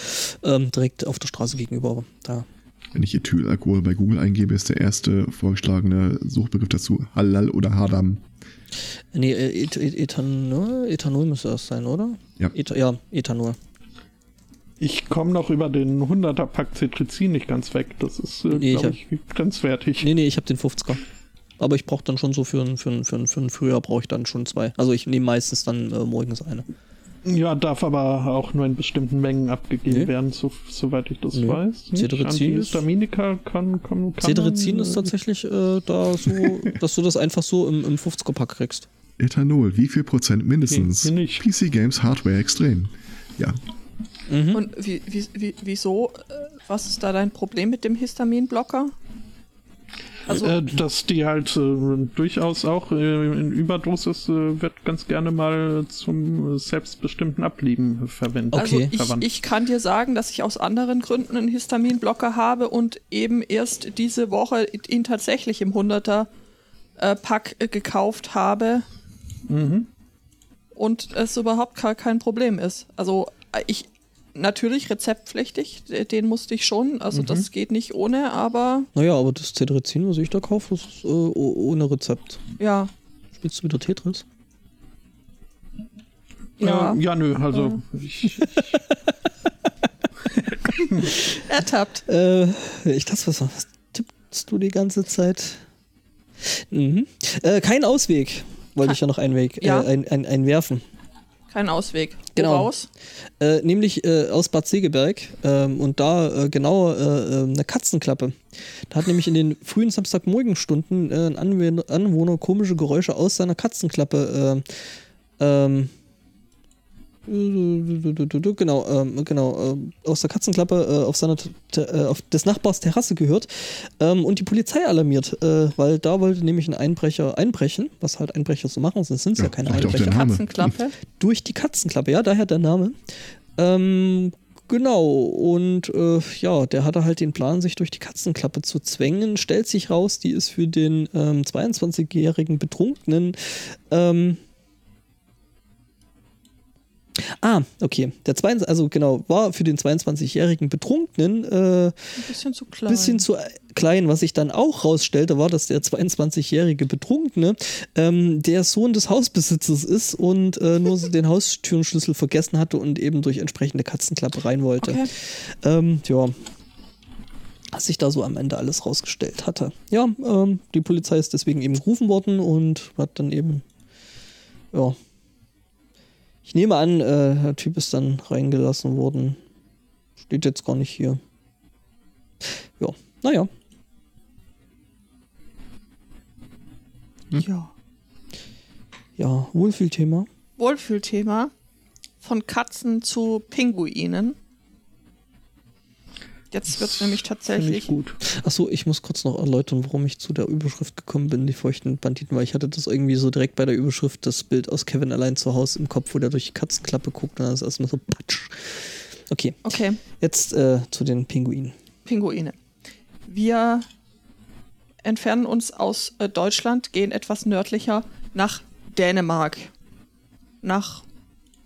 ähm, direkt auf der Straße gegenüber. Da Wenn ich Ethylalkohol bei Google eingebe, ist der erste vorgeschlagene Suchbegriff dazu Halal oder Hadam. Nee, äh, Eth Eth Ethanol, Ethanol müsste das sein, oder? Ja. Etha ja, Ethanol. Ich komme noch über den 100er Pack Cetrizin nicht ganz weg. Das ist, äh, Nee, ich glaube ich, grenzwertig. Nee, nee, ich habe den 50er. Aber ich brauche dann schon so für ein, für ein, für ein, für ein Frühjahr brauche ich dann schon zwei. Also ich nehme meistens dann äh, morgens eine. Ja, darf aber auch nur in bestimmten Mengen abgegeben Nee. werden, so, soweit ich das Nee. weiß. Cetirizin ist- kann, kann, kann Cetirizin ist äh, tatsächlich äh, da so, (laughs) dass du das einfach so im, im 50er-Pack kriegst. Ethanol, wie viel Prozent mindestens? Nicht. PC Games Hardware extrem. Ja, Mhm. Und wie, wie, wie, wieso, äh, was ist da dein Problem mit dem Histaminblocker? Also, äh, dass die halt äh, durchaus auch äh, in Überdosis äh, wird ganz gerne mal zum selbstbestimmten Ablieben verwendet. also okay. ich, Verwandt. ich kann dir sagen, dass ich aus anderen Gründen einen Histaminblocker habe und eben erst diese Woche ihn tatsächlich im 100er äh, Pack äh, gekauft habe Mhm. und es überhaupt gar kein Problem ist. Also ich natürlich rezeptpflichtig, den musste ich schon, also das geht nicht ohne, aber Naja, aber das Cetirizin, was ich da kaufe, das ist äh, oh- ohne Rezept. ja, Spielst du wieder Tetris? ja, Äh, ja, nö, also ich, (laughs) ertappt. Äh, ich dachte, was, was tippt, Nutzt du die ganze Zeit? Mhm. Äh, kein Ausweg, wollte ich ja noch einweg, Ja. Äh, ein, ein, einwerfen. Kein Ausweg. Genau. Woraus? Äh, nämlich äh, aus Bad Segeberg ähm, und da äh, genau äh, äh, eine Katzenklappe. Da hat nämlich in den frühen Samstagmorgenstunden äh, ein Anwohner komische Geräusche aus seiner Katzenklappe äh, ähm, genau, ähm, genau, ähm, aus der Katzenklappe äh, auf seiner äh, auf des Nachbars Terrasse gehört ähm, und die Polizei alarmiert, äh, weil da wollte nämlich ein Einbrecher einbrechen, was halt Einbrecher so machen, sonst sind es ja, Ja, keine Einbrecher der Name. Katzenklappe. durch die Katzenklappe, ja, daher der Name. Ähm, genau, und äh, ja, der hatte halt den Plan, sich durch die Katzenklappe zu zwängen. Stellt sich raus, die ist für den ähm, 22-jährigen Betrunkenen. Ähm, ah, okay. Der 22, also genau, war für den 22-jährigen Betrunkenen äh, Ein bisschen zu klein. bisschen zu klein. Was sich dann auch rausstellte, war, dass der 22-jährige Betrunkene ähm, der Sohn des Hausbesitzers ist und äh, nur (laughs) den Haustürenschlüssel vergessen hatte und eben durch entsprechende Katzenklappe rein wollte. Okay. Ähm, ja. Was sich da so am Ende alles rausgestellt hatte. Ja, ähm, die Polizei ist deswegen eben gerufen worden und hat dann eben, ja. Ich nehme an, äh, der Typ ist dann reingelassen worden. Steht jetzt gar nicht hier. Ja, naja. Ja. Ja, Wohlfühlthema. Wohlfühlthema. Von Katzen zu Pinguinen. Jetzt wird nämlich Finde tatsächlich. ich gut. Achso, ich muss kurz noch erläutern, warum ich zu der Überschrift gekommen bin, die feuchten Banditen, weil ich hatte das irgendwie so direkt bei der Überschrift, das Bild aus Kevin allein zu Hause im Kopf, wo der durch die Katzenklappe guckt und dann ist erstmal so patsch. Okay, Okay, jetzt äh, zu den Pinguinen. Pinguine. Wir entfernen uns aus äh, Deutschland, gehen etwas nördlicher nach Dänemark. Nach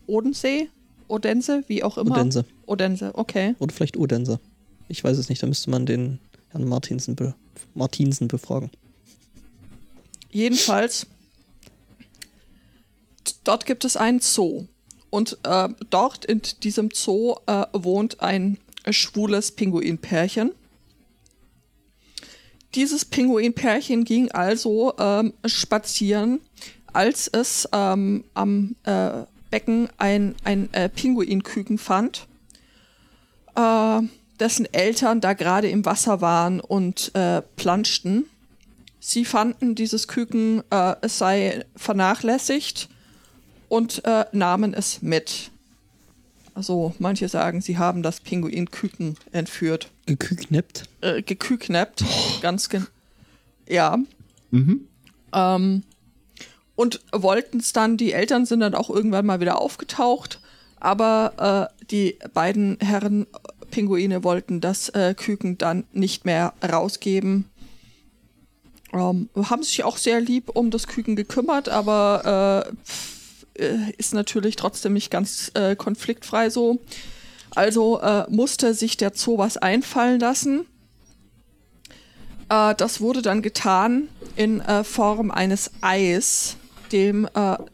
Odensee? Odense, wie auch immer. Odense. Odense, okay. Oder vielleicht Odense. Ich weiß es nicht, da müsste man den Herrn Martinsen, be Martinsen befragen. Jedenfalls, dort gibt es einen Zoo. Und äh, dort in diesem Zoo äh, wohnt ein schwules Pinguinpärchen. Dieses Pinguinpärchen ging also ähm, spazieren, als es ähm, am äh, Becken ein, ein äh, Pinguinküken fand, äh, dessen Eltern da gerade im Wasser waren und äh, planschten. Sie fanden, dieses Küken äh, es sei vernachlässigt und äh, nahmen es mit. Also manche sagen, sie haben das Pinguinküken entführt. Gekügneppt. Äh, geküknappt. Ganz gen Ja. Mhm. Ähm, und wollten es dann, die Eltern sind dann auch irgendwann mal wieder aufgetaucht, aber äh, die beiden Herren Pinguine wollten das äh, Küken dann nicht mehr rausgeben. Ähm, haben sich auch sehr lieb um das Küken gekümmert, aber äh, äh, ist natürlich trotzdem nicht ganz äh, konfliktfrei so. Also äh, musste sich der Zoo was einfallen lassen. Äh, das wurde dann getan in Form eines Eis, dem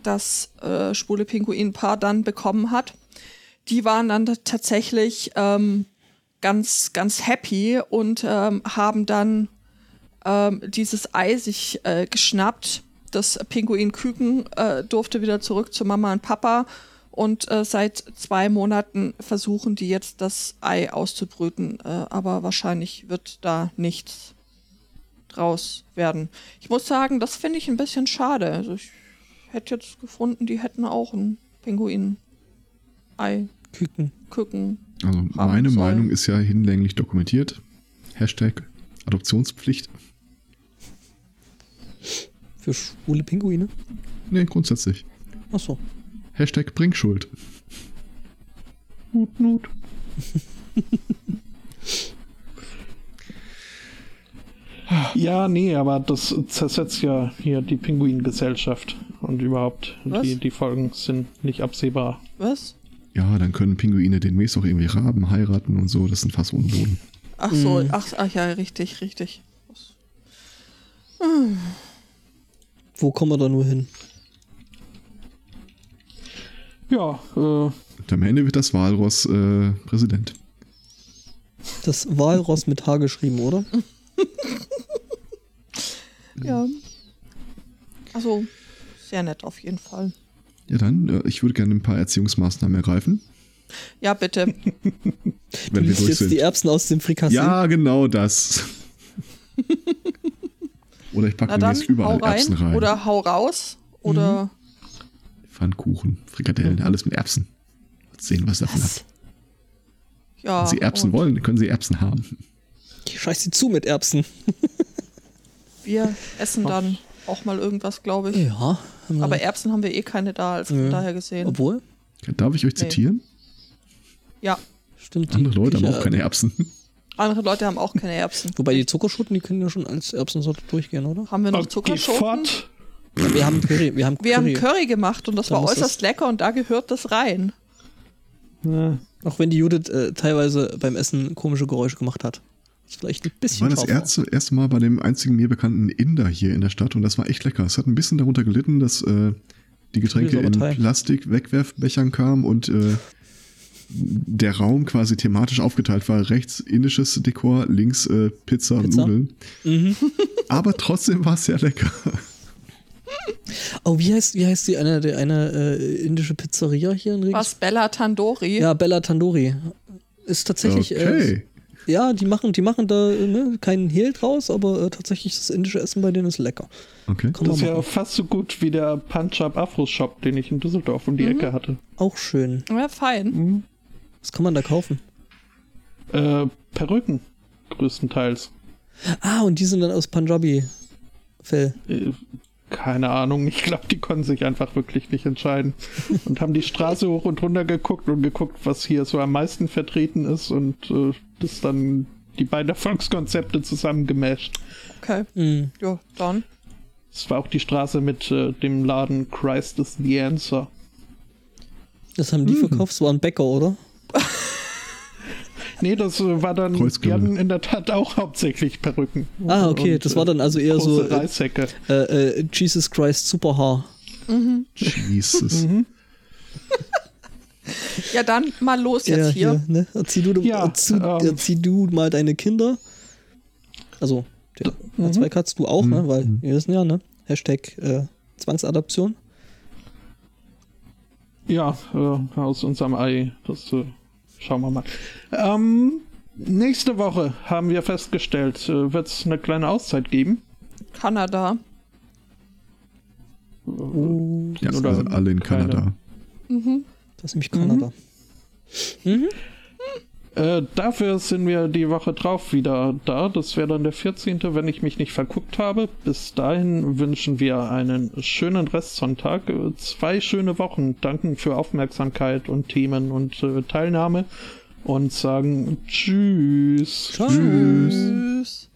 das schwule Pinguinpaar dann bekommen hat. Die waren dann tatsächlich ähm, ganz, ganz happy und ähm, haben dann ähm, dieses Ei sich äh, geschnappt. Das Pinguinküken äh, durfte wieder zurück zu Mama und Papa und äh, seit zwei Monaten versuchen die jetzt das Ei auszubrüten, äh, aber wahrscheinlich wird da nichts draus werden. Ich muss sagen, das finde ich ein bisschen schade. Also ich hätte jetzt gefunden, die hätten auch ein Pinguin-Ei Küken. küken. Also Haben meine soll. Meinung ist ja hinlänglich dokumentiert. Hashtag Adoptionspflicht. Für schwule Pinguine? Nee, grundsätzlich. Achso. Hashtag Bringschuld. Nut, nut. (laughs) Ja, nee, aber das zersetzt ja hier die Pinguingesellschaft und überhaupt. Was? Die, die Folgen sind nicht absehbar. Was? Ja, dann können Pinguine demnächst auch irgendwie Raben heiraten und so. Das sind fast ohne Boden. Ach so, Mhm. ach, ach ja, richtig, richtig. Wo kommen wir da nur hin? Ja, äh, Und am Ende wird das Walross äh, Präsident. Das Walross mit H geschrieben, oder? (laughs) Ja. Also, sehr nett auf jeden Fall. Ja, dann, äh, ich würde gerne ein paar Erziehungsmaßnahmen ergreifen, Ja, bitte. (laughs) Du wenn wir liest durch jetzt die sind. Erbsen aus dem Frikassee. Ja, genau das. (laughs) Oder ich packe dann, demnächst überall hau rein. Erbsen rein. Oder hau raus. Oder Pfannkuchen, Frikadellen, alles mit Erbsen. Mal sehen, was davon was? habt. Ja. Wenn Sie Erbsen und wollen, können Sie Erbsen haben. Ich scheiß sie zu mit Erbsen. Wir essen dann auch mal irgendwas, glaube ich. Ja. Aber Erbsen haben wir eh keine da, also von Ja. daher gesehen. Obwohl, Darf ich euch Nee. zitieren? Ja, stimmt. Andere Leute haben auch keine Erbsen. andere Leute haben auch keine Erbsen. Wobei die Zuckerschoten, die können ja schon als Erbsensorte durchgehen, oder? Haben wir noch Okay, Zuckerschoten? Ja, wir haben Curry. Wir haben Wir Curry. haben Curry gemacht und das Da war äußerst das- lecker und da gehört das rein. Ja. Auch wenn die Judith äh, teilweise beim Essen komische Geräusche gemacht hat. Vielleicht ein Ich bisschen war das erste, erste Mal bei dem einzigen mir bekannten Inder hier in der Stadt und das war echt lecker. Es hat ein bisschen darunter gelitten, dass äh, die Getränke in. Plastik-Wegwerfbechern kamen und äh, der Raum quasi thematisch aufgeteilt war. Rechts indisches Dekor, links äh, Pizza, und Pizza. Nudeln. Mhm. (laughs) Aber trotzdem war es sehr lecker. Oh, wie heißt, wie heißt die eine, die eine äh, indische Pizzeria hier in Regensburg? Was Bella Tandoori? Ja, Bella Tandoori. Ist tatsächlich. Äh, Okay. Ja, die machen, die machen da ne, keinen Hehl draus, aber äh, tatsächlich das indische Essen bei denen ist lecker. Okay. Kann Das ist ja machen. fast so gut wie der Punch-Up Afro-Shop, den ich in Düsseldorf um die Ecke hatte. Auch schön. Ja, fein. Mhm. Was kann man da kaufen? Äh, Perücken, größtenteils. Ah, und die sind dann aus Punjabi-Fell. Äh, keine Ahnung, ich glaube, die konnten sich einfach wirklich nicht entscheiden. (laughs) Und haben die Straße hoch und runter geguckt und geguckt, was hier so am meisten vertreten ist und äh, das dann die beiden Erfolgskonzepte zusammengemasht. Okay. Mhm. Ja, dann. Das war auch die Straße mit äh, dem Laden Christ is the Answer. Das haben die verkauft, es war ein Bäcker, oder? (laughs) Nee, das äh, war dann, die hatten in der Tat auch hauptsächlich Perücken. Ah, okay, Und, das war dann also eher so große äh, Reissäcke. äh, äh, Jesus Christ Superhaar. Jesus. Mhm. (laughs) Ja, dann mal los jetzt Ja, hier. ne? Erzieh du, Ja, erzieh, ähm. erzieh du mal deine Kinder. Also, der mhm. zwei Katz, du auch, ne? Weil wir wissen ja, ne? Hashtag äh, Zwangsadoption. Ja, äh, aus unserem Ei. Das äh, schauen wir mal. Ähm, nächste Woche haben wir festgestellt, äh, wird es eine kleine Auszeit geben. Kanada. Ja, Oder wir sind alle in keine. Kanada. Das ist nämlich Kanada. Äh, dafür sind wir die Woche drauf wieder da. Das wäre dann der 14., wenn ich mich nicht verguckt habe. Bis dahin wünschen wir einen schönen Restsonntag. Äh, Zwei schöne Wochen. Danken für Aufmerksamkeit und Themen und äh, Teilnahme. Und sagen Tschüss. Ciao. Tschüss.